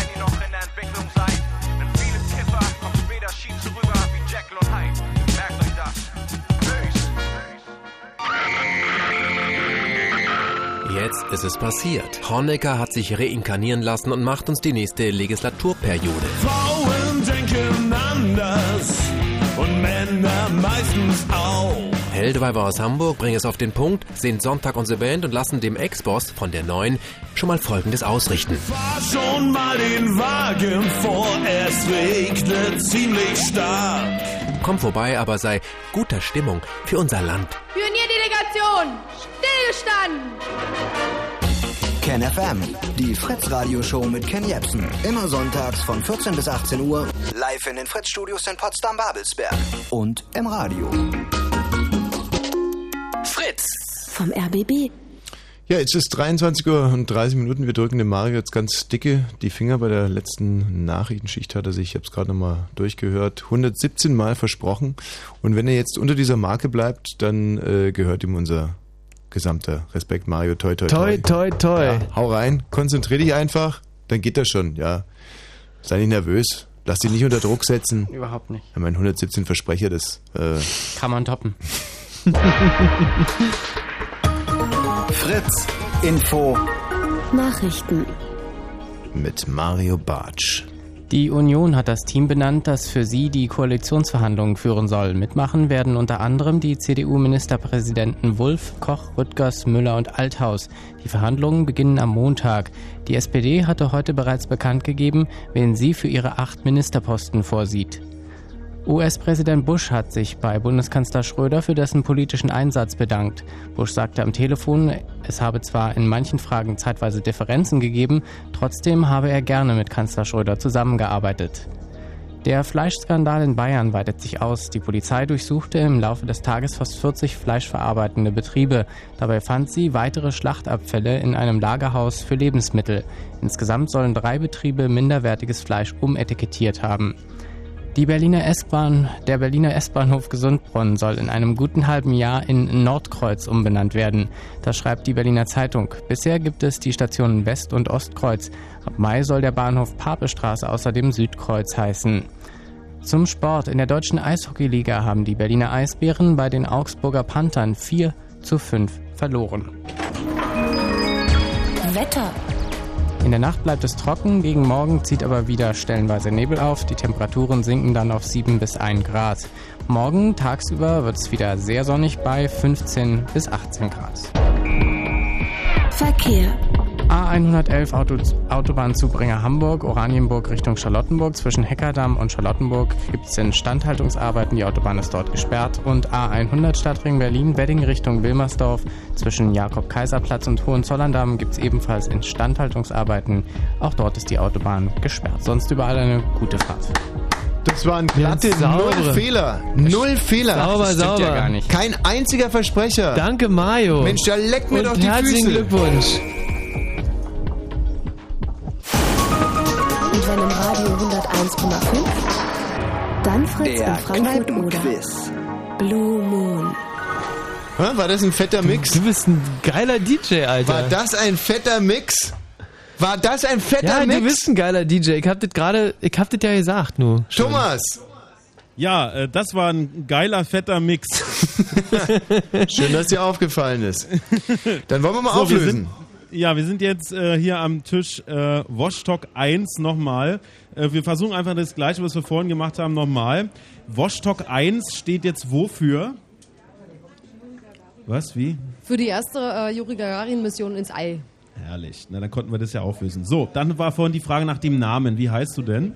Jetzt ist es passiert. Honecker hat sich reinkarnieren lassen und macht uns die nächste Legislaturperiode. Frauen denken anders und Männer meistens auch. Helldweiber aus Hamburg bringen es auf den Punkt, sehen Sonntag unsere Band und lassen dem Ex-Boss von der Neuen schon mal Folgendes ausrichten. Fahr schon mal den Wagen vor, es regnet ziemlich stark. Komm vorbei, aber sei guter Stimmung für unser Land. Pionierdelegation, Stillstand! Ken FM, die Fritz Radioshow mit Ken Jepsen. Immer sonntags von 14 bis 18 Uhr. Live in den Fritz Studios in Potsdam-Babelsberg. Und im Radio. Fritz. Vom RBB. Ja, jetzt ist 23 Uhr und 30 Minuten. Wir drücken dem Mario jetzt ganz dicke die Finger. Bei der letzten Nachrichtenschicht hat er sich, ich habe es gerade nochmal durchgehört, 117 Mal versprochen. Und wenn er jetzt unter dieser Marke bleibt, dann äh, gehört ihm unser gesamter Respekt, Mario. Toi, toi, Toi, toi, toi. Ja, hau rein, konzentrier dich einfach, dann geht das schon, ja. Sei nicht nervös, lass dich nicht unter Druck setzen. Überhaupt nicht. Ja, mein 117 Versprecher, das äh, Kann man toppen. Fritz Info. Nachrichten. mit Mario Bartsch. Die Union hat das Team benannt, das für sie die Koalitionsverhandlungen führen soll. Mitmachen werden unter anderem die CDU-Ministerpräsidenten Wulff, Koch, Rüttgers, Müller und Althaus. Die Verhandlungen beginnen am Montag. Die SPD hatte heute bereits bekannt gegeben, wen sie für ihre acht Ministerposten vorsieht. US-Präsident Bush hat sich bei Bundeskanzler Schröder für dessen politischen Einsatz bedankt. Bush sagte am Telefon, es habe zwar in manchen Fragen zeitweise Differenzen gegeben, trotzdem habe er gerne mit Kanzler Schröder zusammengearbeitet. Der Fleischskandal in Bayern weitet sich aus. Die Polizei durchsuchte im Laufe des Tages fast 40 fleischverarbeitende Betriebe. Dabei fand sie weitere Schlachtabfälle in einem Lagerhaus für Lebensmittel. Insgesamt sollen drei Betriebe minderwertiges Fleisch umetikettiert haben. Die Berliner S-Bahn, der Berliner S-Bahnhof Gesundbronn soll in einem guten halben Jahr in Nordkreuz umbenannt werden. Das schreibt die Berliner Zeitung. Bisher gibt es die Stationen West- und Ostkreuz. Ab Mai soll der Bahnhof Papestraße außerdem Südkreuz heißen. Zum Sport. In der deutschen Eishockeyliga haben die Berliner Eisbären bei den Augsburger Panthern 4 zu 5 verloren. Wetter. In der Nacht bleibt es trocken, gegen Morgen zieht aber wieder stellenweise Nebel auf. Die Temperaturen sinken dann auf 7 bis 1 Grad. Morgen tagsüber wird es wieder sehr sonnig bei 15 bis 18 Grad. Verkehr. A111 Auto, Autobahnzubringer Hamburg, Oranienburg Richtung Charlottenburg. Zwischen Heckerdamm und Charlottenburg gibt es Instandhaltungsarbeiten. Die Autobahn ist dort gesperrt. Und A100 Stadtring Berlin, Wedding Richtung Wilmersdorf. Zwischen Jakob-Kaiser-Platz und Hohenzollern-Damm gibt es ebenfalls Instandhaltungsarbeiten. Auch dort ist die Autobahn gesperrt. Sonst überall eine gute Fahrt. Das waren glatte Ja. Null Fehler. Null Fehler. Sauber, Das sauber. Ja gar nicht. Kein einziger Versprecher. Danke, Mario. Mensch, da leck mir Und doch die herzlichen Füße. Glückwunsch. Und wenn im Radio 101,5, dann Fritz Der in Frankfurt oder. Blue Moon. Hä, War das ein fetter Mix? Du bist ein geiler DJ, Alter. War das ein fetter Mix? War das ein fetter ja, Mix? du bist ein geiler DJ. Ich hab das gerade, ich hab das ja gesagt, nur. Thomas! Ja, äh, das war ein geiler, fetter Mix. Schön, dass dir aufgefallen ist. Dann wollen wir mal So, wir auflösen. sind, ja, wir sind jetzt äh, hier am Tisch äh, Woschtok 1 nochmal. Äh, wir versuchen einfach das gleiche, was wir vorhin gemacht haben, nochmal. Woschtok 1 steht jetzt wofür? Was? Wie? Für die erste äh, Juri Gagarin-Mission ins All. Herrlich. Na, dann konnten wir das ja auflösen. So, dann war vorhin die Frage nach dem Namen. Wie heißt du denn?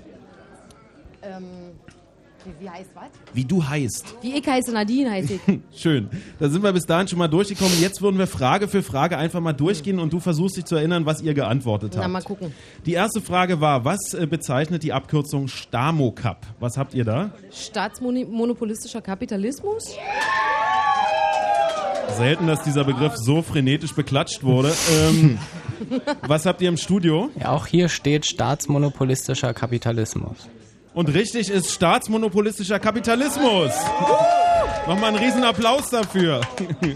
Ähm, wie, wie heißt was? Wie du heißt. Wie ich heiße Nadine, heiße ich. Schön. Da sind wir bis dahin schon mal durchgekommen. Jetzt würden wir Frage für Frage einfach mal durchgehen und du versuchst dich zu erinnern, was ihr geantwortet Na, habt. mal gucken. Die erste Frage war, was äh, bezeichnet die Abkürzung Stamo-Cup? Was habt ihr da? Staatsmonopolistischer Kapitalismus? Selten, dass dieser Begriff so frenetisch beklatscht wurde. Ähm, was habt ihr im Studio? Ja, auch hier steht staatsmonopolistischer Kapitalismus. Und richtig ist staatsmonopolistischer Kapitalismus. Nochmal einen riesen Applaus dafür.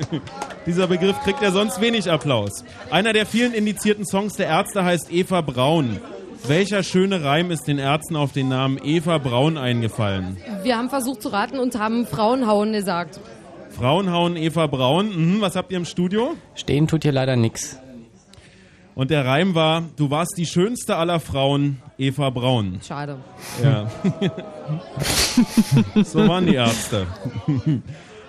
Dieser Begriff kriegt ja sonst wenig Applaus. Einer der vielen indizierten Songs der Ärzte heißt Eva Braun. Welcher schöne Reim ist den Ärzten auf den Namen Eva Braun eingefallen? Wir haben versucht zu raten und haben Frauenhauen gesagt. Frauenhauen Eva Braun. Mhm, was habt ihr im Studio? Stehen tut hier leider nichts. Und der Reim war, du warst die schönste aller Frauen, Eva Braun. Schade. Ja. so waren die Ärzte.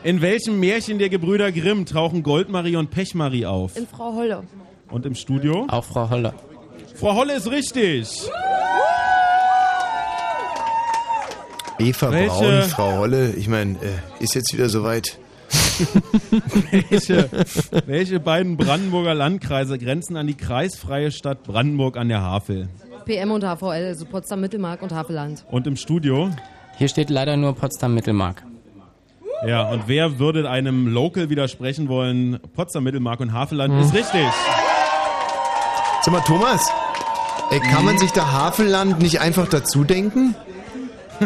In welchem Märchen der Gebrüder Grimm tauchen Goldmarie und Pechmarie auf? In Frau Holle. Und im Studio? Auch Frau Holle. Frau Holle ist richtig. Eva Welche- Braun, Frau Holle, ich meine, äh, ist jetzt wieder soweit. welche, welche beiden Brandenburger Landkreise grenzen an die kreisfreie Stadt Brandenburg an der Havel? PM und HVL, also Potsdam Mittelmark und Havelland. Und im Studio? Hier steht leider nur Potsdam-Mittelmark. Ja, und wer würde einem Local widersprechen wollen? Potsdam, Mittelmark und Havelland Hm. ist richtig. Sag mal, Thomas, ey, kann man sich da Havelland nicht einfach dazu denken?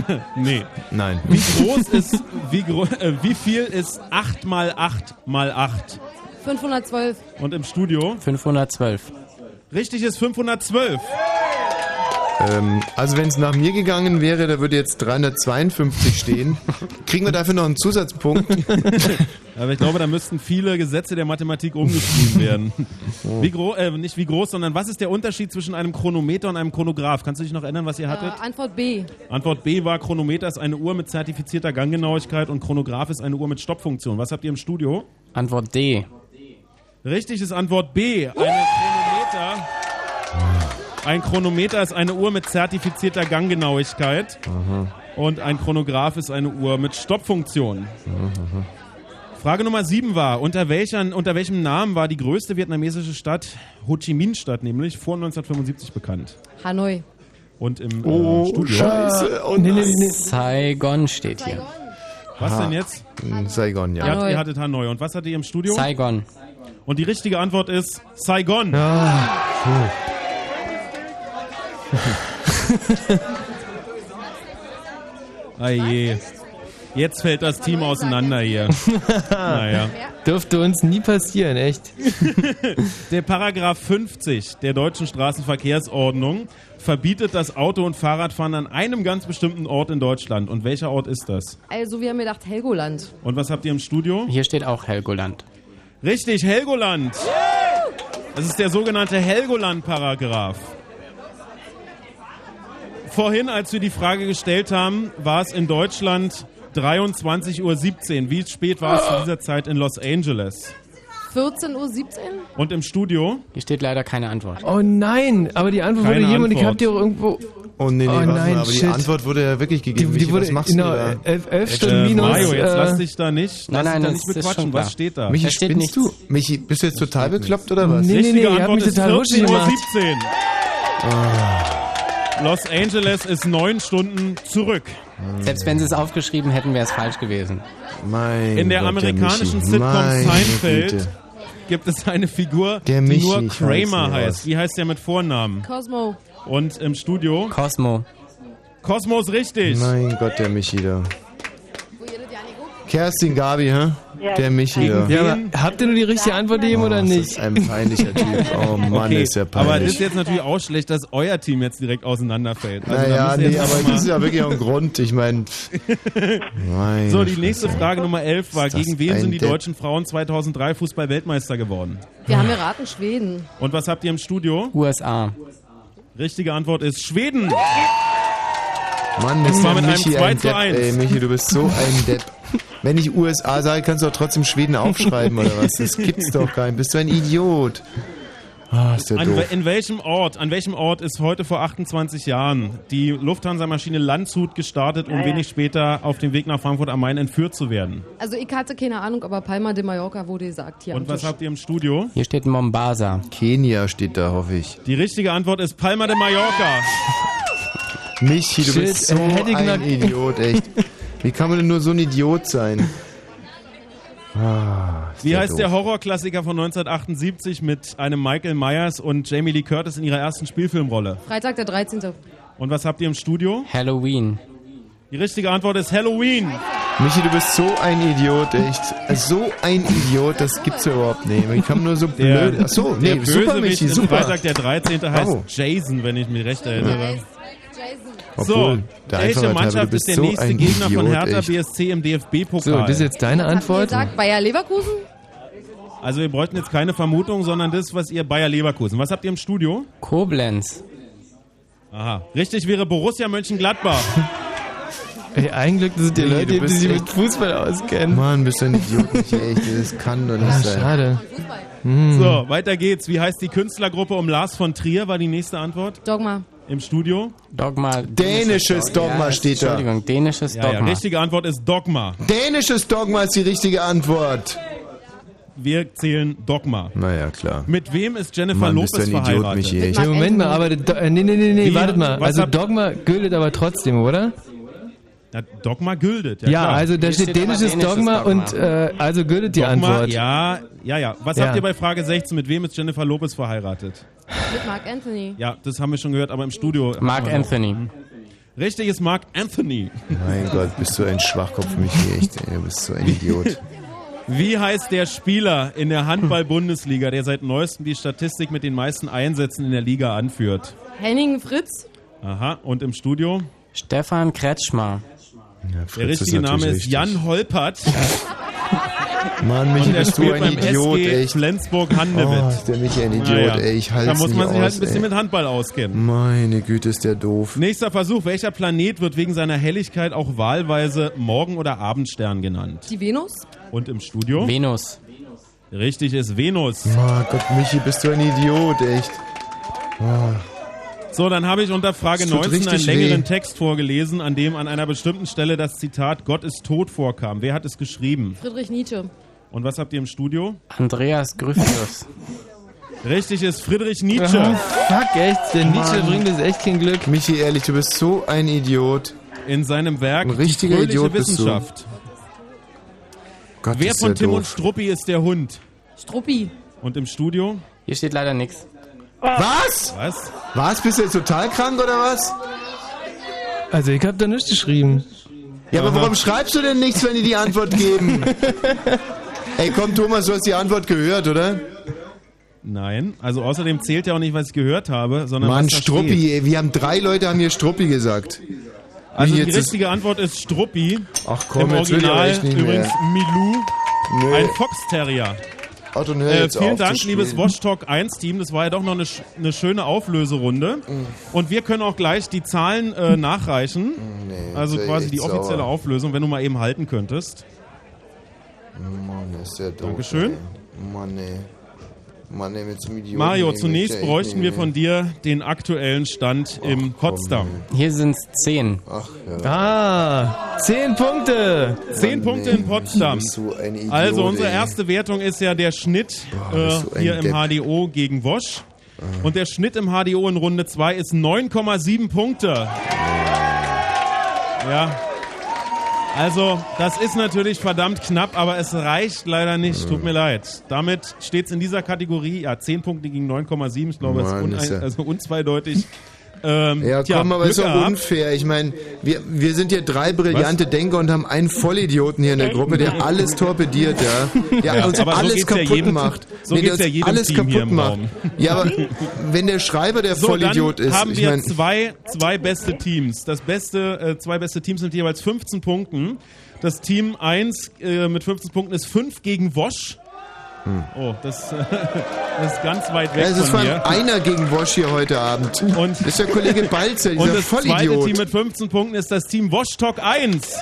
nee. Nein. Wie groß ist, wie, gro äh, wie viel ist 8 mal 8 mal 8? 512. Und im Studio? 512. Richtig ist 512. Ähm, also wenn es nach mir gegangen wäre, da würde jetzt 352 stehen. Kriegen wir dafür noch einen Zusatzpunkt? Aber ich glaube, da müssten viele Gesetze der Mathematik umgeschrieben werden. Oh. Wie groß, äh, nicht wie groß, sondern was ist der Unterschied zwischen einem Chronometer und einem Chronograph? Kannst du dich noch erinnern, was ihr hattet? Äh, Antwort B. Antwort B war, Chronometer ist eine Uhr mit zertifizierter Ganggenauigkeit und Chronograph ist eine Uhr mit Stoppfunktion. Was habt ihr im Studio? Antwort D. Richtig ist Antwort B. Eine Chronometer. Ein Chronometer ist eine Uhr mit zertifizierter Ganggenauigkeit und ein Chronograph ist eine Uhr mit Stoppfunktion. Frage Nummer 7 war, unter, welcher, unter welchem Namen war die größte vietnamesische Stadt, Ho Chi Minh Stadt nämlich, vor 1975 bekannt? Hanoi. Und im Oh, äh, Studio? Scheiße. Oh, Nee, nee, nee. Saigon steht hier. Was denn jetzt? Hm, Saigon, ja. Ihr, ihr hattet Hanoi. Und was hattet ihr im Studio? Saigon. Und die richtige Antwort ist Saigon. Aje. Jetzt fällt das Team auseinander hier. naja. Dürfte uns nie passieren, echt. Der Paragraph 50 der deutschen Straßenverkehrsordnung verbietet das Auto- und Fahrradfahren an einem ganz bestimmten Ort in Deutschland. Und welcher Ort ist das? Also wir haben gedacht Helgoland. Und was habt ihr im Studio? Hier steht auch Helgoland. Richtig, Helgoland. Das ist der sogenannte Helgoland-Paragraph. Vorhin, als wir die Frage gestellt haben, war es in Deutschland 23.17 Uhr. Wie spät war es zu dieser Zeit in Los Angeles? 14.17 Uhr? Und im Studio? Hier steht leider keine Antwort. Oh nein, aber die Antwort Keine wurde jemand, die Antwort. habt ihr auch irgendwo. Oh nee, nee, Oh warte nein, mal, aber die shit. Antwort wurde ja wirklich gegeben. Die- die Michi, wurde- was machst genau, du da? elf- elf Echt? Stunden Äh, minus, Mario, jetzt äh, lass dich da nicht, Nein, lass nein, dich da das nicht ist bequatschen. schon Was steht da? Michi, steht spinnst du? Michi, bist du jetzt total bekloppt oder was? Nee, nee, Richtige nee, ihr habt Antwort mich ist total wuschig 14.17 Uhr. gemacht. 17. Los Angeles ist neun Stunden zurück. Selbst wenn sie es aufgeschrieben hätten, wäre es falsch gewesen. Mein In der Gott, amerikanischen Michi. Sitcom Meine Seinfeld Güte. gibt es eine Figur, Der die nur Kramer heißt. Wie heißt der mit Vornamen? Cosmo. Und im Studio? Cosmo. Kosmos richtig. Mein Gott, der Michi da. Kerstin Gabi, hä? Ja, Der Michi. Ja, aber habt ihr nur die richtige Antwort gegeben oder Das nicht? ist ein peinlicher Typ. Oh Mann, Okay, ist der aber das peinlich. ist jetzt natürlich auch schlecht, dass euer Team jetzt direkt auseinanderfällt. Also naja, nee, jetzt aber das ist ja wirklich auch ein Grund. Ich meine, meine So, die nächste. Frage Nummer 11 war, das gegen wen sind die Depp? deutschen Frauen 2003 Fußball-Weltmeister geworden? Wir haben geraten Schweden. Und was habt ihr im Studio? USA. Richtige Antwort ist Schweden. Mann, zwar der mit einem Michi 2 ein zu Depp. 1. Ey, Michi, du bist so ein Depp. Wenn ich USA sage, kannst du doch trotzdem Schweden aufschreiben oder was? Das gibt's doch gar nicht. Bist du ein Idiot? Ah, ist der An, doof. in welchem Ort, an welchem Ort ist heute vor 28 Jahren die Lufthansa-Maschine Landshut gestartet, um Ja, ja. wenig später auf dem Weg nach Frankfurt am Main entführt zu werden? Also ich hatte keine Ahnung, aber Palma de Mallorca wurde gesagt hier. Und was Tisch. habt ihr im Studio? Hier steht Mombasa. Kenia steht da, hoffe ich. Die richtige Antwort ist Palma de Mallorca. Michi, du Shit, bist so ein Idiot, echt. Wie kann man denn nur so ein Idiot sein? Ah, Wie der heißt doof. der Horrorklassiker von 1978 mit einem Michael Myers und Jamie Lee Curtis in ihrer ersten Spielfilmrolle? Freitag der 13. Und was habt ihr im Studio? Halloween. Die richtige Antwort ist Halloween. Michi, du bist so ein Idiot, echt. So ein Idiot, das gibt's ja überhaupt nicht. Wie kann nur so Der, blöd... Achso, der nee, super, Bösewicht Michi, in super. Freitag der 13. heißt Bravo. Jason, wenn ich mich recht erinnere. Obwohl, So, der welche Mannschaft ist der so nächste ein Gegner von Idiot, Hertha echt. BSC im DFB-Pokal? So, das ist jetzt deine Antwort? gesagt Bayer Leverkusen? Also wir bräuchten jetzt keine Vermutung, sondern das, was ihr Bayer Leverkusen. Was habt ihr im Studio? Koblenz. Aha. Richtig wäre Borussia Mönchengladbach. Ey, eigentlich sind die Nee, Leute, die sich mit Fußball auskennen. Mann, bist du ein Idiot, Michi, echt. Das kann doch nicht Ah, sein. schade. Hm. So, weiter geht's. Wie heißt die Künstlergruppe um Lars von Trier, war die nächste Antwort. Dogma. Im Studio? Dogma. Dänisches Dogma ja, steht da. Entschuldigung, dänisches Ja, ja, Dogma. richtige Antwort ist Dogma. Dänisches Dogma ist die richtige Antwort. Wir zählen Dogma. Naja, klar. Mit wem ist Jennifer Mann, bist Lopez du ein Idiot, verheiratet? Michi. Ich- Ja, Moment mal, aber äh, nee, nee, nee, nee, Wie? wartet mal. Also Dogma gilt aber trotzdem, oder? Ja, Dogma gültet. Ja, Ja, also da steht dänisches Dogma und äh, also gilt die Dogma, Antwort. Ja, ja, ja. Was Ja. habt ihr bei Frage 16? Mit wem ist Jennifer Lopez verheiratet? Mit Mark Anthony. Ja, das haben wir schon gehört, aber im Studio. Mark wir noch. Anthony. Richtig ist Mark Anthony. Mein Gott, bist du ein Schwachkopf, Michi. Echt, ey, du bist so ein Idiot. Wie heißt der Spieler in der Handball-Bundesliga, der seit neuestem die Statistik mit den meisten Einsätzen in der Liga anführt? Henning Fritz. Aha, und im Studio? Stefan Kretschmer. Der richtige Name ist Jan Holpert. Mann, Michi, Und er bist du spielt ein beim Idiot, SG echt. Flensburg-Handewitt. Oh, ist der Michi ein Idiot, Naja, ey. Ich halte Da muss nicht man sich halt aus, ein bisschen ey. mit Handball auskennen. Meine Güte, ist der doof. Nächster Versuch. Welcher Planet wird wegen seiner Helligkeit auch wahlweise Morgen- oder Abendstern genannt? Die Venus. Und im Studio? Venus. Richtig ist Venus. Oh Gott, Michi, bist du ein Idiot, echt. Oh. So, dann habe ich unter Frage Es tut 19 einen längeren weh. Text vorgelesen, an dem an einer bestimmten Stelle das Zitat Gott ist tot vorkam. Wer hat es geschrieben? Friedrich Nietzsche. Und was habt ihr im Studio? Andreas Gryphius. Richtig ist Friedrich Nietzsche. Oh, fuck, echt. Der Nietzsche Mann. bringt das echt kein Glück. Michi, ehrlich, du bist so ein Idiot. In seinem Werk Ein richtiger Idiot bist du. Wissenschaft. Gott, Wer ist von Tim doof. und Struppi ist der Hund? Struppi. Und im Studio? Hier steht leider nichts. Was? Was? Was? Bist du jetzt total krank oder was? Also ich habe da nichts geschrieben. Ja, aber warum schreibst du denn nichts, wenn die die Antwort geben? Ey, komm, Thomas, du hast die Antwort gehört, oder? Nein. Also außerdem zählt ja auch nicht, was ich gehört habe, sondern Mann, was da Struppi, steht. ey, wir haben drei Leute haben hier Struppi gesagt. Also Wie die jetzt ist- richtige Antwort ist Struppi. Ach komm, Im jetzt will ich Original nicht mehr. übrigens Milou, Nö. ein Fox Terrier. Otto, Äh, jetzt vielen Dank, liebes Watch Talk 1 Team. Das war ja doch noch eine, eine schöne Auflöserunde. Mm. Und wir können auch gleich die Zahlen äh, nachreichen. also jetzt wär ich quasi die offizielle sauer. Auflösung, wenn du mal eben halten könntest. Mann, ist der doof. Dankeschön. Ey. Mann, ey. Mario, zunächst bräuchten wir von dir den aktuellen Stand im Potsdam. Hier sind es zehn. Ach, ja. Ah, zehn Punkte. Zehn Punkte in Potsdam. bist du ein Idiot, Also unsere ey. erste Wertung ist ja der Schnitt Boah, äh, hier im Depp. Ah. HDO gegen Wosch. Und der Schnitt im HDO in Runde 2 ist 9,7 Punkte. Ja. Also, das ist natürlich verdammt knapp, aber es reicht leider nicht. Tut mir leid. Damit steht es in dieser Kategorie, ja, 10 Punkte gegen 9,7. Ich glaube, es ist, Mann, ist ja- also unzweideutig. Ähm, Ja, tja, komm, aber Glück ist doch unfair. Ich meine, wir, wir sind hier drei brillante Denker und haben einen Vollidioten hier in der Gruppe, der alles torpediert, ja. Der Ja, uns aber so alles ja kaputt jedem- macht. so der geht's uns ja jedem alles Team hier kaputt macht. Ja, aber wenn der Schreiber der So, Vollidiot dann ist, haben ich wir meine, zwei, zwei beste Teams. Das beste, äh, zwei beste Teams sind jeweils 15 Punkten. Das Team 1 äh, mit 15 Punkten ist 5 gegen Wosch. Oh, das, das ist ganz weit weg ja, es ist von mir. allem einer gegen Wosch hier heute Abend. Und das ist der Kollege Balzer, dieser Und das zweite Vollidiot. Team mit 15 Punkten ist das Team Wash Talk 1.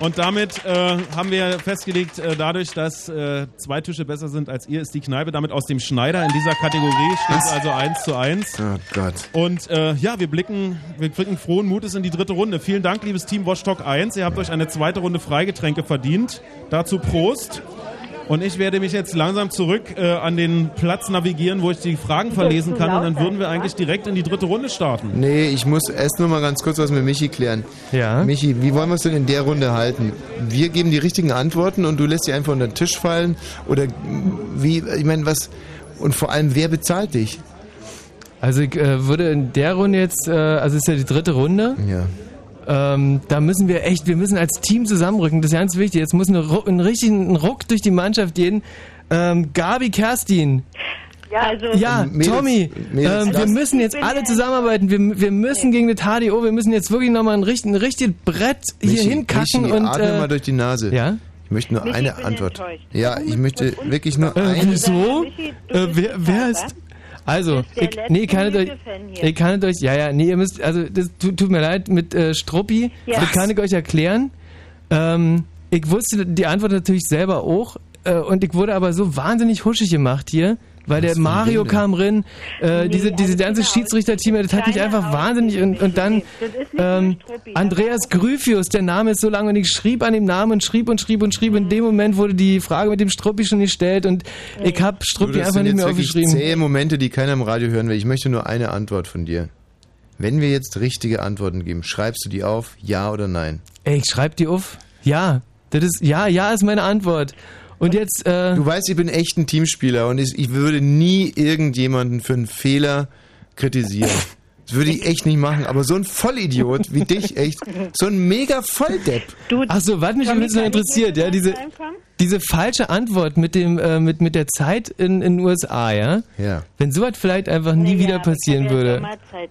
Und damit äh, haben wir festgelegt, äh, dadurch, dass äh, zwei Tische besser sind als ihr, ist die Kneipe damit aus dem Schneider in dieser Kategorie. Steht Was? also 1 zu 1. Oh Gott. Und äh, ja, wir blicken, wir blicken frohen Mutes in die dritte Runde. Vielen Dank, liebes Team Watch Talk 1. Ihr habt euch eine zweite Runde Freigetränke verdient. Dazu Prost. Und ich werde mich jetzt langsam zurück äh, an den Platz navigieren, wo ich die Fragen verlesen kann. Und dann würden wir eigentlich direkt in die dritte Runde starten. Nee, ich muss erst nur mal ganz kurz was mit Michi klären. Ja. Michi, wie wollen wir es denn in der Runde halten? Wir geben die richtigen Antworten und du lässt die einfach unter den Tisch fallen? Oder wie, ich meine, was, und vor allem, wer bezahlt dich? Also ich äh, würde in der Runde jetzt, äh, also es ist ja die dritte Runde. Ja. Ähm, da müssen wir echt, wir müssen als Team zusammenrücken. Das ist ganz wichtig. Jetzt muss eine, ein richtigen Ruck durch die Mannschaft gehen. Ähm, Gabi, Kerstin. Ja, also. Ja, Mädels, Tommy, Mädels, ähm, wir müssen jetzt alle zusammenarbeiten. Wir, wir müssen gegen das HDO, wir müssen jetzt wirklich nochmal ein, richt- ein richtiges Brett hier Michi, hinkacken Michi, und. atme Äh, mal durch die Nase. Ja? Ich möchte nur Michi, eine Antwort. enttäuscht. Ja, ich möchte wirklich nur äh, eine. wieso? Michi, du Äh, wer, wer ist. Also, ich, nee, kann ich euch, ich kann es euch, ja, ja, nee, ihr müsst, also, das tut, tut mir leid, mit äh, Struppi, Ja. das kann ich euch erklären. Ähm, ich wusste die Antwort natürlich selber auch, äh, und ich wurde aber so wahnsinnig huschig gemacht hier, weil der Mario kam rein, äh, diese, diese ganze Schiedsrichterteam, das hat mich einfach wahnsinnig und, und dann ähm, Andreas Gryphius, der Name ist so lang und ich schrieb an dem Namen und schrieb und schrieb und schrieb. In dem Moment wurde die Frage mit dem Struppi schon gestellt und ich hab Du, Struppi einfach nicht jetzt mehr aufgeschrieben. zähe Momente, die keiner im Radio hören will. Ich möchte nur eine Antwort von dir. Wenn wir jetzt richtige Antworten geben, schreibst du die auf, ja oder nein? Ey, ich schreib die auf. Ja, das ist, ja, ja ist meine Antwort. Und jetzt, äh, Du weißt, ich bin echt ein Teamspieler und ich, ich würde nie irgendjemanden für einen Fehler kritisieren. Das würde ich echt nicht machen, aber so ein Vollidiot wie dich, echt, so ein mega Volldepp. Achso, was mich ein bisschen interessiert, ja, diese, diese falsche Antwort mit dem, äh, mit, mit der Zeit in in den USA, ja? Ja. Wenn sowas vielleicht einfach nie wieder passieren würde.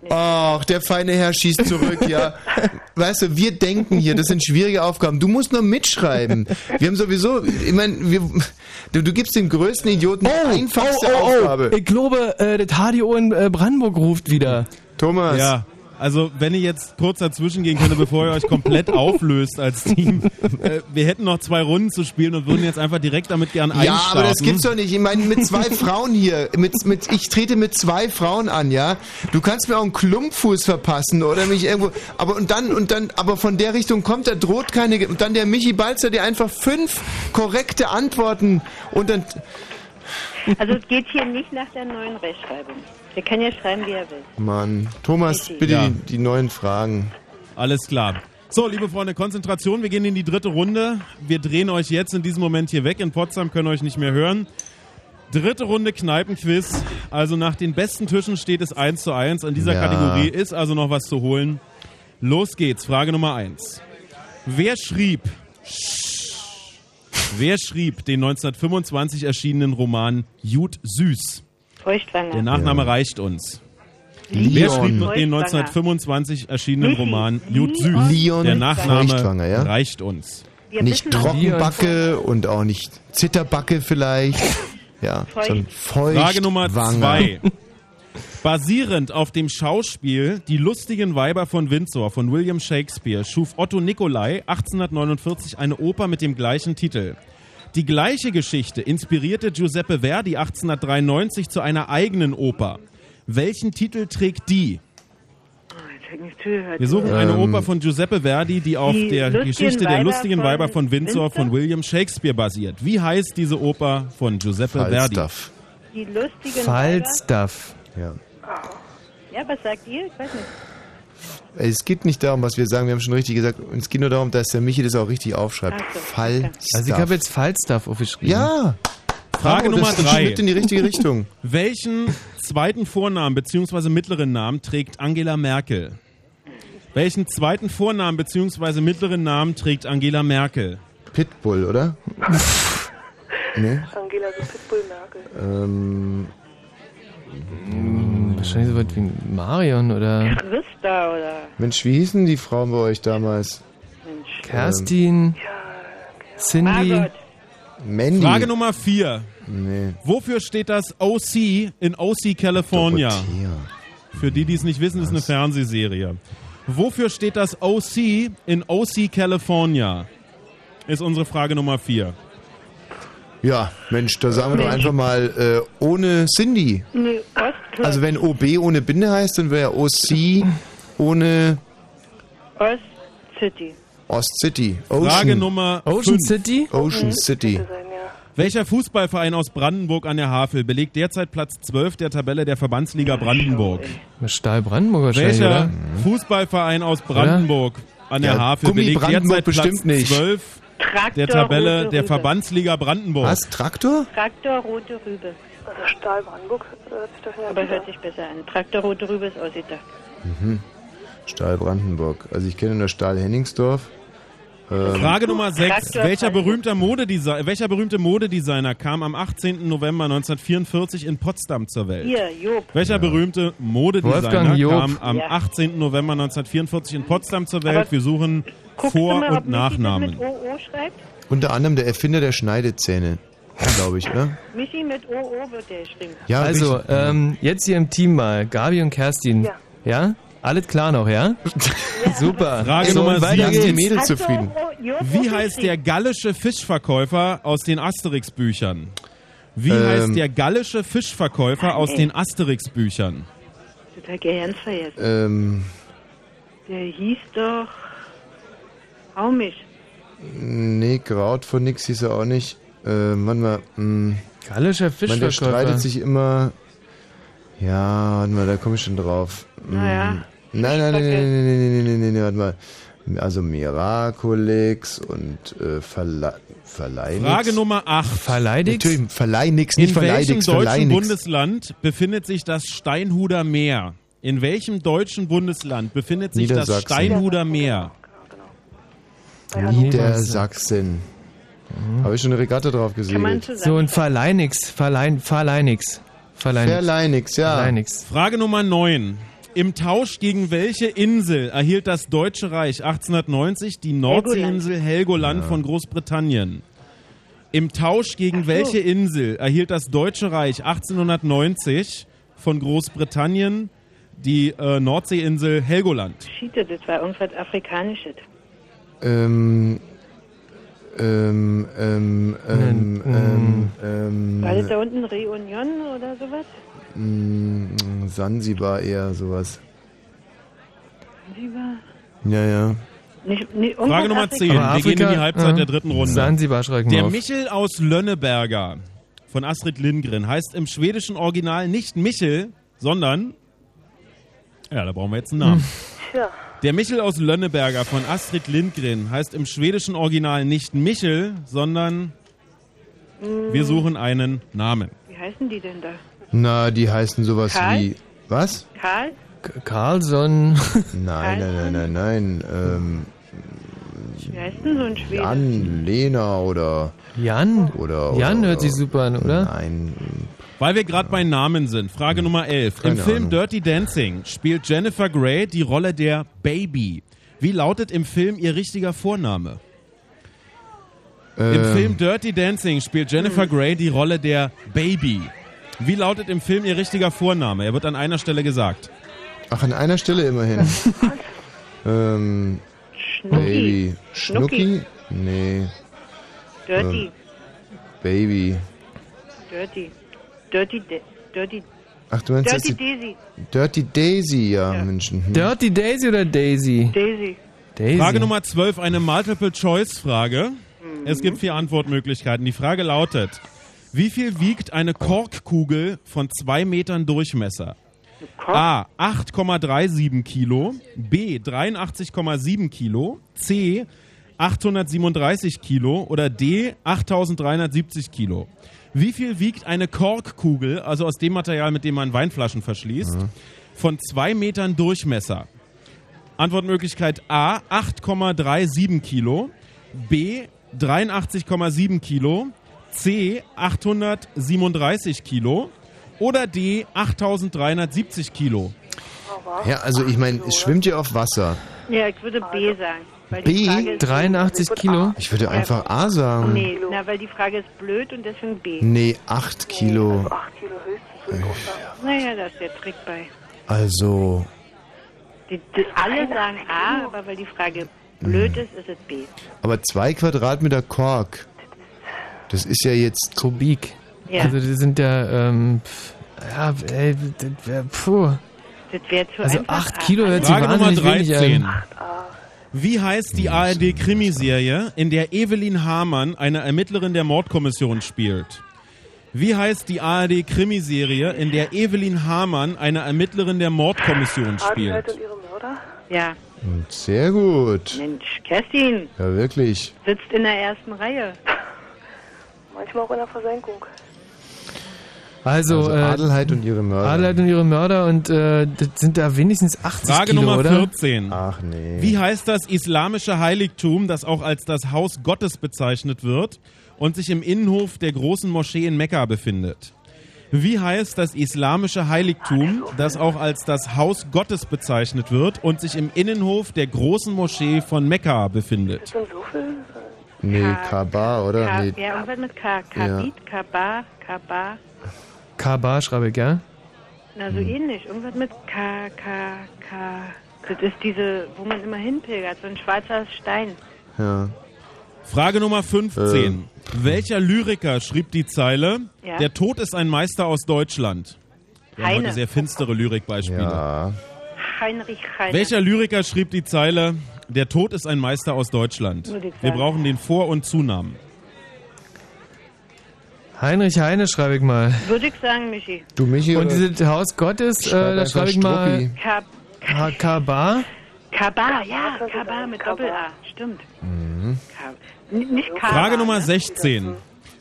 Ach, der feine Herr schießt zurück, ja. Weißt du, wir denken hier, das sind schwierige Aufgaben. Du musst nur mitschreiben. Wir haben sowieso, ich meine, wir, du, du gibst dem größten Idioten die einfachste Aufgabe. Ich glaube, äh, das HDO in äh, Brandenburg ruft wieder. Thomas. Ja. Also, wenn ich jetzt kurz dazwischen gehen könnte, bevor ihr euch komplett auflöst als Team. Äh, wir hätten noch zwei Runden zu spielen und würden jetzt einfach direkt damit gern einstarten. Ja, aber das gibt's doch nicht. Ich meine, mit zwei Frauen hier, mit, mit, ich trete mit zwei Frauen an, ja. Du kannst mir auch einen Klumpfuß verpassen oder mich irgendwo, aber und dann, und dann, aber von der Richtung kommt, da droht keine, und dann der Michi Balzer, der einfach fünf korrekte Antworten und dann, Also es geht hier nicht nach der neuen Rechtschreibung. Der kann ja schreiben, wie er will. Mann, Thomas, bitte Ja. die, die neuen Fragen. Alles klar. So, liebe Freunde, Konzentration. Wir gehen in die dritte Runde. Wir drehen euch jetzt in diesem Moment hier weg. In Potsdam können euch nicht mehr hören. Dritte Runde Kneipenquiz. Also nach den besten Tischen steht es 1 zu 1. An dieser Ja. Kategorie ist also noch was zu holen. Los geht's. Frage Nummer 1. Wer schrieb, wer schrieb den 1925 erschienenen Roman Jud Süß? Feuchtwanger. Der Nachname reicht uns. Leon. Wer schrieb den Feuchtwanger. 1925 erschienenen Michi. Roman Jud Süß? Leon Der Nachname Feuchtwanger, ja? reicht uns. Wir Nicht Trockenbacke und auch nicht Zitterbacke vielleicht. Ja, Feucht- sondern feucht Frage Nummer zwei. Basierend auf dem Schauspiel Die lustigen Weiber von Windsor von William Shakespeare schuf Otto Nicolai 1849 eine Oper mit dem gleichen Titel. Die gleiche Geschichte inspirierte Giuseppe Verdi 1893 zu einer eigenen Oper. Welchen Titel trägt die? Wir suchen eine Ähm, Oper von Giuseppe Verdi, die auf Die der lustigen Geschichte der Weiber lustigen von Weiber von Windsor Windsor? von William Shakespeare basiert. Wie heißt diese Oper von Giuseppe Verdi? Falstaff. Die lustigen Falstaff. Ja. Weiber. Ja, was sagt ihr? Ich weiß nicht. Es geht nicht darum, was wir sagen, wir haben schon richtig gesagt. Es geht nur darum, dass der Michi das auch richtig aufschreibt. Ach so, Falstaff. Also ich habe jetzt Falstaff aufgeschrieben. Ja. Frage Bravo, Nummer das drei. Schritt in die richtige Richtung. Welchen zweiten Vornamen bzw. mittleren Namen trägt Angela Merkel? Welchen zweiten Vornamen bzw. mittleren Namen trägt Angela Merkel? Pitbull, oder? nee. Angela so Pitbull Merkel. Ähm, Hm, Wahrscheinlich so was wie Marion oder Christa oder Mensch, wie hießen die Frauen bei euch damals? Mensch. Kerstin, Cindy. Margot. Mandy. Frage Nummer 4. Nee. Wofür steht das OC in OC California? Dorothea. Für die, die es nicht wissen, ist eine Fernsehserie. Wofür steht das OC in OC California? Ist unsere Frage Nummer 4. Ja, Mensch, da sagen wir doch einfach mal äh, ohne Cindy. Nee, Ost, Also wenn OB ohne Binde heißt, dann wäre OC ohne Ost City. Ost City. Ocean. Frage Nummer Ocean fünf. City? Ocean City. Welcher Fußballverein aus Brandenburg an der Havel belegt derzeit Platz 12 der Tabelle der Verbandsliga Brandenburg? Stahl Brandenburg wahrscheinlich, Welcher oder? Fußballverein aus Brandenburg an der Ja, Havel Gummi belegt Brandenburg derzeit Platz bestimmt nicht. 12 Traktor der Tabelle Rote der Rübe. Verbandsliga Brandenburg? Was? Traktor? Traktor Rote Rübe. Also Stahl Brandenburg äh, hört sich doch ja Aber hört sich besser an. Traktor Rote Rübe ist ausgedacht. Mhm. Stahl Brandenburg. Also ich kenne nur Stahl Henningsdorf. Ähm, Frage Nummer 6. Traktor Welcher, berühmter Modedesigner, welcher berühmte Modedesigner kam am 18. November 1944 in Potsdam zur Welt? Hier, Job. Welcher berühmte Modedesigner kam am Ja. 18. November 1944 in Potsdam zur Welt? Aber Wir suchen Vor- mal, und Nachnamen. unter anderem der Erfinder der Schneidezähne. Glaube ich, oder? Michi mit OO wird der geschrieben. Ja, Also, ähm, jetzt hier im Team mal, Gabi und Kerstin. Ja. Ja? Alles klar noch, ja? Super. Frage so, Nummer weiter sieben. die geht's. Mädels du zufrieden. Wie heißt der gallische Fischverkäufer aus den Asterix-Büchern? Wie Ähm. heißt der gallische Fischverkäufer aus den Asterix-Büchern? Total ganz vergessen. Ähm, Der hieß doch Haumisch. nee, Kraut von nix hieß er auch nicht. Äh, warte mal. Mh, Gallischer Man, der Fischverkäufer. streitet sich immer. Ja, warte mal, da komme ich schon drauf. Naja, Nein, nein, okay. nein, nein, nein, nein, nein, nein, nein, warte mal. Also Miraculix und äh, Verle Verleinix. Frage Nummer 8. Verleinix? Natürlich, Verleinix, nicht In Verleinix. In welchem Verleinix. deutschen Bundesland befindet sich das Steinhuder Meer? In welchem deutschen Bundesland befindet sich das Steinhuder Meer? Niedersachsen. Mhm. Habe ich schon eine Regatta drauf gesehen. So, und Verleinix, Verlein, Verleinix. Verleinix. Verleinix, ja. Verleinix. Frage Nummer 9. Im Tausch gegen welche Insel erhielt das Deutsche Reich 1890 die Nordseeinsel Helgoland von Großbritannien? Im Tausch gegen welche Insel erhielt das Deutsche Reich 1890 von Großbritannien die äh, Nordseeinsel Helgoland? Schiete, das war irgendwas Afrikanisches. Ähm, ähm, ähm, ähm, ähm, ähm, War das da unten Reunion oder sowas? Mh, Sansibar eher sowas. Sansibar? Ja, ja. Nicht, nicht, Frage Nummer 10. Afrika- Wir gehen in die Halbzeit der dritten Runde. Sansibar schrecken Der auf. Michel aus Lönneberger von Astrid Lindgren heißt im schwedischen Original nicht Michel, sondern. Ja, da brauchen wir jetzt einen Namen. Tja. Der Michel aus Lönneberger von Astrid Lindgren heißt im schwedischen Original nicht Michel, sondern wir suchen einen Namen. Wie heißen die denn da? Na, die heißen sowas Karl? wie. Was? Karl? Karlsson. Nein, nein, nein, nein, nein. Ähm, Wie heißt denn so ein Schwede? Jan, Lena oder. Jan? Oder, Jan oder, hört sich super an, oder? Nein. Weil wir gerade bei Namen sind. Frage Nummer 11. Im Keine Film Ahnung. Dirty Dancing spielt Jennifer Grey die Rolle der Baby. Wie lautet im Film ihr richtiger Vorname? Im Ähm, Film Dirty Dancing spielt Jennifer Grey die Rolle der Baby. Wie lautet im Film ihr richtiger Vorname? Er wird an einer Stelle gesagt. Ach, an einer Stelle immerhin. ähm, Baby. Schnucki? Nee. Dirty. Ähm, Baby. Dirty. Dirty. De Dirty. Ach, du meinst Dirty Daisy. Dirty Daisy, ja, München. Hm. Dirty Daisy oder Daisy? Daisy. Daisy. Frage Nummer 12, eine Multiple-Choice-Frage. Es gibt vier Antwortmöglichkeiten. Die Frage lautet, wie viel wiegt eine Korkkugel von zwei Metern Durchmesser? A. 8,37 Kilo. B. 83,7 Kilo. C. 837 Kilo. Oder D. 8370 Kilo. Wie viel wiegt eine Korkkugel, also aus dem Material, mit dem man Weinflaschen verschließt, von zwei Metern Durchmesser? Antwortmöglichkeit A 8,37 Kilo, B 83,7 Kilo, C 837 Kilo oder D 8370 Kilo. Ja, also ich meine, es schwimmt ja auf Wasser. Ja, ich würde B sagen. Weil B? die Frage ist 83 Kilo? Ich würde einfach A sagen. Nee, na, weil die Frage ist blöd und deswegen B. Nee, 8 Kilo. Naja, da ist der Trick bei. Also, Die, die, alle sagen A, aber weil die Frage blöd ist, ist es B. aber 2 Quadratmeter Kork. Das ist ja jetzt. Kubik. Ja. Also die sind ja, ähm, ja, ey, das wär, puh. Das wäre zu Also einfach. 8 Kilo hört sich Frage Nummer wahnsinnig wenig 13. an. Wie heißt die ARD-Krimiserie, in der Evelyn Hamann eine Ermittlerin der Mordkommission spielt? Wie heißt die ARD-Krimiserie, in der Evelyn Hamann eine Ermittlerin der Mordkommission spielt? und ihre Mörder? Ja. Sehr gut. Mensch, Kerstin Ja, wirklich. sitzt in der ersten Reihe. Manchmal auch in der Versenkung. Also, Also äh, Adelheid und ihre Mörder. Adelheid und ihre Mörder und äh, das sind da wenigstens 80 Frage Kilo, Nummer oder? 14. Ach nee. Wie heißt das islamische Heiligtum, das auch als das Haus Gottes bezeichnet wird und sich im Innenhof der großen Moschee in Mekka befindet? Wie heißt das islamische Heiligtum, das auch als das Haus Gottes bezeichnet wird und sich im Innenhof der großen Moschee von Mekka befindet? Sind so viel? Nee, Kaaba, oder? Ka Nee. ja, irgendwas mit K. Kabit, Kaba, Kaba. Kabar schreibe ich, gell? Na, so ähnlich. Irgendwas mit K, K, K. Das ist diese, wo man immer hinpilgert, so ein schwarzer Stein. Ja. Frage Nummer 15. Welcher Lyriker schrieb die Zeile, Ja. der Tod ist ein Meister aus Deutschland? Wir haben Heine. heute sehr finstere Lyrikbeispiele. Heinrich Heine. Welcher Lyriker schrieb die Zeile, der Tod ist ein Meister aus Deutschland? Wir brauchen den Vor- und Zunamen. Heinrich Heine schreibe ich mal. Würde ich sagen, Michi. Du, Michi, Und dieses Haus Gottes, äh, da schreibe ich mal. Kab Hakabar. Kabar, ja, Kabar mit Doppel-A, stimmt. Mhm. Nicht Kabar. Frage Nummer ne? 16.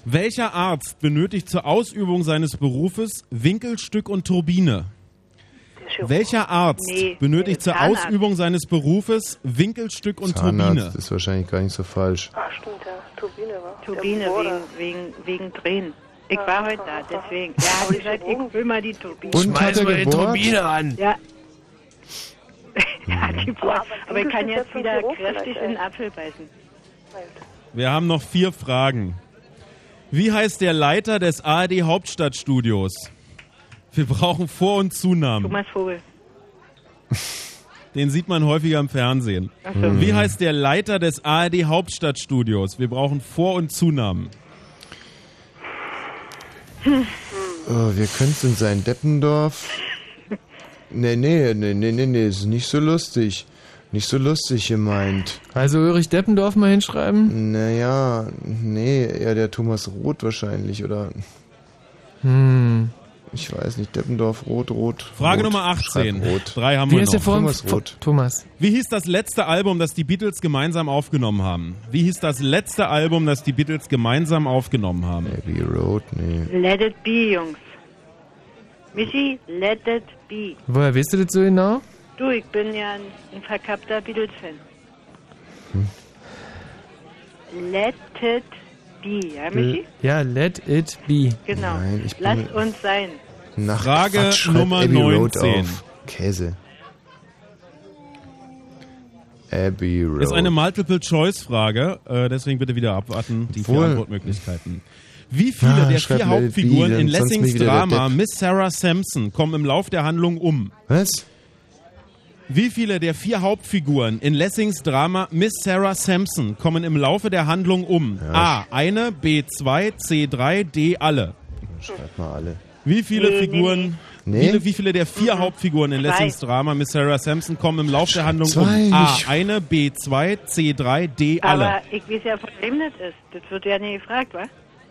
Welcher Arzt benötigt zur Ausübung seines Berufes Winkelstück und Turbine? Welcher Arzt Nee, benötigt zur Zahnarzt. Ausübung seines Berufes Winkelstück und Turbine? Zahnarzt ist wahrscheinlich gar nicht so falsch. Ah, stimmt, ja. Turbine war. Turbine wegen, wegen, wegen Drehen. Ich war heute da, deswegen. Er hat gesagt, ich will mal die Turbine. Und hat er gebohrt? an. Ja. er hat gebohrt. Aber ich kann jetzt wieder kräftig in den Apfel beißen. Wir haben noch vier Fragen. Wie heißt der Leiter des ARD Hauptstadtstudios? Wir brauchen Vor- und Zunamen. Thomas Vogel. Den sieht man häufiger im Fernsehen. Ach so. Wie heißt der Leiter des ARD Hauptstadtstudios? Wir brauchen Vor- und Zunamen. Oh, wir können es in sein Deppendorf. Nee, nee, nee, nee, nee, nee, ist nicht so lustig. Nicht so lustig gemeint. Also Ulrich Deppendorf mal hinschreiben? Naja, nee, eher der Thomas Roth wahrscheinlich, oder? Hm. Ich weiß nicht, Deppendorf, Rot, Rot. Frage Rot. Nummer 18. Schreib Rot. Drei haben Wie wir heißt noch. der Thomas Roth. Thomas. Wie hieß das letzte Album, das die Beatles gemeinsam aufgenommen haben? Wie hieß das letzte Album, das die Beatles gemeinsam aufgenommen haben? Abbey Road, nee. Let it be, Jungs. Michi, let it be. Woher weißt du das so genau? Du, ich bin ja ein, ein verkappter Beatles-Fan. Hm. Let it be, ja, Michi? Ja, let it be. Genau. Nein, ich bin- Lass uns sein. Nach Frage Quatsch, Nummer Abbey Road 19. auf. Käse. Abbey Road. Ist eine Multiple-Choice-Frage, äh, deswegen bitte wieder abwarten, die vier Obwohl- Antwortmöglichkeiten. Wie viele Ah, der vier Hauptfiguren in Lessings Drama. Miss Sarah Sampson kommen im Lauf der Handlung um? Was? Wie viele der vier Hauptfiguren in Lessings Drama Miss Sarah Sampson kommen im Laufe der Handlung um? A. Eine, B. Zwei, C. Drei, D. Alle. Schreib mal alle. Wie viele Nee, nee, Figuren, nee. Viele, wie viele der vier Hauptfiguren in. Lessings Drama Miss Sarah Sampson kommen im Laufe der Handlung Zwei, um? A. Eine, B. Zwei, C. Drei, D. Alle. Aber ich weiß ja, von wem das ist. Das wird ja nie gefragt, wa?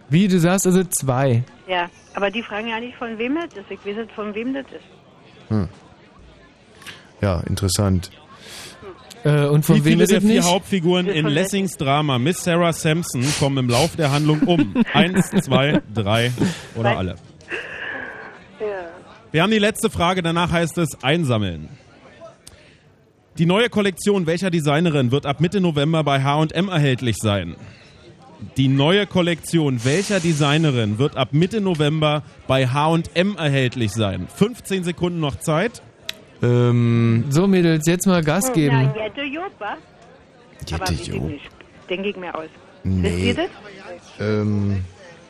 Wie, du sagst also zwei. Ja, aber die fragen ja nicht, von wem das ist. Ich weiß nicht, von wem das ist. Hm. Ja, interessant. Äh, und von Wie viele der vier nicht? Hauptfiguren in Lessings Drama Miss Sarah Sampson kommen im Lauf der Handlung um? Eins, zwei, drei oder alle? Wir haben die letzte Frage, danach heißt es einsammeln. Die neue Kollektion welcher Designerin wird ab Mitte November bei H&M erhältlich sein? Die neue Kollektion welcher Designerin wird ab Mitte November bei H&M erhältlich sein? 15 Sekunden noch Zeit. Ähm, so, Mädels, jetzt mal Gas geben. Na, Jette Job, wa? Jette Job. Denke ich mir aus. Nee. Wisst ihr das? Ähm,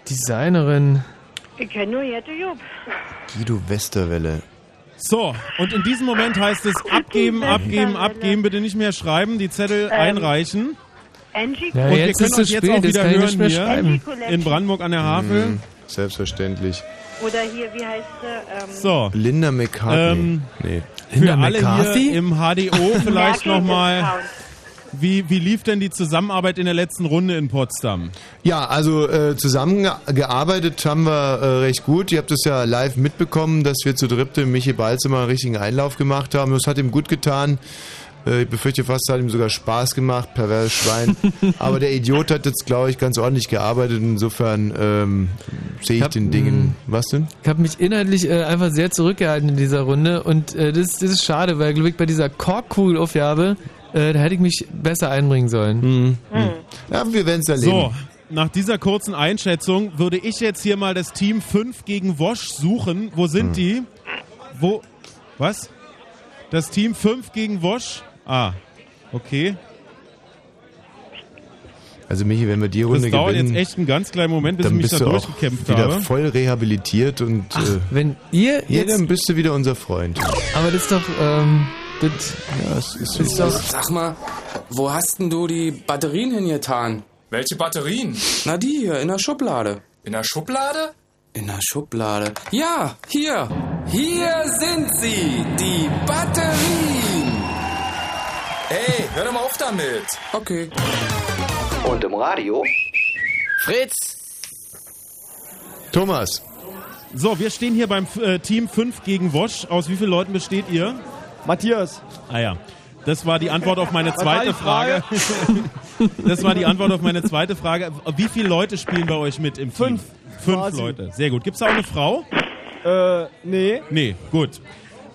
Designerin. Ich kenne nur Jette Job. Guido Westerwelle. So, und in diesem Moment heißt es abgeben, abgeben, abgeben, bitte nicht mehr schreiben, die Zettel Ähm, einreichen. Angie Ja, und wir jetzt können ist euch es jetzt spät, auch wieder hören nicht mehr hier schreiben. in Brandenburg an der Havel. Hm, selbstverständlich. Oder hier, wie heißt sie? Ähm, So, Linda McCartney. Ähm, nee. Für alle hier im HDO vielleicht nochmal, wie, wie lief denn die Zusammenarbeit in der letzten Runde in Potsdam? Ja, also äh, zusammengearbeitet haben wir äh, recht gut. Ihr habt es ja live mitbekommen, dass wir zu dritte Michi Balzimmer einen richtigen Einlauf gemacht haben. Das hat ihm gut getan. Äh, ich befürchte fast, es hat ihm sogar Spaß gemacht, perverses Schwein. Aber der Idiot hat jetzt, glaube ich, ganz ordentlich gearbeitet. Insofern ähm, sehe ich hab, den Dingen. Was denn? Ich habe mich inhaltlich äh, einfach sehr zurückgehalten in dieser Runde und äh, das, das ist schade, weil glaube ich bei dieser Korkkuhl-Aufgabe, äh, da hätte ich mich besser einbringen sollen. Ja, wir werden es erleben. So, nach dieser kurzen Einschätzung würde ich jetzt hier mal das Team 5 gegen Wosch suchen. Wo sind Hm. die? Wo? Was? Das Team 5 gegen Wosch? Ah, okay. Also Michi, wenn wir die Das Runde dauert gewinnen, jetzt echt einen ganz kleinen Moment, bis ich dann mich bist da du auch durchgekämpft wieder habe. voll rehabilitiert und Ach, äh, wenn ihr ja, jetzt, dann bist du wieder unser Freund. aber das ist doch, ähm, das, ja, es ist, ist doch, Sag mal, wo hast denn du die Batterien hingetan? Welche Batterien? Na die hier, in der Schublade. In der Schublade? In der Schublade. Ja, hier. Hier sind sie, die Batterien. Ey, hör doch mal auf damit. Okay. Und im Radio? Fritz. Thomas. So, wir stehen hier beim äh, Team 5 gegen Wosch. Aus wie vielen Leuten besteht ihr? Matthias. Ah ja. Das war die Antwort auf meine zweite Frage? Das war die Antwort auf meine zweite Frage. Wie viele Leute spielen bei euch mit im Team? Fünf. Fünf Quasi. Leute. Sehr gut. Gibt's da auch eine Frau? Äh, nee. Nee, gut.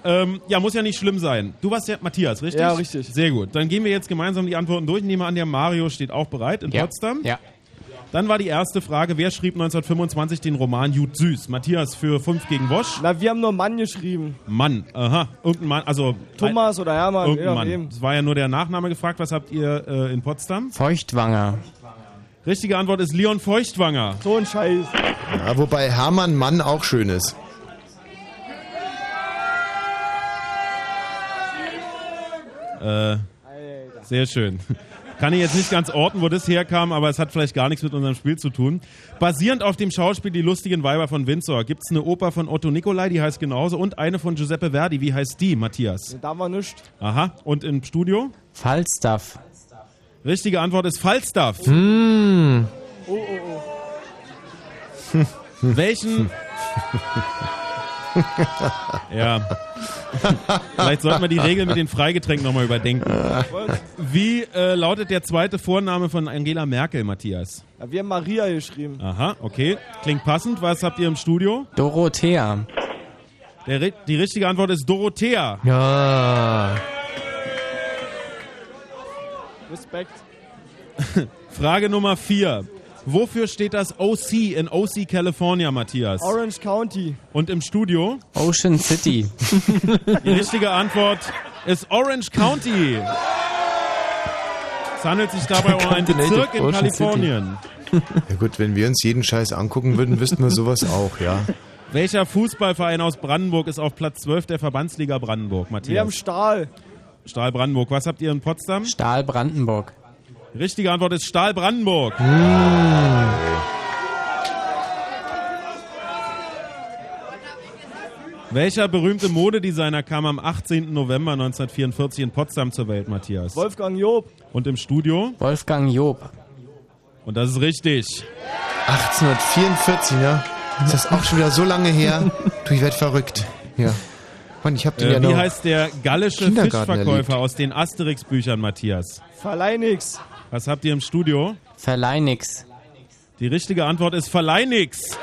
Ähm, ja, muss ja nicht schlimm sein. Du warst ja Matthias, richtig? Ja, richtig. Sehr gut. Dann gehen wir jetzt gemeinsam die Antworten durch. Ich nehme an, der Mario steht auch bereit in Ja. Potsdam. Ja. Dann war die erste Frage, wer schrieb 1925 den Roman Jud Süß? Matthias für 5 gegen Wosch. Na, wir haben nur Mann geschrieben. Mann, aha. Irgendein Mann, also... Thomas oder Hermann, Irgendein. Mann. Es war ja nur der Nachname gefragt. Was habt ihr äh, in Potsdam? Feuchtwanger. Richtige Antwort ist Leon Feuchtwanger. So ein Scheiß. Ja, wobei Hermann Mann auch schön ist. Äh, sehr schön. Kann ich jetzt nicht ganz orten, wo das herkam, aber es hat vielleicht gar nichts mit unserem Spiel zu tun. Basierend auf dem Schauspiel Die lustigen Weiber von Windsor gibt es eine Oper von Otto Nicolai, die heißt genauso, und eine von Giuseppe Verdi. Wie heißt die, Matthias? Da war nichts. Aha. Und im Studio? Falstaff. Richtige Antwort ist Falstaff. Hm. Oh, oh, oh. Welchen. ja. Vielleicht sollten wir die Regel mit den Freigetränken nochmal überdenken. Wie äh, lautet der zweite Vorname von Angela Merkel, Matthias? Ja, wir haben Maria geschrieben. Aha, okay. Klingt passend. Was habt ihr im Studio? Dorothea. Der, die richtige Antwort ist Dorothea. Ja. Respekt. Frage Nummer vier. Wofür steht das OC in OC California, Matthias? Orange County. Und im Studio? Ocean City. Die richtige Antwort ist Orange County. Es handelt sich dabei um einen Bezirk in Ocean Kalifornien. Ja gut, wenn wir uns jeden Scheiß angucken würden, wüssten wir sowas auch, ja. Welcher Fußballverein aus Brandenburg ist auf Platz 12 der Verbandsliga Brandenburg, Matthias? Wir haben Stahl. Stahl Brandenburg. Was habt ihr in Potsdam? Stahl Brandenburg. Richtige Antwort ist Stahl Brandenburg. Welcher berühmte Modedesigner kam am 18. November 1944 in Potsdam zur Welt, Matthias? Wolfgang Job. Und im Studio? Wolfgang Job. Und das ist richtig. 1844, ja. Ist das auch schon wieder so lange her? Du, ich werd verrückt. Ja. Mann, ich hab den Äh, ja wie heißt der gallische Fischverkäufer erlebt. aus den Asterix-Büchern, Matthias? Verleih nix. Was habt ihr im Studio? Verleih nix. Die richtige Antwort ist Verleinix.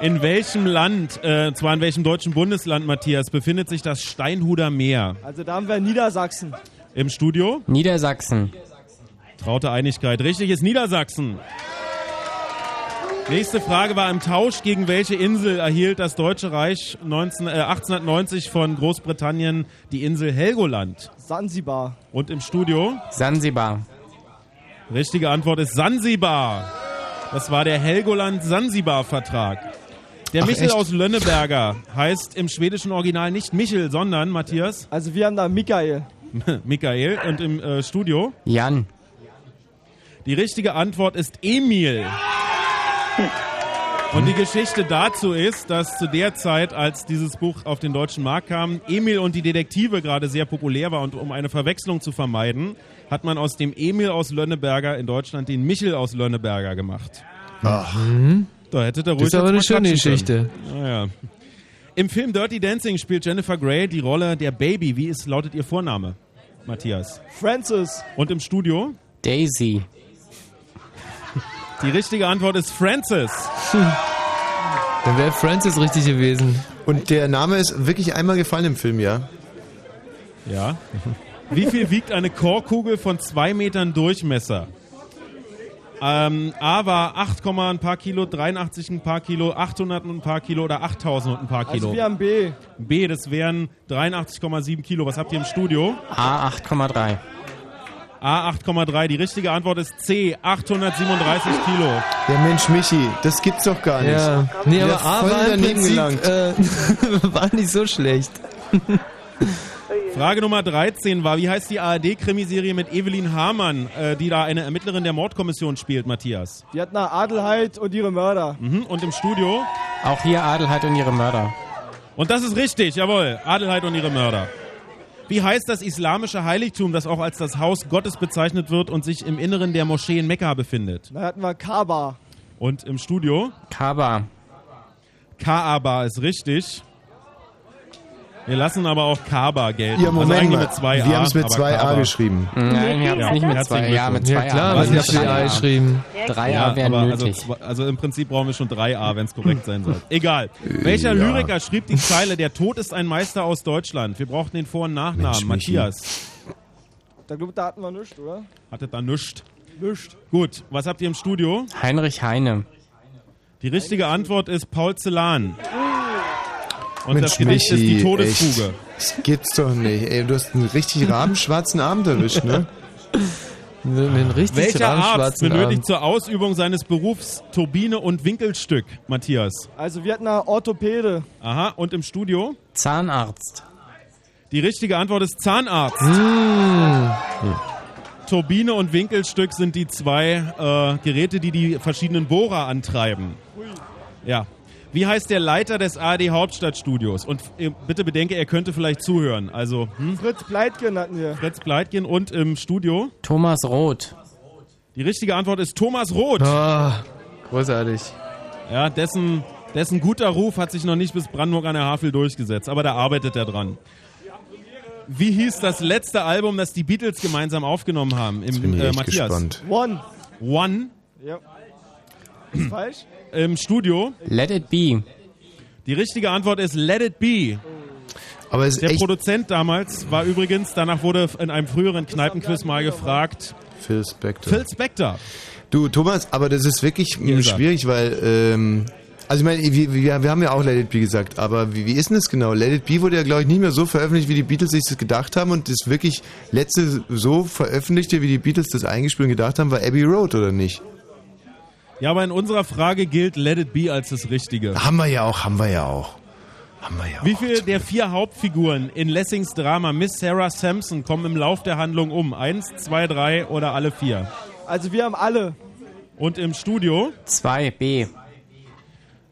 In welchem Land, äh, zwar in welchem deutschen Bundesland, Matthias, befindet sich das Steinhuder Meer? Also da haben wir Niedersachsen. Im Studio? Niedersachsen. Traute Einigkeit. Richtig ist Niedersachsen. Nächste Frage war im Tausch gegen welche Insel erhielt das Deutsche Reich 19, äh, 1890 von Großbritannien die Insel Helgoland? Sansibar. Und im Studio? Sansibar. Richtige Antwort ist Sansibar. Das war der Helgoland-Sansibar-Vertrag. Der Ach, Michel echt? aus Lönneberger heißt im schwedischen Original nicht Michel, sondern Matthias? Also wir haben da Michael. Michael. Und im äh, Studio? Jan. Die richtige Antwort ist Emil. Und die Geschichte dazu ist, dass zu der Zeit, als dieses Buch auf den deutschen Markt kam, Emil und die Detektive gerade sehr populär war und um eine Verwechslung zu vermeiden, hat man aus dem Emil aus Lönneberger in Deutschland den Michel aus Lönneberger gemacht. Ach. Da hätte der Das ruhig ist aber eine schöne Geschichte. Naja. Im Film Dirty Dancing spielt Jennifer Grey die Rolle der Baby. Wie ist, lautet ihr Vorname, Matthias? Francis. Und im Studio? Daisy. Die richtige Antwort ist Francis. Dann wäre Francis richtig gewesen. Und der Name ist wirklich einmal gefallen im Film, ja? Ja. Wie viel wiegt eine Chorkugel von zwei Metern Durchmesser? Ähm, A war 8, ein paar Kilo, 83 ein paar Kilo, 800 und ein paar Kilo oder 8000 und ein paar Kilo. Also wir haben B. B, das wären 83,7 Kilo. Was habt ihr im Studio? A 8,3. A 8,3. Die richtige Antwort ist C, 837 Kilo. Ja Mensch, Michi, das gibt's doch gar nicht. Ja. Nee, aber A voll war im daneben Prinzip gelangt. äh, war nicht so schlecht. Frage Nummer 13 war, wie heißt die ARD-Krimiserie mit Evelyn Hamann, äh, die da eine Ermittlerin der Mordkommission spielt, Matthias? Die hat nach Adelheid und ihre Mörder. Mhm. Und im Studio? Auch hier Adelheid und ihre Mörder. Und das ist richtig, jawohl. Adelheid und ihre Mörder. Wie heißt das islamische Heiligtum, das auch als das Haus Gottes bezeichnet wird und sich im Inneren der Moschee in Mekka befindet? Da hatten wir Kaaba. Und im Studio? Kaaba. Kaaba ist richtig. Wir lassen aber auch Kaaba gelten. Ja, Moment also mit zwei Wir A, haben es mit aber zwei A Kaaba. geschrieben. Nein, wir haben es nicht mit herzlichen zwei, ja, mit Glückwunsch. zwei Ja, klar, A. was ist mit A geschrieben? Drei Ja, A wären aber also, nötig. zwei- also im Prinzip brauchen wir schon drei A, wenn es korrekt sein soll. Egal. Welcher ja. Lyriker schrieb die Zeile, der Tod ist ein Meister aus Deutschland? Wir brauchten den Vor- und Nachnamen. Mensch. Matthias. Da glaube da hatten wir nichts, oder? Hattet da nischt. Nischt. Gut, was habt ihr im Studio? Heinrich Heine. Die richtige Antwort ist Paul Celan. Und Mensch, das Gedicht ist Michi, die Todesfuge. Echt. Das gibt's doch nicht. Ey, du hast einen richtig rabenschwarzen Abend erwischt, ne? Welcher Arzt benötigt Abend. zur Ausübung seines Berufs Turbine und Winkelstück, Matthias? Also wir hatten nach Orthopäde. Aha, und im Studio? Zahnarzt. Die richtige Antwort ist Zahnarzt. Turbine und Winkelstück sind die zwei äh, Geräte, die die verschiedenen Bohrer antreiben. Ja. Wie heißt der Leiter des ARD Hauptstadtstudios? Und äh, bitte bedenke, er könnte vielleicht zuhören. Also hm? Fritz Pleitgen hatten wir. Fritz Pleitgen und im Studio? Thomas Roth. Die richtige Antwort ist Thomas Roth. Ah, großartig. Ja, dessen, dessen guter Ruf hat sich noch nicht bis Brandenburg an der Havel durchgesetzt, aber da arbeitet er dran. Wie hieß das letzte Album, das die Beatles gemeinsam aufgenommen haben? Im, bin ich äh, Matthias. gespannt. One. One Ja. Ist falsch? Im Studio. Let it be. Die richtige Antwort ist Let It Be. Aber es ist Der echt Produzent damals war übrigens, danach wurde in einem früheren Kneipenquiz mal gefragt, Phil Spector. Phil Spector. Du, Thomas, aber das ist wirklich Hier ist er. schwierig, weil, ähm, also ich meine, wir, wir, wir haben ja auch Let It Be gesagt, aber wie, wie ist denn das genau? Let It Be wurde ja, glaube ich, nicht mehr so veröffentlicht, wie die Beatles sich das gedacht haben und das wirklich letzte so veröffentlichte, wie die Beatles das eingespielt und gedacht haben, war Abbey Road, oder nicht? Ja, aber in unserer Frage gilt Let It Be als das Richtige. Haben wir ja auch, haben wir ja auch. Haben wir ja Wie auch. viele der vier Hauptfiguren in Lessings Drama Miss Sarah Sampson kommen im Lauf der Handlung um? Eins, zwei, drei oder alle vier? Also wir haben alle. Und im Studio? 2 B.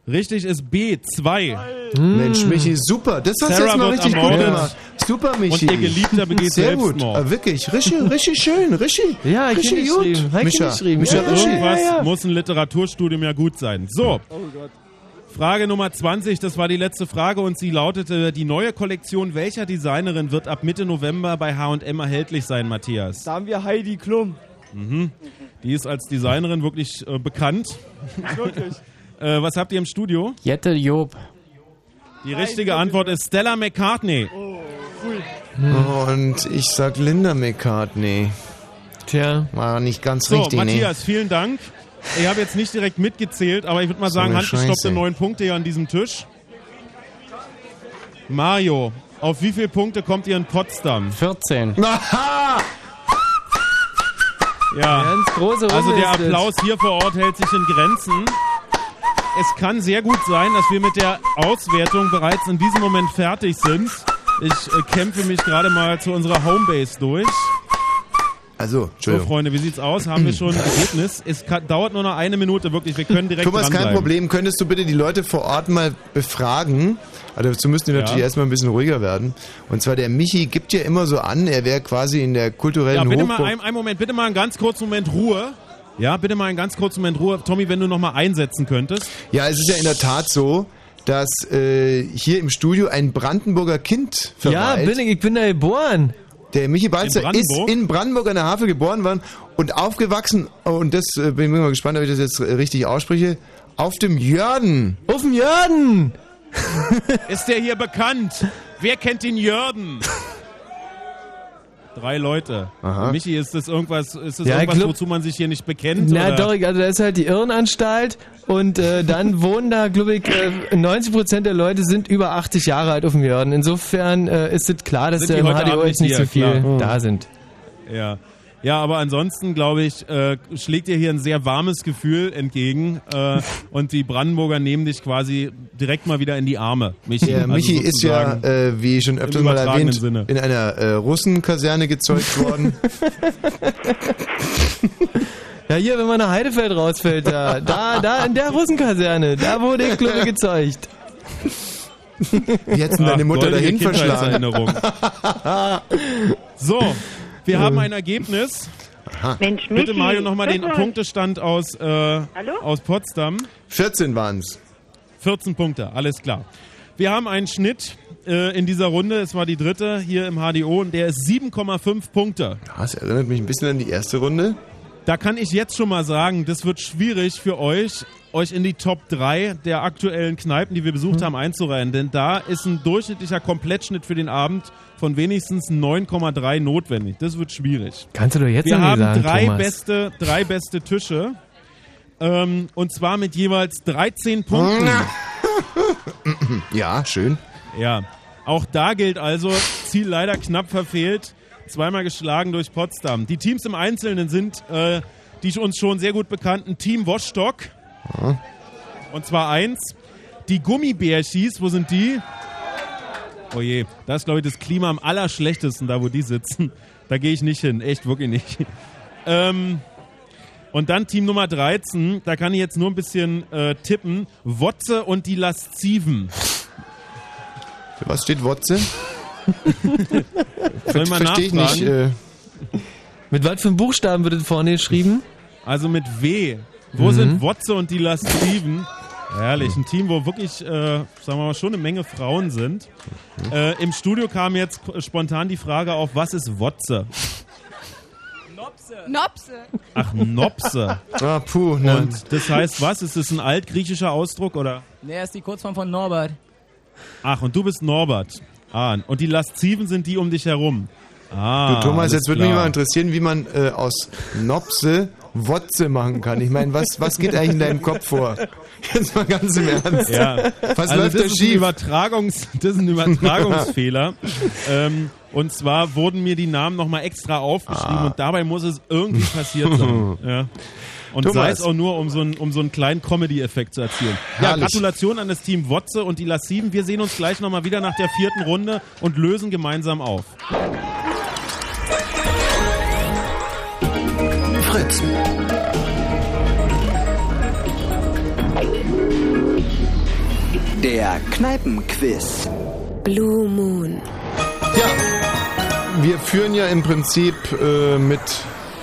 Richtig ist B, zwei. Mensch, Michi, super. Das hast du jetzt mal richtig gut gemacht. Super, Michi. Und ihr Geliebter begeht Sehr gut. Ah, wirklich, richtig, richtig schön, richtig. Ja, ich richtig gut. Micha, geschrieben. Micha, Ja, richtig. Irgendwas ja. muss ein Literaturstudium ja gut sein. So, Oh Gott. Frage Nummer 20, das war die letzte Frage und sie lautete, die neue Kollektion welcher Designerin wird ab Mitte November bei H&M erhältlich sein, Matthias? Da haben wir Heidi Klum. Mhm. Die ist als Designerin wirklich äh, bekannt. Wirklich. Äh, was habt ihr im Studio? Jette Job. Die richtige Antwort ist Stella McCartney. Oh, cool. Und ich sag Linda McCartney. Tja. War nicht ganz So, richtig, ne? Matthias, vielen Dank. Ich habe jetzt nicht direkt mitgezählt, aber ich würde mal So sagen, handgestoppte neun Punkte hier an diesem Tisch. Mario, auf wie viele Punkte kommt ihr in Potsdam? 14. Aha! Ja, Ganz große Runde also der. Applaus hier vor Ort hält sich in Grenzen. Es kann sehr gut sein, dass wir mit der Auswertung bereits in diesem Moment fertig sind. Ich äh, kämpfe mich gerade mal zu unserer Homebase durch. Also, So. Freunde, wie sieht's aus? Haben wir schon ein Ergebnis? Es kann, dauert nur noch eine Minute, wirklich. Wir können direkt Thomas, kein. Problem. Könntest du bitte die Leute vor Ort mal befragen? Also dazu müssten wir Ja. natürlich erstmal ein bisschen ruhiger werden. Und zwar der Michi gibt ja immer so an, er wäre quasi in der kulturellen Ja, bitte Hochburg. mal einen Moment, bitte mal einen ganz kurzen Moment Ruhe. Ja, bitte mal einen ganz kurzen Moment Ruhe. Tommy, wenn du noch mal einsetzen könntest. Ja, es ist ja in der Tat so, dass äh, hier im Studio ein Brandenburger Kind Ja, verweilt. bin ich, ich bin da geboren. Der Michi Balzer ist in Brandenburg an der Havel geboren worden und aufgewachsen, und das äh, bin ich mal gespannt, ob ich das jetzt richtig ausspreche, auf dem Jörden. Auf dem Jörden! Ist der hier bekannt? Wer kennt den Jörden? Drei Leute. Aha. Michi, ist das irgendwas, ist das Ja, irgendwas glaub- wozu man sich hier nicht bekennt? Na oder? doch, also da ist halt die Irrenanstalt und äh, dann wohnen da, glaube ich, äh, 90% der Leute sind über 80 Jahre alt auf dem Jörden. Insofern äh, ist es klar, dass Sind da die im HDO jetzt nicht so viel klar. da sind. Ja. Ja, aber ansonsten, glaube ich, äh, schlägt dir hier ein sehr warmes Gefühl entgegen äh, und die Brandenburger nehmen dich quasi direkt mal wieder in die Arme. Michi, Der Also Michi ist ja, äh, wie schon öfter mal erwähnt, Sinne. in einer äh, Russenkaserne gezeugt worden. Ja, hier, wenn man nach Heidefeld rausfällt, da, da, da in der Russenkaserne, da wurde ich Klumme gezeugt. Wie hättest du deine Mutter dahin verschlagen? So, wir haben ein Ergebnis. Mensch, Bitte Michi, Mario nochmal den. Punktestand aus, äh, aus Potsdam. 14 waren es. 14 Punkte, alles klar. Wir haben einen Schnitt äh, in dieser Runde, es war die dritte hier im HDO und der ist 7,5 Punkte. Das erinnert mich ein bisschen an die erste Runde. Da kann ich jetzt schon mal sagen, das wird schwierig für euch, euch in die Top 3 der aktuellen Kneipen, die wir besucht haben, einzureihen. Denn da ist ein durchschnittlicher Komplettschnitt für den Abend von wenigstens 9,3 notwendig. Das wird schwierig. Kannst du doch jetzt Wir haben sagen, drei Thomas. beste, drei beste Tische. Ähm, und zwar mit jeweils 13 Punkten. Ja, schön. Ja, auch da gilt also, Ziel leider knapp verfehlt, zweimal geschlagen durch Potsdam. Die Teams im Einzelnen sind äh, die uns schon sehr gut bekannten Team Woschstock. Und zwar eins. Die Gummibärchis, wo sind die? Oh je, da ist glaube ich das Klima am allerschlechtesten, da wo die sitzen. Da gehe ich nicht hin, echt wirklich nicht. Ähm, und dann Team Nummer 13, da kann ich jetzt nur ein bisschen äh, tippen. Wotze und die Lasziven. Für was steht Wotze? Soll man Verstehe ich nicht. Äh, Mit was für einem Buchstaben wird das vorne geschrieben? Also mit W. Wo Mhm. sind Wotze und die Lasziven? Herrlich, ein Team, wo wirklich, äh, sagen wir mal, schon eine Menge Frauen sind. Äh, Im Studio kam jetzt spontan die Frage auf, was ist Wotze? Nopse. Ach, Nopse. ah, puh. Na, Und das heißt was? Ist das ein altgriechischer Ausdruck oder? Nee, ist die Kurzform von Norbert. Ach, und du bist Norbert. Ah, und die Lasziven sind die um dich herum. Ah, du Thomas, jetzt würde mich mal interessieren, wie man äh, aus Nopse Wotze machen kann. Ich meine, was, was geht eigentlich in deinem Kopf vor? Jetzt mal ganz im Ernst. Ja. Was also läuft das da ist Ein schief? Übertragungs, das ist ein Übertragungsfehler. ähm, und zwar wurden mir die Namen nochmal extra aufgeschrieben Ah. und dabei muss es irgendwie passiert sein. Ja. Und Thomas. sei es auch nur, um so, einen, um so einen kleinen Comedy-Effekt zu erzielen. Ja, Herrlich. Gratulation an das Team Wotze und die Lassiven. Wir sehen uns gleich nochmal wieder nach der vierten Runde und lösen gemeinsam auf. Fritz. Der Kneipenquiz. Blue Moon. Wir führen ja im Prinzip äh, mit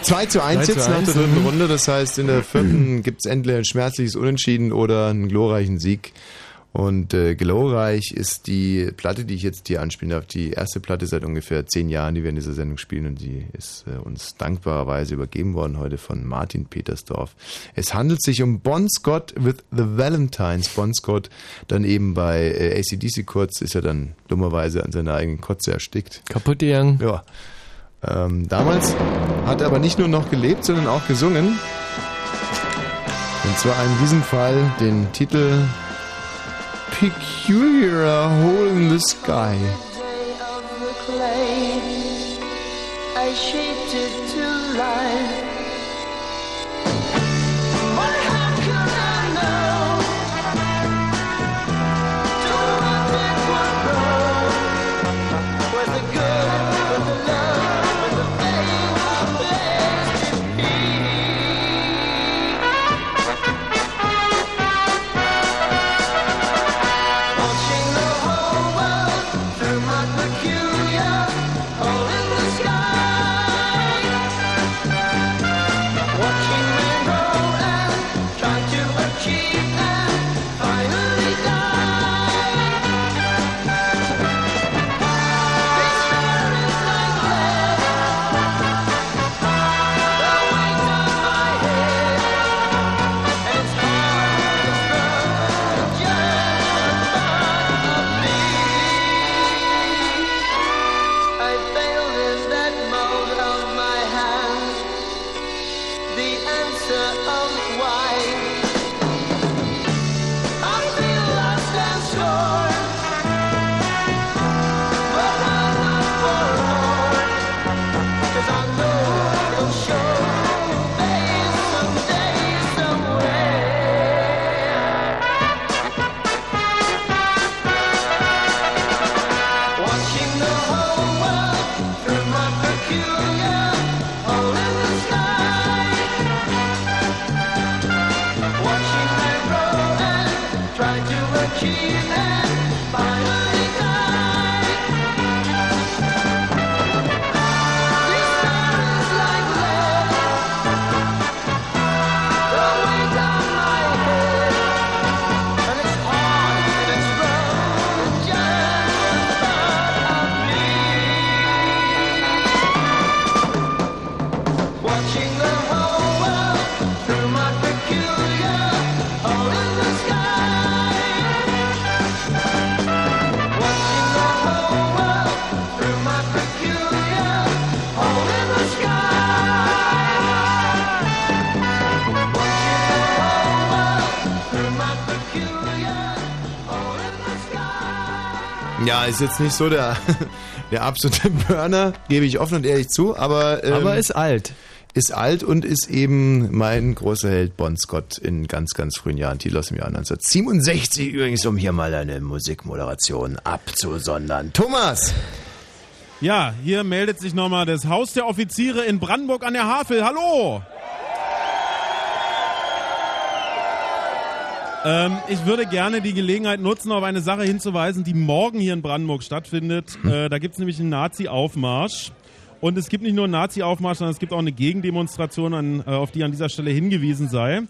2 zu 1 2 zu jetzt nach 1, der dritten mhm. Runde. Das heißt, in der vierten gibt es entweder ein schmerzliches Unentschieden oder einen glorreichen Sieg. Und äh, glorreich ist die Platte, die ich jetzt hier anspielen darf. Die erste Platte seit ungefähr zehn Jahren, die wir in dieser Sendung spielen. Und die ist äh, uns dankbarerweise übergeben worden heute von Martin Petersdorf. Es handelt sich um Bon Scott with the Valentines. Bon Scott dann eben bei äh, ACDC kurz, ist ja dann dummerweise an seiner eigenen Kotze erstickt. Kaputt gegangen. Ja. Ähm, damals hat er aber nicht nur noch gelebt, sondern auch gesungen. Und zwar in diesem Fall den Titel Peculiar Hole in the Sky. I shaped it to life. Ja, ist jetzt nicht so der, der absolute Burner, gebe ich offen und ehrlich zu, aber. Ähm, Aber ist alt. Ist alt und ist eben mein großer Held Bon Scott in ganz, ganz frühen Jahren, Titel aus dem Jahr 1967 übrigens, um hier mal eine Musikmoderation abzusondern. Thomas! Ja, hier meldet sich nochmal das Haus der Offiziere in Brandenburg an der Havel. Hallo! Ähm, ich würde gerne die Gelegenheit nutzen, auf eine Sache hinzuweisen, die morgen hier in Brandenburg stattfindet. Äh, da gibt es nämlich einen Nazi-Aufmarsch. Und es gibt nicht nur einen Nazi-Aufmarsch, sondern es gibt auch eine Gegendemonstration, an, äh, auf die an dieser Stelle hingewiesen sei.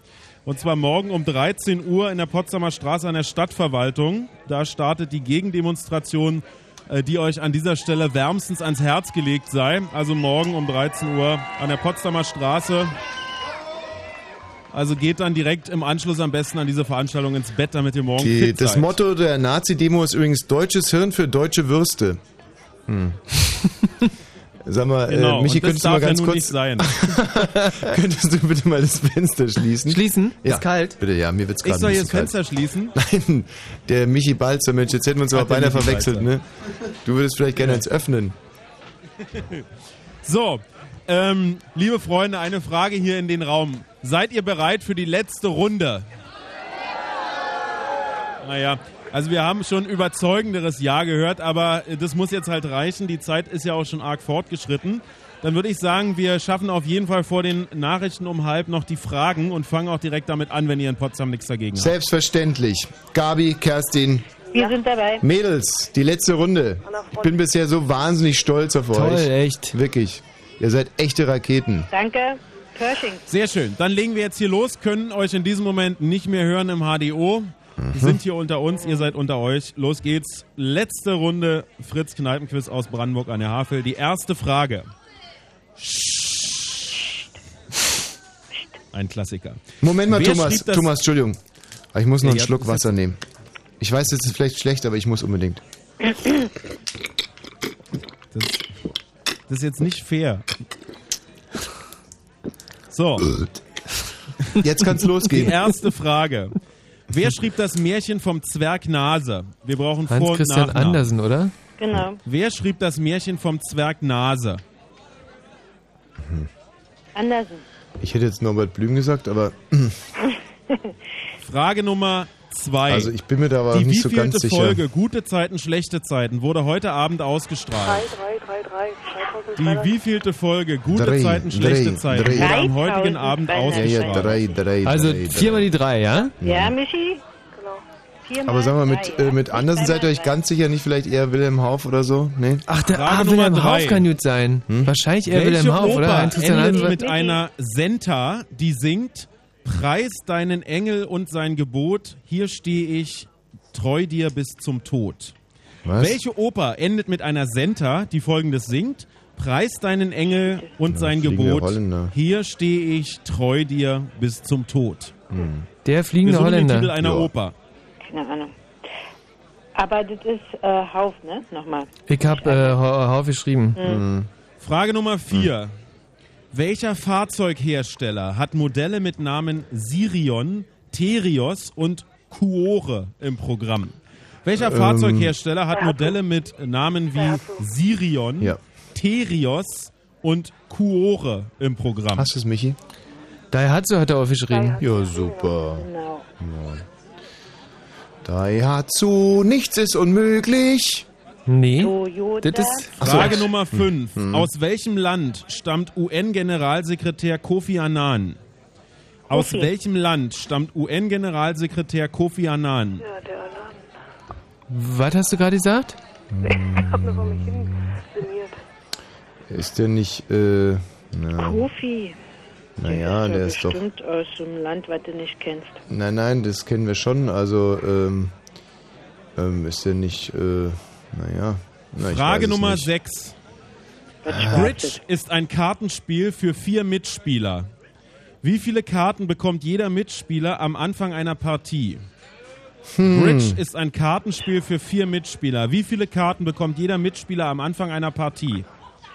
Und zwar morgen um 13 Uhr in der Potsdamer Straße an der Stadtverwaltung. Da startet die Gegendemonstration, äh, die euch an dieser Stelle wärmstens ans Herz gelegt sei. Also morgen um 13 Uhr an der Potsdamer Straße. Also geht dann direkt im Anschluss am besten an diese Veranstaltung ins Bett, damit ihr morgen Die, fit das seid. Motto der Nazi-Demo ist übrigens deutsches Hirn für deutsche Würste. Hm. Sag mal, Genau, äh, Michi, und das könntest du mal ja ganz nun kurz. nicht sein. könntest du bitte mal das Fenster schließen? Schließen? Ja. Ist kalt? Bitte, ja, mir wird's Ich gerade soll hier das bisschen Fenster schließen? kalt. Nein, der Michi Balzer, Mensch, jetzt hätten wir uns aber beinahe verwechselt, Balzer. ne? Du würdest vielleicht gerne eins öffnen. So, ähm, liebe Freunde, eine Frage hier in den Raum. Seid ihr bereit für die letzte Runde? Naja, also wir haben schon überzeugenderes Ja gehört, aber äh, das muss jetzt halt reichen. Die Zeit ist ja auch schon arg fortgeschritten. Dann würde ich sagen, wir schaffen auf jeden Fall vor den Nachrichten um halb noch die Fragen und fangen auch direkt damit an, wenn ihr in Potsdam nichts dagegen habt. Selbstverständlich. Gabi, Kerstin, Wir sind dabei. Mädels, die letzte Runde. Ich bin bisher so wahnsinnig stolz auf Toll, euch. echt. Wirklich. Ihr seid echte Raketen. Danke. Pershing. Sehr schön. Dann legen wir jetzt hier los, können euch in diesem Moment nicht mehr hören im HDO. Mhm. Wir sind hier unter uns, ihr seid unter euch. Los geht's. Letzte Runde Fritz Kneipenquiz aus Brandenburg an der Havel. Die erste Frage. Ein Klassiker. Moment mal, Wer Thomas. Thomas, Entschuldigung. Aber Ich muss noch einen ja, Schluck Wasser nehmen. Ich weiß, das ist vielleicht schlecht, aber ich muss unbedingt. Das, das ist jetzt nicht fair. So. Jetzt kann's losgehen. Die erste Frage. Wer schrieb das Märchen vom Zwerg Nase? Wir brauchen Vor- Hans und Christian Nachnamen. Andersen, oder? Genau. Wer schrieb das Märchen vom Zwerg Nase? Andersen. Ich hätte jetzt Norbert Blüm gesagt, aber Frage Nummer zwei. Also ich bin mir da aber Die nicht so wievielte ganz sicher. Folge Gute Zeiten, schlechte Zeiten wurde heute Abend ausgestrahlt? 3, 3, 3, 3. Die wievielte Folge Gute Drei, Zeiten, schlechte drei, Zeiten drei. wurde am heutigen Abend ja, ja, ausgestrahlt? drei, drei, Also viermal die drei, ja? Ja, Michi? Genau. Aber sagen wir mit, äh, mit Andersen seid ihr euch ganz sicher nicht vielleicht eher Wilhelm Hauff oder so? Nee? Ach, der Frage ah, Wilhelm drei. Hauff kann gut sein. Wahrscheinlich eher Welche Wilhelm Oper oder? Christian endet mit einer Senta, die singt Preis deinen Engel und sein Gebot, hier stehe ich treu dir bis zum Tod. Was? Welche Oper endet mit einer Senta, die folgendes singt? Preis deinen Engel und sein fliegende Gebot, Holländer. hier stehe ich treu dir bis zum Tod. Der Wir fliegende suchen den Titel Holländer. einer Ja. Oper. Keine Ahnung. Aber das ist äh, Hauf, ne? Nochmal. Ich hab äh, Hau- Hauff geschrieben. Mhm. Frage Nummer 4. Welcher Fahrzeughersteller hat Modelle mit Namen Sirion, Terios und Kuore im Programm? Welcher Ähm, Fahrzeughersteller hat Modelle mit Namen wie Sirion, Ja. Terios und Kuore im Programm? Hast du es, Michi? Daihatsu hat er aufgeschrieben. Ja, super. Genau. Daihatsu, nichts ist unmöglich. Nee. Toyota. Das ist. Frage Nummer 5. Hm. Aus welchem Land stammt UN-Generalsekretär Kofi Annan? Aus Kofi. welchem Land stammt UN-Generalsekretär Kofi Annan? Ja, der Alarm. Was hast du gerade gesagt? Ich hab nur vor mich hin sinniert. Ist der nicht, äh, na, Kofi. naja, der ist doch, Bestimmt aus so einem Land, was du nicht kennst. nein, nein, das kennen wir schon, also, ähm, ähm, ist der nicht, äh, naja, na, Frage Nummer nicht. 6. Ah. Bridge ist ein Kartenspiel für vier Mitspieler. Wie viele Karten bekommt jeder Mitspieler am Anfang einer Partie? Hm. Bridge ist ein Kartenspiel für vier Mitspieler. Wie viele Karten bekommt jeder Mitspieler am Anfang einer Partie?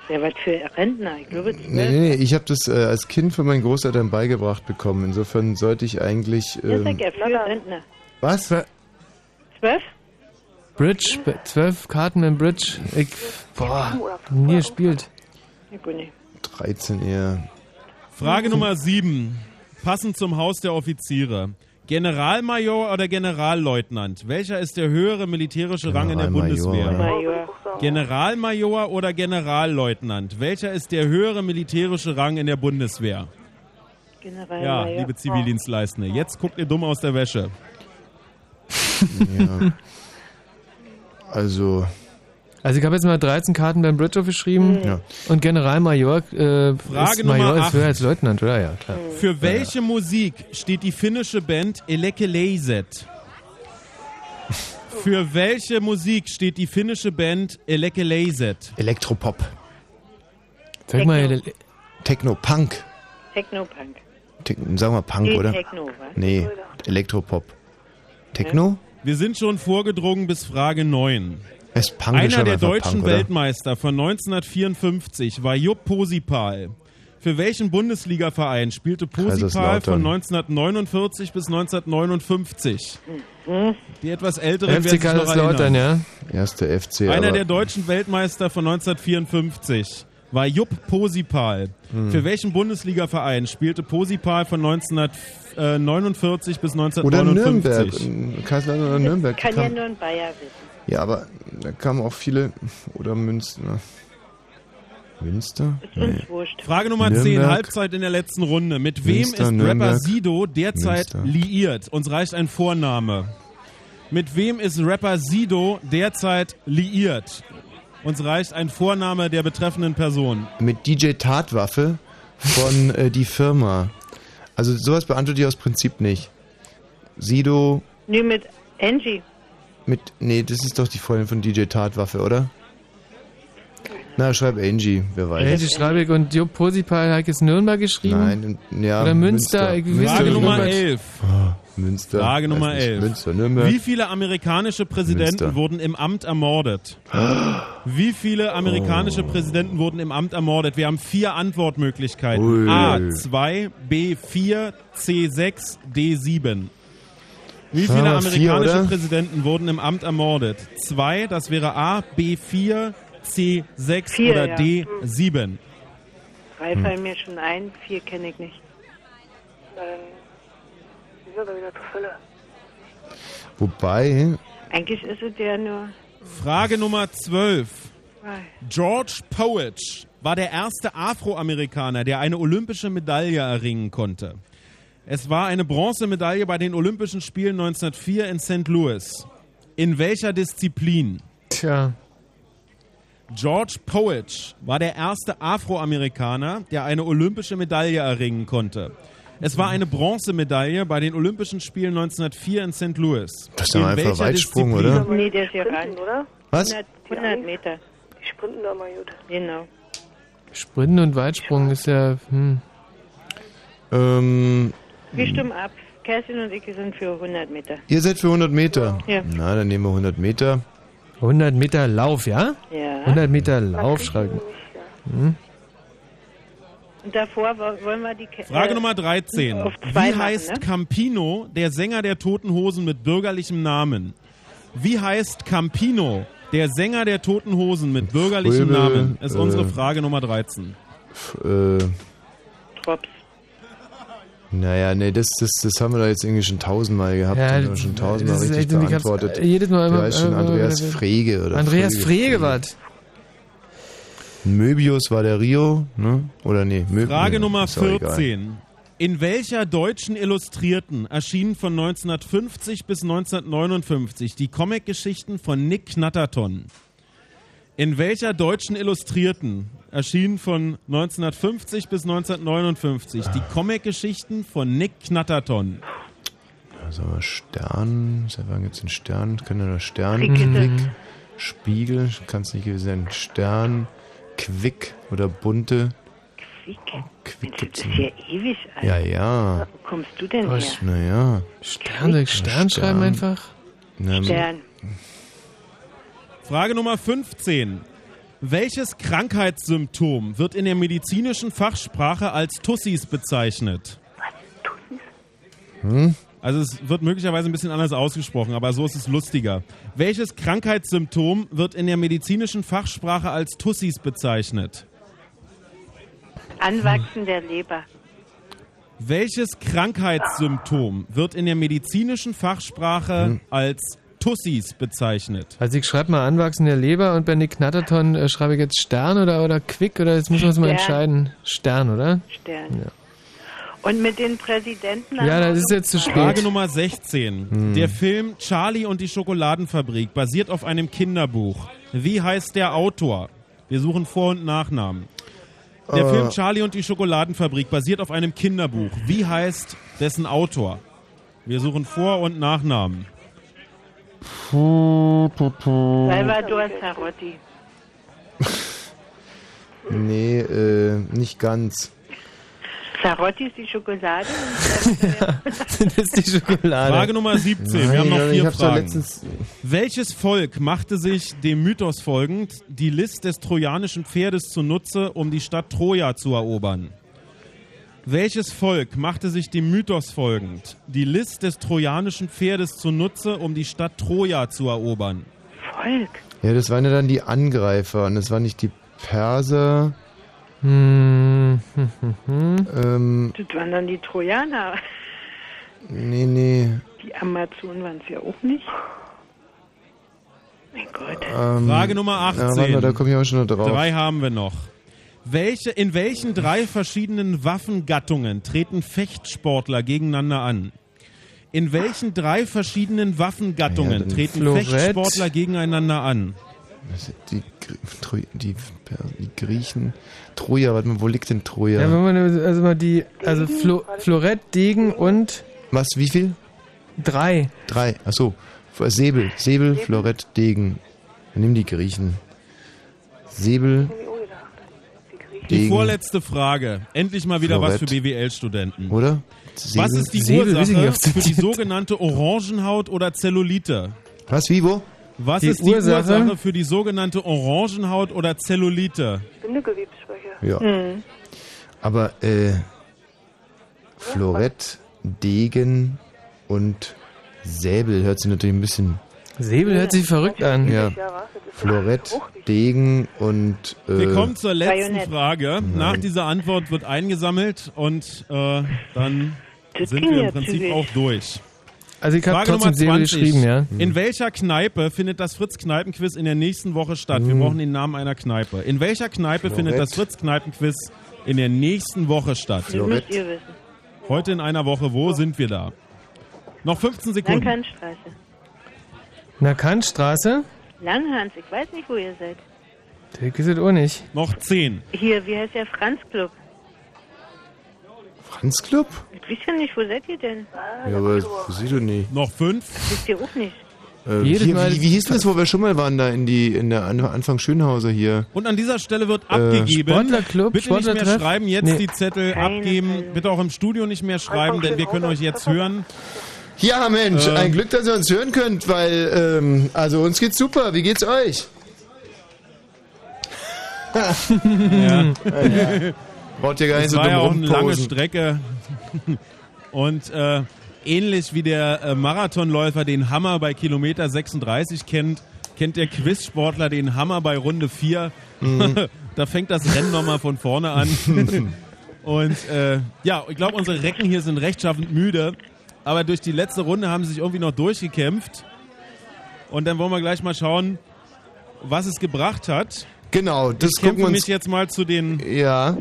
Ja, was für Rentner? Ich glaube, Nee, nee, nee, ich habe das äh, als Kind von meinen Großeltern beigebracht bekommen. Insofern sollte ich eigentlich. Ähm, ist ja für Rentner. was? Zwölf? Bridge, zwölf Karten im Bridge. Ich, boah, nie gespielt. Ja, gut, nee. 13 eher. Frage Nummer 7. Passend zum Haus der Offiziere. Generalmajor oder Generalleutnant? Welcher ist der höhere militärische Rang in der Generalmajor, Bundeswehr? Major. Generalmajor oder Generalleutnant? Welcher ist der höhere militärische Rang in der Bundeswehr? General Ja, liebe Zivildienstleistende, jetzt guckt ihr dumm aus der Wäsche. Ja. Also. Also ich habe jetzt mal 13 Karten beim Bridge aufgeschrieben. Ja. Und Generalmajor äh, Frage ist Major Nummer ist höher als Leutnant, oder? Ja, klar. Für welche Musik steht die finnische Band Elekeleiset? Für welche Musik steht die finnische Band Elekeleiset? Elektropop. Sag mal, Techno-Punk. Technopunk. Te sagen wir Punk, Nee, oder? Techno, wa? Nee, Elektropop. Techno? Wir sind schon vorgedrungen bis Frage 9. Es ist Punk ist Einer der deutschen Punk? Weltmeister von 1954 war Jupp Posipal. Für welchen Bundesligaverein spielte Posipal von 1949 bis 1959? Die etwas älteren werden FC sich noch Kaiserslautern, erinnern. ja. Erste FC. Einer der deutschen Weltmeister von 1954 war Jupp Posipal. Hm. Für welchen Bundesligaverein spielte Posipal von 1949 bis Oder Nürnberg. 1959? Kaiserslautern oder Nürnberg. Kann ja nur ein Bayer wissen. Ja, aber da kamen auch viele. Oder Münster. Münster? Wurscht. Frage Nummer 10, Nürnberg. Halbzeit in der letzten Runde. Mit wem Münster, ist Rapper Nürnberg. Sido derzeit Münster. liiert? Uns reicht ein Vorname. Mit wem ist Rapper Sido derzeit liiert? Uns reicht ein Vorname der betreffenden Person. Mit DJ Tatwaffe von äh, die Firma. Also sowas beantworte ich aus Prinzip nicht. Sido Nee, mit Angie. mit. Nee, das ist doch die Freundin von DJ Tatwaffe, oder? Na, schreib Angie, wer weiß. Angie Schreibig und Jupp Posipal hat jetzt Nürnberg geschrieben. Nein, ja. Oder Münster. Ich weiß Frage nicht, Nummer Nürnberg- 11. Münster. Frage Nummer nicht. 11. Münster, Nürnberg. Wie viele amerikanische Präsidenten Münster. wurden im Amt ermordet? Wie viele amerikanische Oh. Präsidenten wurden im Amt ermordet? Wir haben vier Antwortmöglichkeiten. Ui. A2, B4, C6, D7. Wie Sagen viele wir vier, amerikanische oder? Präsidenten wurden im Amt ermordet? Zwei, das wäre A, B4, C6 Vier, oder ja. D7. Drei Hm. fallen mir schon ein, vier kenne ich nicht. Dann ist aber wieder Zufälle. Wobei, Eigentlich ist es ja nur. Frage Nummer 12. Zwei. George Powich war der erste Afroamerikaner, der eine olympische Medaille erringen konnte. Es war eine Bronzemedaille bei den Olympischen Spielen 1904 in St. Louis. In welcher Disziplin? Tja. George Powich war der erste Afroamerikaner, der eine olympische Medaille erringen konnte. Es war eine Bronzemedaille bei den Olympischen Spielen 1904 in St. Louis. Das ist doch In einfach welcher Weitsprung, Disziplin? oder? Nee, der ist ja Sprinten, ran. oder? Was? 100, 100 Meter. Die sprinten da mal gut. Genau. Sprinten und Weitsprung ist ja. Hm. ähm, Wir stimmen ab. Kerstin und ich sind für 100 Meter. ihr seid für 100 Meter. Ja. Na, dann nehmen wir 100 Meter. 100 Meter Lauf, ja? Ja. 100 Meter Lauf schreiben. Hm? Und davor wo- wollen wir die. Ke- Frage äh, Nummer 13. Auf Wie machen, heißt ne? Campino, der Sänger der Toten Hosen mit bürgerlichem Namen? Wie heißt Campino, der Sänger der Toten Hosen mit bürgerlichem Fröbel, Namen? Ist äh, unsere Frage Nummer 13. F äh, Drops. naja, nee, das, das, das haben wir doch jetzt irgendwie schon tausendmal gehabt. Ja, und haben schon tausendmal das richtig beantwortet. jedes Mal immer- Der heißt schon immer- Andreas immer- Frege. Oder Andreas Frege, was? Möbius war der Rio, ne? Oder nee, Möb Frage nee, Nummer ist auch egal. 14. In welcher deutschen Illustrierten erschienen von 1950 bis 1959 die Comicgeschichten von Nick Knatterton? In welcher deutschen Illustrierten erschienen von 1950 bis 1959 die Comicgeschichten von Nick Knatterton? Also Stern, seit wann gibt's den Stern? Können da Stern. Quick, Spiegel, kann es nicht gewesen sein. Stern, Quick oder Bunte. Quick. Quick Das gibt's ist nicht. ja ewig alt. Ja, ja. Wo kommst du denn Was? her? Naja. Stern, soll ich Stern schreiben einfach? Stern. Frage Nummer 15. Welches Krankheitssymptom wird in der medizinischen Fachsprache als Tussis bezeichnet? Hm? Also es wird möglicherweise ein bisschen anders ausgesprochen, aber so ist es lustiger. Welches Krankheitssymptom wird in der medizinischen Fachsprache als Tussis bezeichnet? Anwachsen der Leber. Welches Krankheitssymptom wird in der medizinischen Fachsprache Hm. als Tussis bezeichnet? Also ich schreibe mal Anwachsen der Leber und bei Nick Knatterton äh, schreibe ich jetzt Stern oder, oder Quick oder jetzt müssen wir uns mal entscheiden. Stern, oder? Stern. Ja. Und mit den Präsidenten. Ja, das ist jetzt zu spät. Frage Nummer 16. Hm. Der Film Charlie und die Schokoladenfabrik basiert auf einem Kinderbuch. Wie heißt der Autor? Wir suchen Vor- und Nachnamen. Der Äh. Film Charlie und die Schokoladenfabrik basiert auf einem Kinderbuch. Wie heißt dessen Autor? Wir suchen Vor- und Nachnamen. Salvador Sarotti. Nee, äh, nicht ganz. Sarotti ist die Schokolade. das ist die Schokolade. Frage Nummer 17. Wir Nein, haben noch ich vier doch Fragen. letztens- Welches Volk machte sich dem Mythos folgend die List des trojanischen Pferdes zunutze, um die Stadt Troja zu erobern? Welches Volk machte sich dem Mythos folgend die List des trojanischen Pferdes zunutze, um die Stadt Troja zu erobern? Volk. Ja, das waren ja dann die Angreifer und das waren nicht die Perser. Hm, hm, hm, hm. Ähm, Das waren dann die Trojaner. nee, nee. Die Amazonen waren es ja auch nicht. Mein Gott. Ähm, Frage Nummer 18. Ja, warte mal, da komme ich auch schon noch drauf. Drei haben wir noch. Welche, in welchen drei verschiedenen Waffengattungen treten Fechtsportler gegeneinander an? In welchen drei verschiedenen Waffengattungen Ja, treten Florett. Fechtsportler gegeneinander an? Die, die, die Griechen. Troja, warte mal, wo liegt denn Troja? Ja, wenn man also mal die, also Flo, Florett, Degen und Was, wie viel? drei. Drei, achso. Säbel, Säbel, Florett, Degen. Wir nehmen die Griechen. Säbel, Die Degen, vorletzte Frage. Endlich mal wieder was für Florett. BWL-Studenten. oder? Was Säbel- ist die Säbel Ursache für die sogenannte Orangenhaut oder Zellulite? Was, wie, wo? Was Die ist die Ursache? Ursache? für die sogenannte Orangenhaut oder Zellulite? Bindegewebsschwäche. Ja. Aber, äh, Florett, Degen und Säbel hört sich natürlich ein bisschen. Säbel hört sich verrückt an. Ja. Florett, Degen und. Äh, Wir kommen zur letzten Bajonett. Frage. Nach dieser Antwort wird eingesammelt und äh, dann sind wir im Prinzip auch durch. Also ich habe trotzdem 20. geschrieben, ja. In welcher Kneipe findet das Fritz-Kneipen-Quiz in der nächsten Woche statt? Wir Hm. brauchen den Namen einer Kneipe. In welcher Kneipe findet Florett. das Fritz-Kneipen-Quiz in der nächsten Woche statt? Das müsst ihr wissen. Heute in einer Woche. Wo sind wir da? Noch 15 Sekunden. Langkantstraße. Na, Kantstraße? Langhans, ich weiß nicht, wo ihr seid. Ist es auch nicht. Noch 10. Hier, wie heißt der Franz Club? Franz Club? Ich weiß ja nicht, wo seid ihr denn? Ja, aber das siehst du nicht. Noch 5. Wisst ihr auch nicht. Äh, Jedes hier, Mal- wie, wie hieß denn das, wo wir schon mal waren, da in die in der An- Anfang Schönhauser hier? Und an dieser Stelle wird Äh, abgegeben. Sportlerclub, Bitte nicht mehr Sportlertreff? schreiben, jetzt Nee. die Zettel Keine abgeben. Ahnung. Bitte auch im Studio nicht mehr schreiben, denn wir können euch jetzt hören. Ja, Mensch, Ähm. ein Glück, dass ihr uns hören könnt, weil, ähm, also uns geht's super. Wie geht's euch? Ja. Braucht ihr gar nicht so war ja auch eine lange. Strecke. Und äh, ähnlich wie der äh, Marathonläufer den Hammer bei Kilometer 36 kennt, kennt der Quizsportler den Hammer bei Runde 4. Mhm. da fängt das Rennen nochmal von vorne an. Und äh, ja, ich glaube, unsere Recken hier sind rechtschaffend müde. Aber durch die letzte Runde haben sie sich irgendwie noch durchgekämpft. Und dann wollen wir gleich mal schauen, was es gebracht hat. Genau, das ich gucken kämpfe wir mich uns. jetzt mal zu den Ja,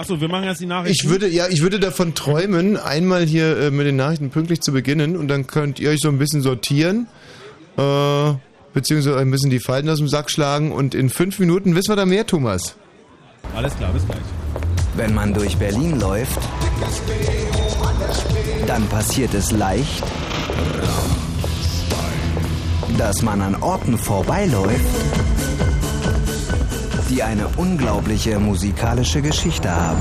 Achso, wir machen jetzt die Nachrichten. Ich würde, ja, ich würde davon träumen, einmal hier äh, mit den Nachrichten pünktlich zu beginnen und dann könnt ihr euch so ein bisschen sortieren, äh, beziehungsweise ein bisschen die Falten aus dem Sack schlagen und in fünf Minuten wissen wir da mehr, Thomas. Alles klar, bis gleich. Wenn man durch Berlin läuft, dann passiert es leicht, dass man an Orten vorbeiläuft, die eine unglaubliche musikalische Geschichte haben.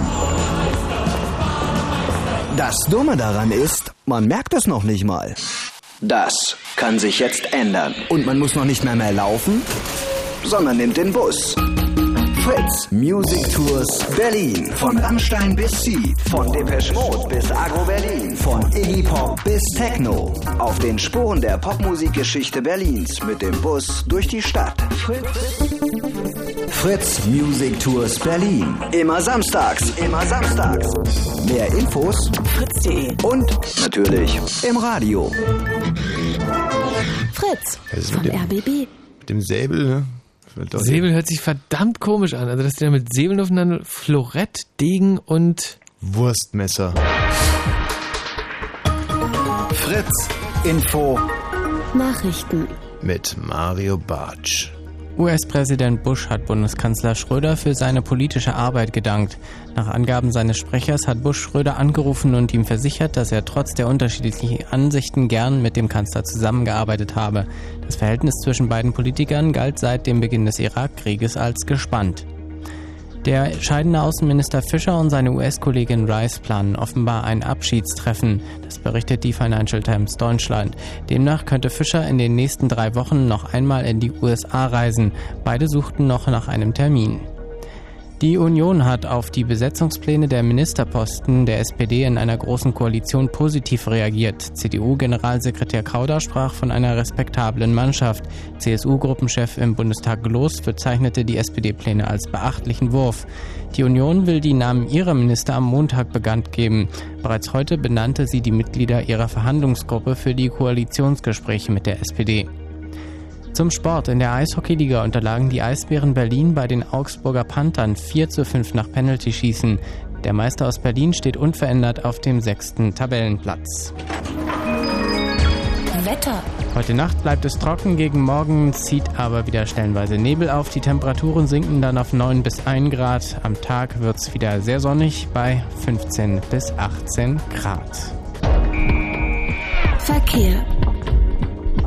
Das Dumme daran ist, man merkt es noch nicht mal. Das kann sich jetzt ändern. Und man muss noch nicht mehr mehr laufen, sondern nimmt den Bus. Fritz Music Tours Berlin. Von Rammstein bis Sie. Von Depeche Mode bis Agro Berlin. Von Iggy Pop bis Techno. Auf den Spuren der Popmusikgeschichte Berlins mit dem Bus durch die Stadt. Fritz. Fritz Music Tours Berlin. Immer samstags. Immer samstags. Mehr Infos fritz.de und natürlich im Radio. Fritz Also vom mit dem- RBB. Mit dem Säbel, ne? Säbel hört sich verdammt komisch an. Also, dass die da mit Säbeln aufeinander Florett, Degen und Wurstmesser. Fritz Info Nachrichten. Mit Mario Bartsch. US-Präsident Bush hat Bundeskanzler Schröder für seine politische Arbeit gedankt. Nach Angaben seines Sprechers hat Bush Schröder angerufen und ihm versichert, dass er trotz der unterschiedlichen Ansichten gern mit dem Kanzler zusammengearbeitet habe. Das Verhältnis zwischen beiden Politikern galt seit dem Beginn des Irakkrieges als gespannt. Der scheidende Außenminister Fischer und seine US-Kollegin Rice planen offenbar ein Abschiedstreffen. Das berichtet die Financial Times Deutschland. Demnach könnte Fischer in den nächsten drei Wochen noch einmal in die USA reisen. Beide suchten noch nach einem Termin. Die Union hat auf die Besetzungspläne der Ministerposten der SPD in einer großen Koalition positiv reagiert. CDU-Generalsekretär Kauder sprach von einer respektablen Mannschaft. CSU-Gruppenchef im Bundestag Gloß bezeichnete die SPD-Pläne als beachtlichen Wurf. Die Union will die Namen ihrer Minister am Montag bekannt geben. Bereits heute benannte sie die Mitglieder ihrer Verhandlungsgruppe für die Koalitionsgespräche mit der SPD. Zum Sport. In der Eishockeyliga unterlagen die Eisbären Berlin bei den Augsburger Panthern 4 zu 5 nach Penaltyschießen. Der Meister aus Berlin steht unverändert auf dem sechsten Tabellenplatz. Wetter. Heute Nacht bleibt es trocken, gegen Morgen zieht aber wieder stellenweise Nebel auf. Die Temperaturen sinken dann auf 9 bis 1 Grad. Am Tag wird es wieder sehr sonnig bei 15 bis 18 Grad. Verkehr.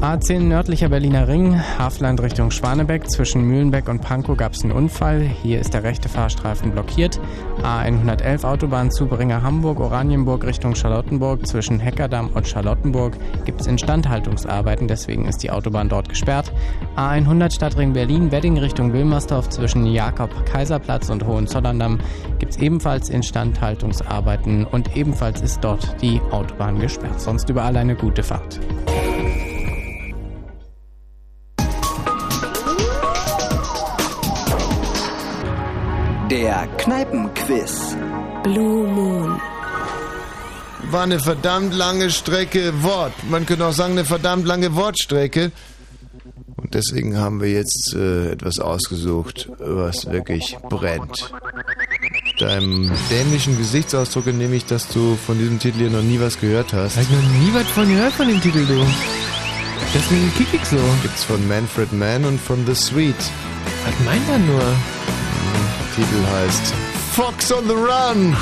A10 nördlicher Berliner Ring, Hafland Richtung Schwanebeck. Zwischen Mühlenbeck und Pankow gab es einen Unfall. Hier ist der rechte Fahrstreifen blockiert. A111 Autobahn Zubringer Hamburg, Oranienburg Richtung Charlottenburg. Zwischen Heckerdamm und Charlottenburg gibt es Instandhaltungsarbeiten, deswegen ist die Autobahn dort gesperrt. A100 Stadtring Berlin, Wedding Richtung Wilmersdorf. Zwischen Jakob-Kaiserplatz und Hohenzollerndamm gibt es ebenfalls Instandhaltungsarbeiten und ebenfalls ist dort die Autobahn gesperrt. Sonst überall eine gute Fahrt. Der Kneipenquiz. Blue Moon. War eine verdammt lange Strecke Wort. Man könnte auch sagen, eine verdammt lange Wortstrecke. Und deswegen haben wir jetzt äh, etwas ausgesucht, was wirklich brennt. Deinem dämlichen Gesichtsausdruck entnehme ich, dass du von diesem Titel hier noch nie was gehört hast. Hab ich noch nie was von gehört von dem Titel, du. Deswegen kick ich so. Gibt's von Manfred Mann und von The Sweet. Was meint er nur? Titel heißt Fox on the Run.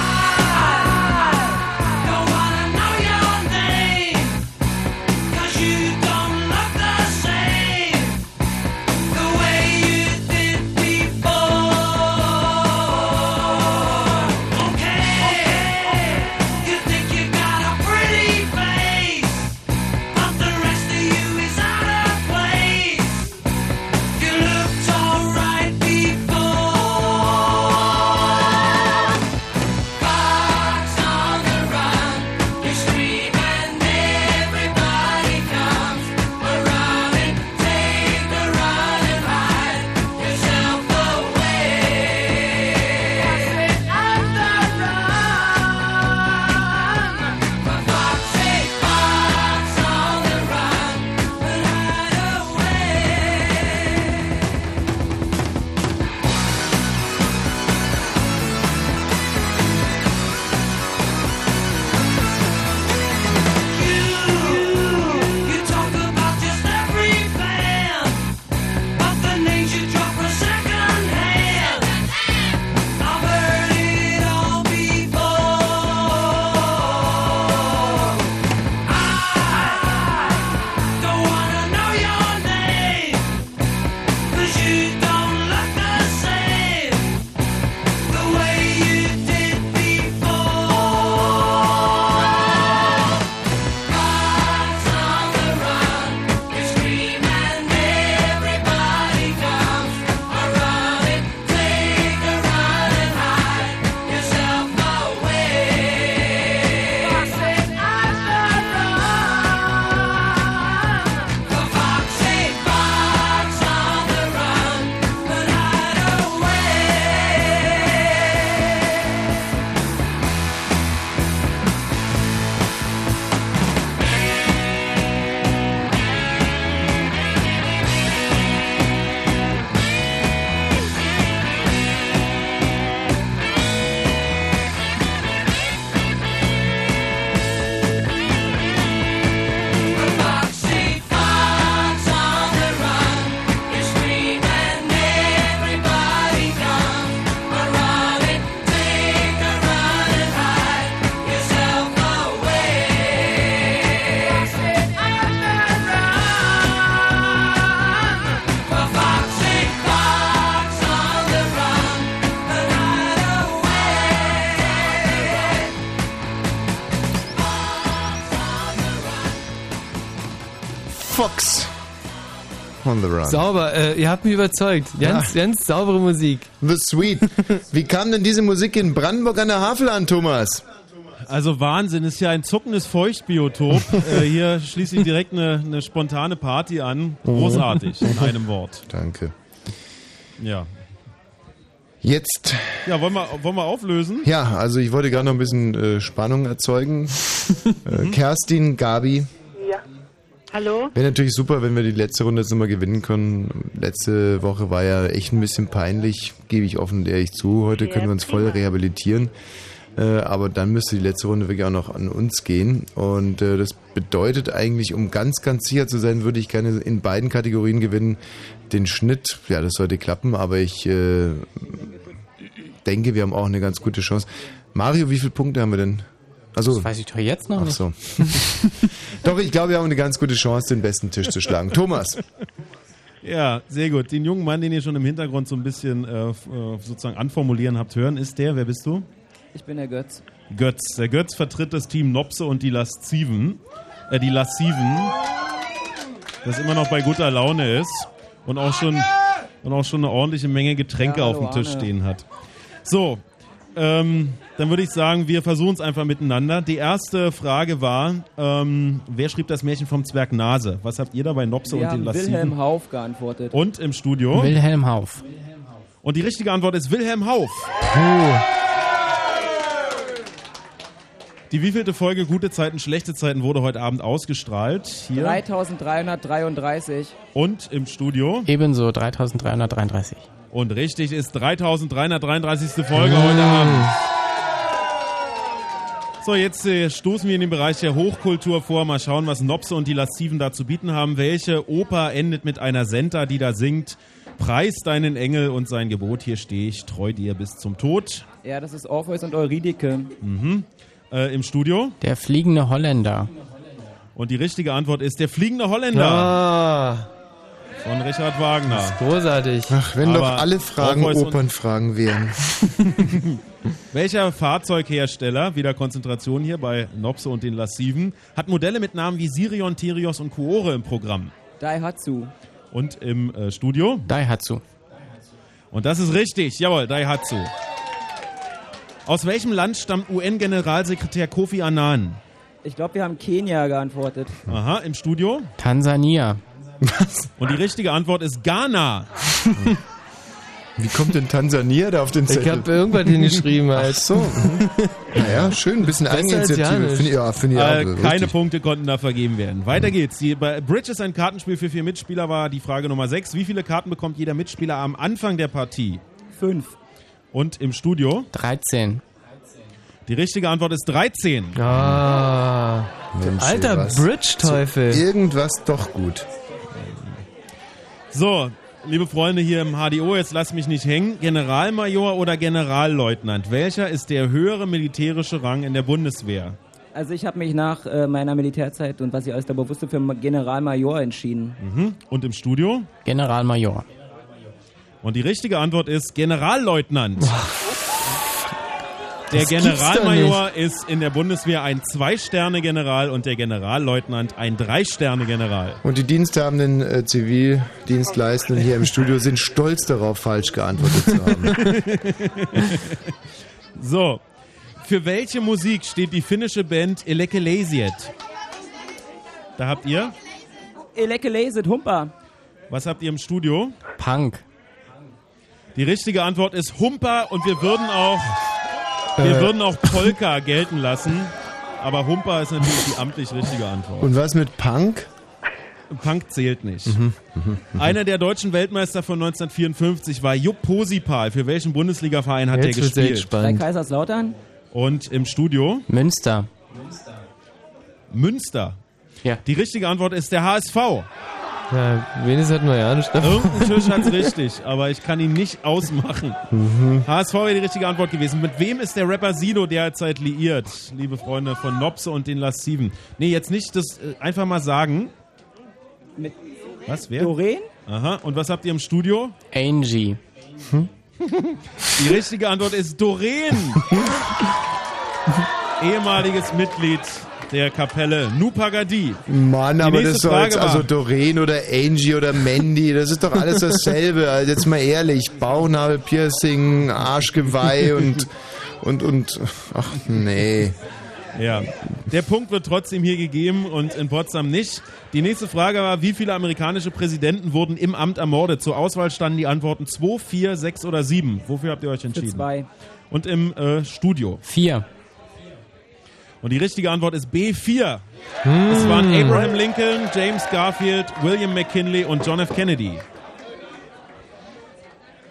On the Run. Sauber, äh, ihr habt mich überzeugt. Ganz, ganz saubere Musik. The Sweet. Wie kam denn diese Musik in Brandenburg an der Havel an, Thomas? Also Wahnsinn, ist ja ein zuckendes Feuchtbiotop. äh, hier schließe ich direkt eine, eine spontane Party an. Großartig, in einem Wort. Danke. Ja. Jetzt. Ja, wollen wir, wollen wir auflösen? Ja, also ich wollte gerade noch ein bisschen äh, Spannung erzeugen. äh, Kerstin, Gabi. Hallo? Wäre natürlich super, wenn wir die letzte Runde jetzt nochmal gewinnen können. Letzte Woche war ja echt ein bisschen peinlich, gebe ich offen und ehrlich zu. Heute können wir uns voll rehabilitieren. Äh, aber dann müsste die letzte Runde wirklich auch noch an uns gehen. Und äh, das bedeutet eigentlich, um ganz, ganz sicher zu sein, würde ich gerne in beiden Kategorien gewinnen. Den Schnitt, ja, das sollte klappen, aber ich äh, denke, wir haben auch eine ganz gute Chance. Mario, wie viele Punkte haben wir denn? Also, Das weiß ich doch jetzt noch Ach nicht. so. Doch, ich glaube, wir haben eine ganz gute Chance, den besten Tisch zu schlagen. Thomas. Ja, sehr gut. Den jungen Mann, den ihr schon im Hintergrund so ein bisschen äh, äh, sozusagen anformulieren habt hören, ist der, wer bist du? Ich bin der Götz. Götz. Der Götz vertritt das Team Nopse und die Lasziven. Äh, die Lassiven. Das immer noch bei guter Laune ist und auch schon, und auch schon eine ordentliche Menge Getränke Ja, auf hallo, dem Tisch Arne. stehen hat. So, ähm, dann würde ich sagen, wir versuchen es einfach miteinander. Die erste Frage war, ähm, wer schrieb das Märchen vom Zwerg Nase? Was habt ihr da bei Nopse Wir und den haben Lassiven? Wilhelm Hauf geantwortet. Und im Studio? Wilhelm Hauf. Und die richtige Antwort ist Wilhelm Hauf. Die wievielte Folge Gute Zeiten, Schlechte Zeiten wurde heute Abend ausgestrahlt? Hier. 3333. Und im Studio. Ebenso 3333. Und richtig ist 3333. Folge heute Abend. So, jetzt äh, stoßen wir in den Bereich der Hochkultur vor. Mal schauen, was Nopse und die Lassiven da zu bieten haben. Welche Oper endet mit einer Senta, die da singt? Preis deinen Engel und sein Gebot. Hier stehe ich, treu dir bis zum Tod. Ja, das ist Orpheus und Eurydike. Mhm. Äh, Im Studio. Der fliegende Holländer. Und die richtige Antwort ist der fliegende Holländer. Ja. Von Richard Wagner. Großartig. Ach, wenn doch Aber alle Fragen Opernfragen wären. Welcher Fahrzeughersteller, wieder Konzentration hier bei Nopse und den Lassiven, hat Modelle mit Namen wie Sirion, Terios und Kuore im Programm? Daihatsu. Und im äh, Studio? Daihatsu. Und das ist richtig, jawohl, Daihatsu. Aus welchem Land stammt UN-Generalsekretär Kofi Annan? Ich glaube, wir haben Kenia geantwortet. Aha, im Studio? Tansania. Und die richtige Antwort ist Ghana. Wie kommt denn Tansania da auf den Ich Zettel? habe irgendwas hingeschrieben halt. Ach so. mhm. Naja, schön, ein bisschen als Eigeninitiative. Finde ich, ja, finde ich Äh, auch. keine richtig. Punkte konnten da vergeben werden. Weiter geht's. Die, bei Bridge ist ein Kartenspiel für vier Mitspieler, war die Frage Nummer 6. Wie viele Karten bekommt jeder Mitspieler am Anfang der Partie? Fünf. Und im Studio? 13. Die richtige Antwort ist 13. Ah. Mensch, Alter was. Bridge-Teufel. Irgendwas doch gut. So, liebe Freunde hier im HDO, jetzt lass mich nicht hängen. Generalmajor oder Generalleutnant? Welcher ist der höhere militärische Rang in der Bundeswehr? Also ich habe mich nach äh, meiner Militärzeit und was ich alles dabei wusste, für Generalmajor entschieden. Mhm. Und im Studio? Generalmajor. Und die richtige Antwort ist Generalleutnant. Der Das Generalmajor ist in der Bundeswehr ein Zwei-Sterne-General und der Generalleutnant ein Drei-Sterne-General. Und die diensthabenden äh, Zivildienstleistenden hier im Studio sind stolz darauf, falsch geantwortet zu haben. So, für welche Musik steht die finnische Band Elekelesiet? Da habt ihr? Elekeleset Humper. Was habt ihr im Studio? Punk. Die richtige Antwort ist Humper und wir würden auch, wir Äh. würden auch Polka gelten lassen. Aber Humper ist natürlich die amtlich richtige Antwort. Und was mit Punk? Punk zählt nicht. Mhm, mhm, mhm. Einer der deutschen Weltmeister von 1954 war Jupp Posipal. Für welchen Bundesligaverein hat Jetzt der gespielt? Bei spannend. Kaiserslautern? Und im Studio? Münster. Münster. Ja. Die richtige Antwort ist der HSV. Ja, wenigstens hatten wir ja nicht. Irgendein Tisch hat's richtig, aber ich kann ihn nicht ausmachen. Mhm. HSV wäre die richtige Antwort gewesen. Mit wem ist der Rapper Sido derzeit liiert? Liebe Freunde von Nopse und den Lassiven. Nee, jetzt nicht das äh, einfach mal sagen. Mit Was, wer? Doreen? Aha, und was habt ihr im Studio? Angie. Die richtige Antwort ist Doreen. Ehemaliges Mitglied der Kapelle Nupagadi. Mann, Die aber das ist doch jetzt also Doreen oder Angie oder Mandy, das ist doch alles dasselbe. Also jetzt mal ehrlich, Bauchnabel, Piercing, Arschgeweih und und und ach nee. Ja, der Punkt wird trotzdem hier gegeben und in Potsdam nicht. Die nächste Frage war, wie viele amerikanische Präsidenten wurden im Amt ermordet? Zur Auswahl standen die Antworten 2, 4, 6 oder 7. Wofür habt ihr euch entschieden? zwei. Und im äh, Studio? Vier. Und die richtige Antwort ist B4. Hm. Es waren Abraham Lincoln, James Garfield, William McKinley und John F. Kennedy.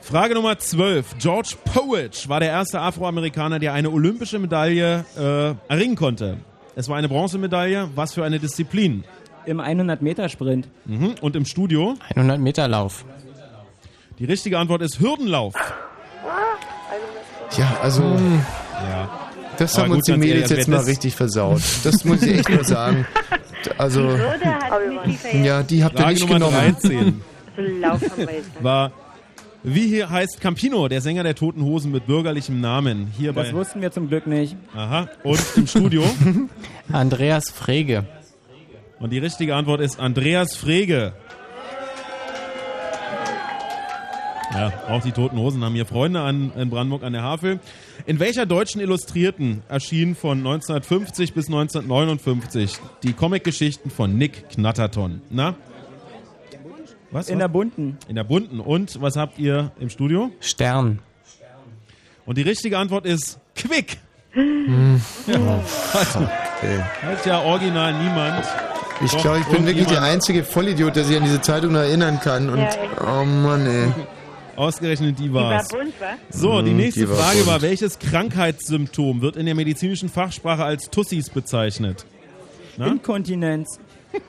Frage Nummer 12. George Powich war der erste Afroamerikaner, der eine olympische Medaille äh, erringen konnte. Es war eine Bronzemedaille. Was für eine Disziplin? Im 100-Meter-Sprint. Mhm. Und im Studio? 100 Meter Lauf. Die richtige Antwort ist Hürdenlauf. Ja, also Ja. Das Aber haben uns die Mädels jetzt mal richtig versaut. Das muss ich echt mal sagen. Also ja, die habt ihr Frage nicht Nummer genommen. 13 Also Lauf haben wir jetzt. war, wie hier heißt Campino, der Sänger der Toten Hosen mit bürgerlichem Namen? Hier Das bei. wussten wir zum Glück nicht. Aha. Und im Studio? Andreas Frege. Und die richtige Antwort ist Andreas Frege. Ja, auch die Toten Hosen haben hier Freunde an, in Brandenburg an der Havel. In welcher deutschen Illustrierten erschien von 1950 bis 1959 die Comicgeschichten von Nick Knatterton? Na? Was? In was? der bunten. In der bunten. Und was habt ihr im Studio? Stern. Und die richtige Antwort ist Quick. Hm. Ja. Okay. Hat ja original niemand. Ich glaube, ich bin wirklich der einzige Vollidiot, der sich an diese Zeitung noch erinnern kann. Und Ja, oh Mann, ey. Ausgerechnet die Die war bunt, wa? So, die Mhm, nächste die Frage bunt. war, welches Krankheitssymptom wird in der medizinischen Fachsprache als Tussis bezeichnet? Na? Inkontinenz.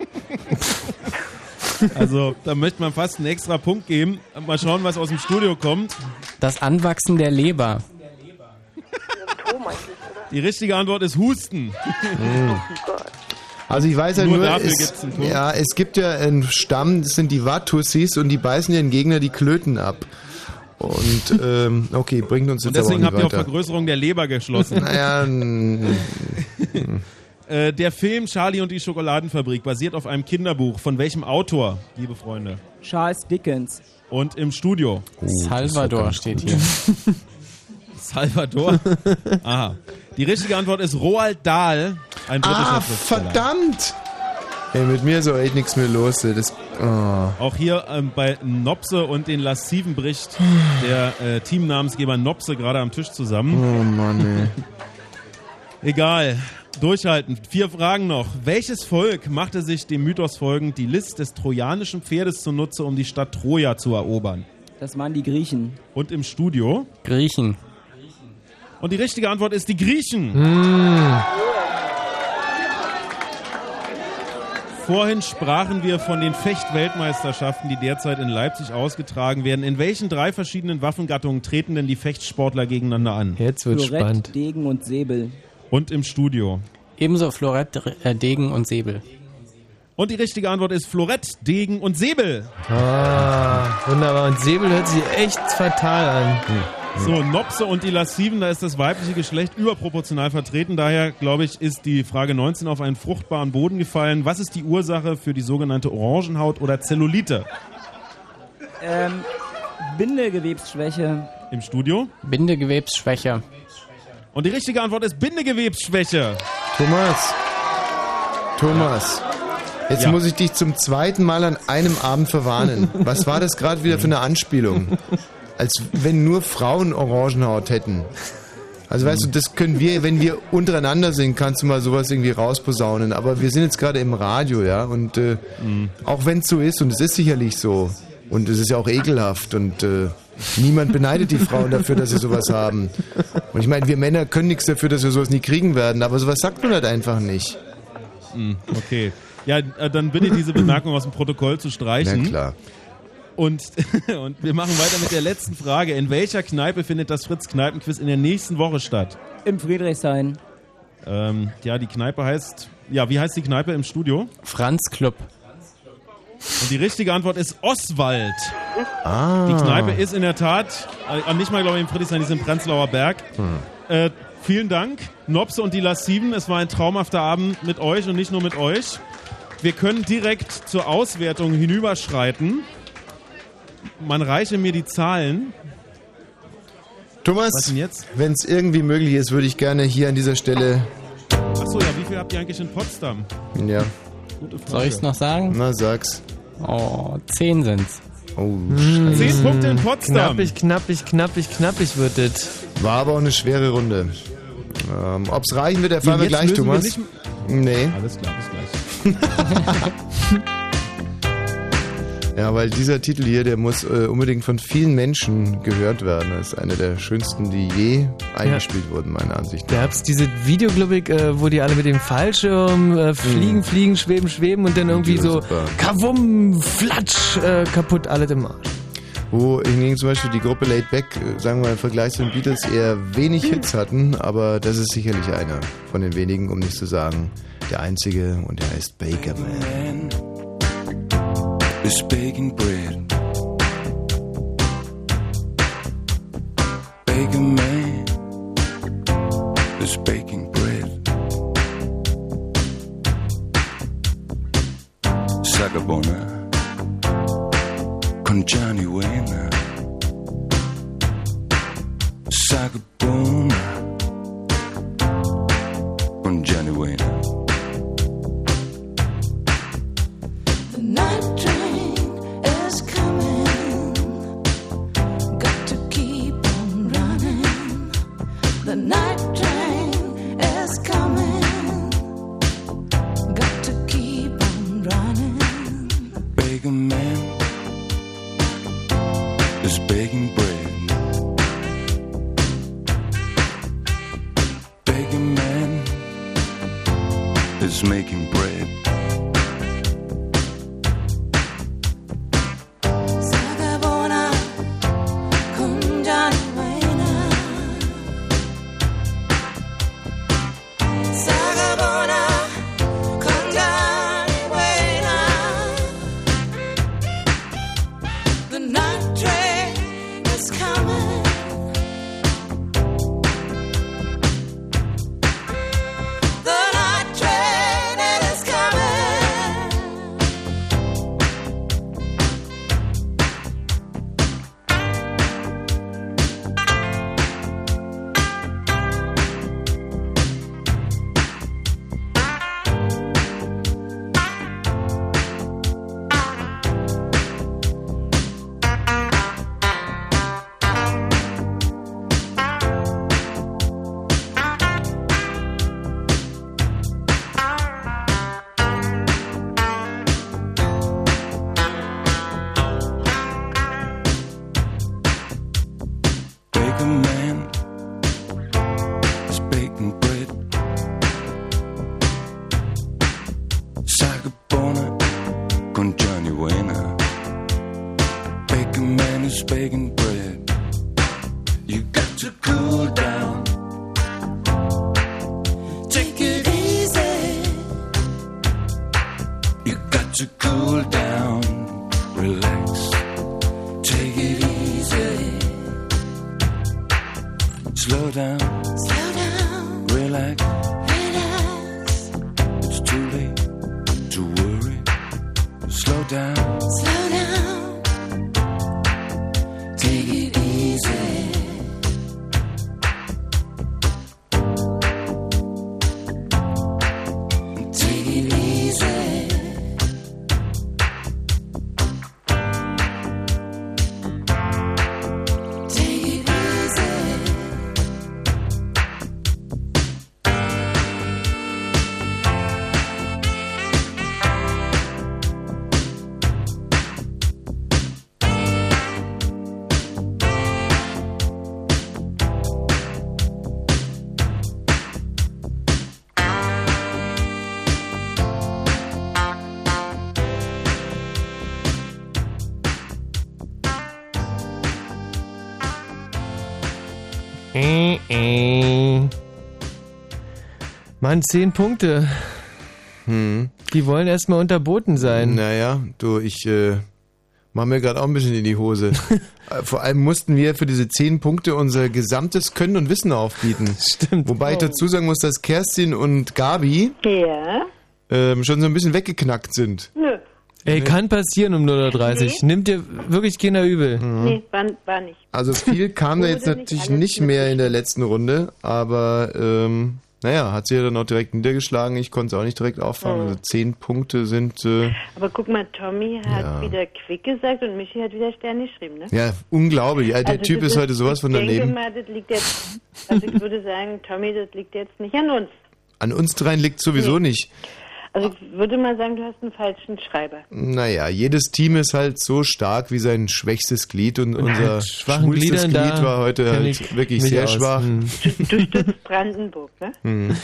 Also, da möchte man fast einen extra Punkt geben. Mal schauen, was aus dem Studio kommt. Das Anwachsen der Leber. Die richtige Antwort ist Husten. Also ich weiß ja Nur nur, dafür es, gibt's einen Punkt. ja, es gibt ja einen Stamm, das sind die Watussis und die beißen ihren Gegner die Klöten ab. Und ähm, okay, bringt uns Und jetzt deswegen aber habt auch ihr nicht auf weiter. Vergrößerung der Leber geschlossen. Naja, Äh, der Film Charlie und die Schokoladenfabrik basiert auf einem Kinderbuch. Von welchem Autor, liebe Freunde? Charles Dickens. Und im Studio? Salvador steht hier. Salvador? Aha. Die richtige Antwort ist Roald Dahl, ein britischer ah, Schriftsteller. verdammt! Ey, mit mir ist auch echt nichts mehr los. ey. Das, oh. Auch hier ähm, bei Nopse und den Lassiven bricht der äh, Teamnamensgeber Nopse gerade am Tisch zusammen. oh Mann, ey. Egal. Durchhalten. Vier Fragen noch. Welches Volk machte sich dem Mythos folgend die List des trojanischen Pferdes zunutze, um die Stadt Troja zu erobern? Das waren die Griechen. Und im Studio? Griechen. Und die richtige Antwort ist die Griechen. Vorhin sprachen wir von den Fechtweltmeisterschaften, die derzeit in Leipzig ausgetragen werden. In welchen drei verschiedenen Waffengattungen treten denn die Fechtsportler gegeneinander an? Jetzt wird's Florett, spannend. Degen und Säbel. Und im Studio? Ebenso Florett, äh, Degen und Säbel. Und die richtige Antwort ist Florett, Degen und Säbel. Ah, wunderbar. Und Säbel hört sich echt fatal an. So, Nopse und die Lassiven, da ist das weibliche Geschlecht überproportional vertreten. Daher, glaube ich, ist die Frage 19 auf einen fruchtbaren Boden gefallen. Was ist die Ursache für die sogenannte Orangenhaut oder Zellulite? Ähm, Bindegewebsschwäche. Im Studio? Bindegewebsschwäche. Und die richtige Antwort ist Bindegewebsschwäche. Thomas. Thomas. Jetzt Ja. muss ich dich zum zweiten Mal an einem Abend verwarnen. Was war das gerade wieder für eine Anspielung? Als wenn nur Frauen Orangenhaut hätten. Also weißt du, das können wir, wenn wir untereinander sind, kannst du mal sowas irgendwie rausposaunen. Aber wir sind jetzt gerade im Radio, ja, und äh, auch wenn es so ist, und es ist sicherlich so, und es ist ja auch ekelhaft und äh, niemand beneidet die Frauen dafür, dass sie sowas haben. Und ich meine, wir Männer können nichts dafür, dass wir sowas nie kriegen werden, aber sowas sagt man halt einfach nicht. Hm, Okay. Ja, äh, dann bitte diese Bemerkung aus dem Protokoll zu streichen. Na klar. Und, und wir machen weiter mit der letzten Frage. In welcher Kneipe findet das Fritz-Kneipen-Quiz in der nächsten Woche statt? Im Friedrichshain. Ähm, ja, die Kneipe heißt. Ja, wie heißt die Kneipe im Studio? Franz Club. Und die richtige Antwort ist Oswald. Ah. Die Kneipe ist in der Tat, äh, nicht mal glaube ich im Friedrichshain, die ist im Prenzlauer Berg. Hm. Äh, vielen Dank, Nopse und die Lassiven. Es war ein traumhafter Abend mit euch und nicht nur mit euch. Wir können direkt zur Auswertung hinüberschreiten. Man reiche mir die Zahlen. Thomas, wenn es irgendwie möglich ist, würde ich gerne hier an dieser Stelle. Achso, ja, wie viel habt ihr eigentlich in Potsdam? Ja. Gute Frage. Soll ich es noch sagen? Na, sag's. Oh, zehn sind's. Oh, Hm, Zehn Punkte in Potsdam. Knappig, knappig, knappig, knappig wird es. War aber auch eine schwere Runde. Ähm, Ob es reichen wird, erfahren wir gleich, wir Thomas. nicht- nee. Alles klar, bis gleich. Ja, weil dieser Titel hier, der muss äh, unbedingt von vielen Menschen gehört werden. Das ist einer der schönsten, die je eingespielt wurden, meiner Ansicht nach. Da gab's diese Videoglobik, äh, wo die alle mit dem Fallschirm äh, fliegen, fliegen, schweben, schweben und dann irgendwie Mhm. So super. kavum, flatsch, äh, kaputt, alles im Arsch. Wo hingegen zum Beispiel die Gruppe Laid Back, äh, sagen wir mal im Vergleich zu den Beatles, eher wenig Hits hatten, aber das ist sicherlich einer von den wenigen, um nicht zu sagen, der einzige und der heißt Baker Man. Is baking bread. Baker man is baking bread. Sagabona con Johnny Wayne. Sagabona con Johnny Wayne. Äh. Mann, zehn Punkte. Hm. Die wollen erstmal unterboten sein. Naja, du, ich äh, Machen wir gerade auch ein bisschen in die Hose. Äh, Vor allem mussten wir für diese zehn Punkte unser gesamtes Können und Wissen aufbieten. Stimmt. Wobei ich dazu sagen muss, dass Kerstin und Gabi Ja. ähm, schon so ein bisschen weggeknackt sind. Ey, kann passieren um 0.30 Nimmt dir wirklich keiner übel. Nee, war, war nicht. Also viel kam da jetzt nicht natürlich alles nicht mehr in der letzten Runde, aber ähm, naja, hat sie ja dann auch direkt niedergeschlagen. Ich konnte es auch nicht direkt auffangen. Mhm. Also zehn Punkte sind äh, Aber guck mal, Tommy hat Ja. wieder Quick gesagt und Michi hat wieder Stern geschrieben, ne? ja unglaublich. Ja, der Also Typ ist heute sowas von Ich daneben. denke mal, das liegt jetzt, also ich würde sagen, Tommy, das liegt jetzt nicht an uns. An uns dreien liegt sowieso nicht. Also ich würde mal sagen, du hast einen falschen Schreiber. Naja, jedes Team ist halt so stark wie sein schwächstes Glied und unser mit schwachen schwulstes Gliedern, Glied da war heute halt ich wirklich sehr aus. schwach. Hm. Du stützt Brandenburg, ne? Hm. Hm.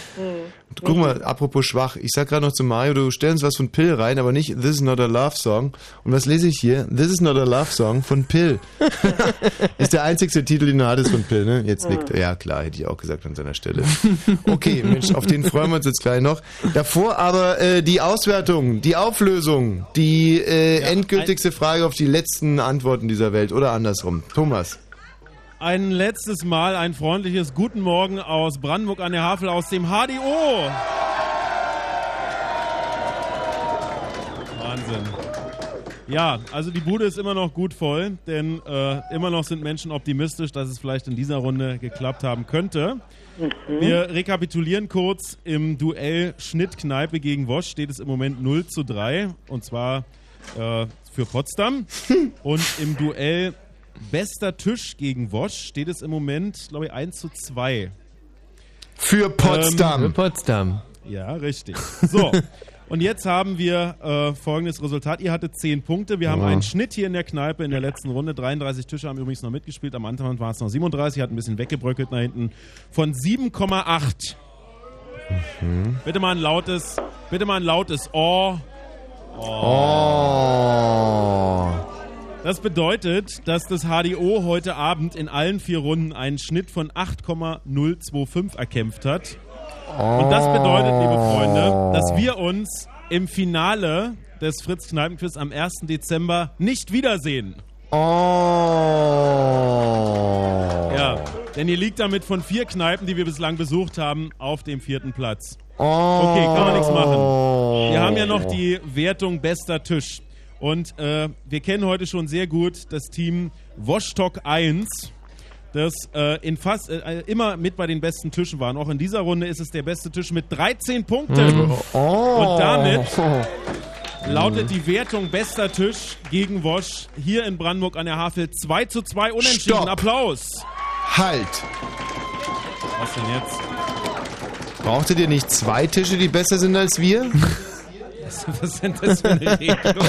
Guck mal, apropos schwach, ich sag gerade noch zu Mario, du stellst was von Pill rein, aber nicht This is not a love song. Und was lese ich hier? This is not a love song von Pill. ist der einzigste Titel, den du hattest von Pill, ne? Jetzt nickt er. Ja, klar, hätte ich auch gesagt an seiner Stelle. Okay, Mensch, auf den freuen wir uns jetzt gleich noch. Davor aber äh, die Auswertung, die Auflösung, die äh, endgültigste Frage auf die letzten Antworten dieser Welt oder andersrum. Thomas. Ein letztes Mal ein freundliches Guten Morgen aus Brandenburg an der Havel aus dem HDO. Wahnsinn. Ja, also die Bude ist immer noch gut voll, denn äh, immer noch sind Menschen optimistisch, dass es vielleicht in dieser Runde geklappt haben könnte. Wir rekapitulieren kurz. Im Duell Schnittkneipe gegen Wosch steht es im Moment 0 zu 3 und zwar äh, für Potsdam. Und im Duell Bester Tisch gegen Wosch steht es im Moment, glaube ich, 1 zu 2. Für Potsdam. Ähm, Für Potsdam. Ja, richtig. So. Und jetzt haben wir äh, folgendes Resultat. Ihr hattet 10 Punkte. Wir haben Ja. einen Schnitt hier in der Kneipe in der letzten Runde. 33 Tische haben übrigens noch mitgespielt. Am Anfang waren es noch 37. Hat ein bisschen weggebröckelt nach hinten. Von 7,8. Mhm. Bitte mal ein lautes, bitte mal ein lautes Oh. Oh. Das bedeutet, dass das HDO heute Abend in allen vier Runden einen Schnitt von 8,025 erkämpft hat. Und das bedeutet, liebe Freunde, dass wir uns im Finale des Fritz Kneipenquiz am 1. Dezember nicht wiedersehen. Oh. Ja, denn ihr liegt damit von vier Kneipen, die wir bislang besucht haben, auf dem vierten Platz. Oh. Okay, kann man nichts machen. Wir haben ja noch die Wertung bester Tisch. Und äh, wir kennen heute schon sehr gut das Team Wostock 1, das äh, in fast äh, immer mit bei den besten Tischen war. Und auch in dieser Runde ist es der beste Tisch mit 13 Punkten. Oh. Und damit lautet die Wertung bester Tisch gegen Wosch hier in Brandenburg an der Havel 2 zu 2 unentschieden. Stopp. Applaus. Halt. Was denn jetzt? Brauchtet ihr nicht zwei Tische, die besser sind als wir? Was ist denn das für eine Regelung?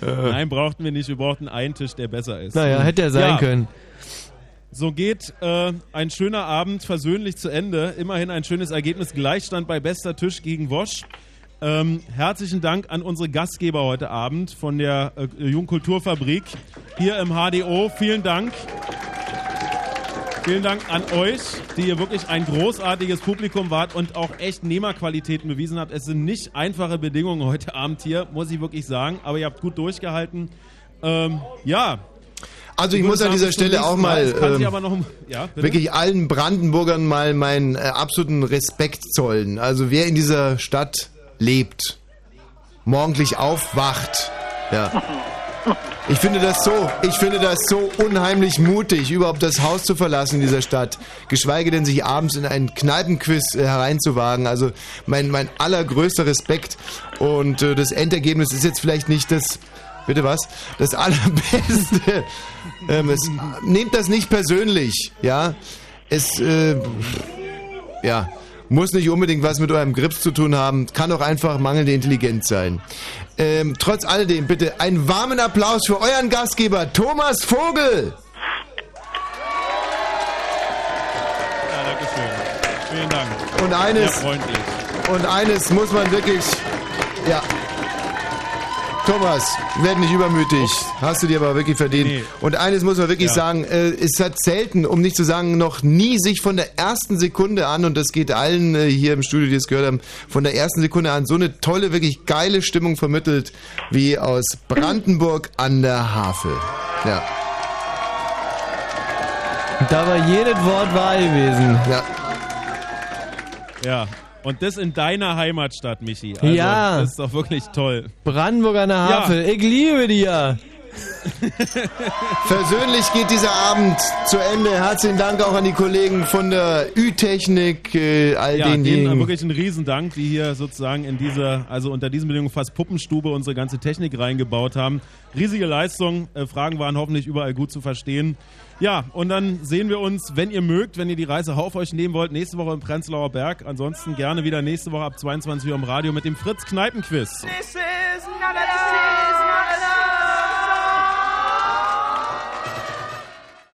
Nein, brauchten wir nicht. Wir brauchten einen Tisch, der besser ist. Naja, hätte er sein Ja. können. So geht äh, ein schöner Abend versöhnlich zu Ende. Immerhin ein schönes Ergebnis. Gleichstand bei bester Tisch gegen Wosch. Ähm, herzlichen Dank an unsere Gastgeber heute Abend von der äh, Jungkulturfabrik hier im HDO. Vielen Dank. Vielen Dank an euch, die ihr wirklich ein großartiges Publikum wart und auch echt Nehmerqualitäten bewiesen habt. Es sind nicht einfache Bedingungen heute Abend hier, muss ich wirklich sagen, aber ihr habt gut durchgehalten. Ähm, ja. Also ich muss an dieser Stelle auch mal, sich ähm, aber noch, ja? Wirklich allen Brandenburgern mal meinen äh, absoluten Respekt zollen. Also wer in dieser Stadt lebt, morgendlich aufwacht, ja. Ich finde das so, ich finde das so unheimlich mutig, überhaupt das Haus zu verlassen in dieser Stadt, geschweige denn sich abends in einen Kneipenquiz äh, hereinzuwagen. Also mein mein allergrößter Respekt und äh, das Endergebnis ist jetzt vielleicht nicht das Bitte was? Das allerbeste. ähm, es, nehmt das nicht persönlich, ja? Es äh, ja, muss nicht unbedingt was mit eurem Grips zu tun haben, kann auch einfach mangelnde Intelligenz sein. Ähm, trotz alledem bitte einen warmen Applaus für euren Gastgeber Thomas Vogel. Ja, danke schön. Vielen Dank. Und eines-. Und eines muss man wirklich, ja, Thomas, werd nicht übermütig. Hast du dir aber wirklich verdient. Nee. Und eines muss man wirklich Ja. sagen, äh, es hat selten, um nicht zu sagen, noch nie sich von der ersten Sekunde an, und das geht allen äh, hier im Studio, die es gehört haben, von der ersten Sekunde an so eine tolle, wirklich geile Stimmung vermittelt, wie aus Brandenburg an der Havel. Ja. Da war jedes Wort wahr gewesen. Ja. Ja. Und das in deiner Heimatstadt, Michi. Also, Ja. Das ist doch wirklich toll. Brandenburg an der Ja. Havel, ich liebe dir. Versöhnlich geht dieser Abend zu Ende. Herzlichen Dank auch an die Kollegen von der Ü-Technik, äh, all Ja, denen denjenigen. wirklich einen Riesendank, die hier sozusagen in dieser, also unter diesen Bedingungen fast Puppenstube unsere ganze Technik reingebaut haben. Riesige Leistung, äh, Fragen waren hoffentlich überall gut zu verstehen. Ja, und dann sehen wir uns, wenn ihr mögt, wenn ihr die Reise auf euch nehmen wollt, nächste Woche im Prenzlauer Berg. Ansonsten gerne wieder nächste Woche ab 22 Uhr im Radio mit dem Fritz Kneipenquiz. This is not a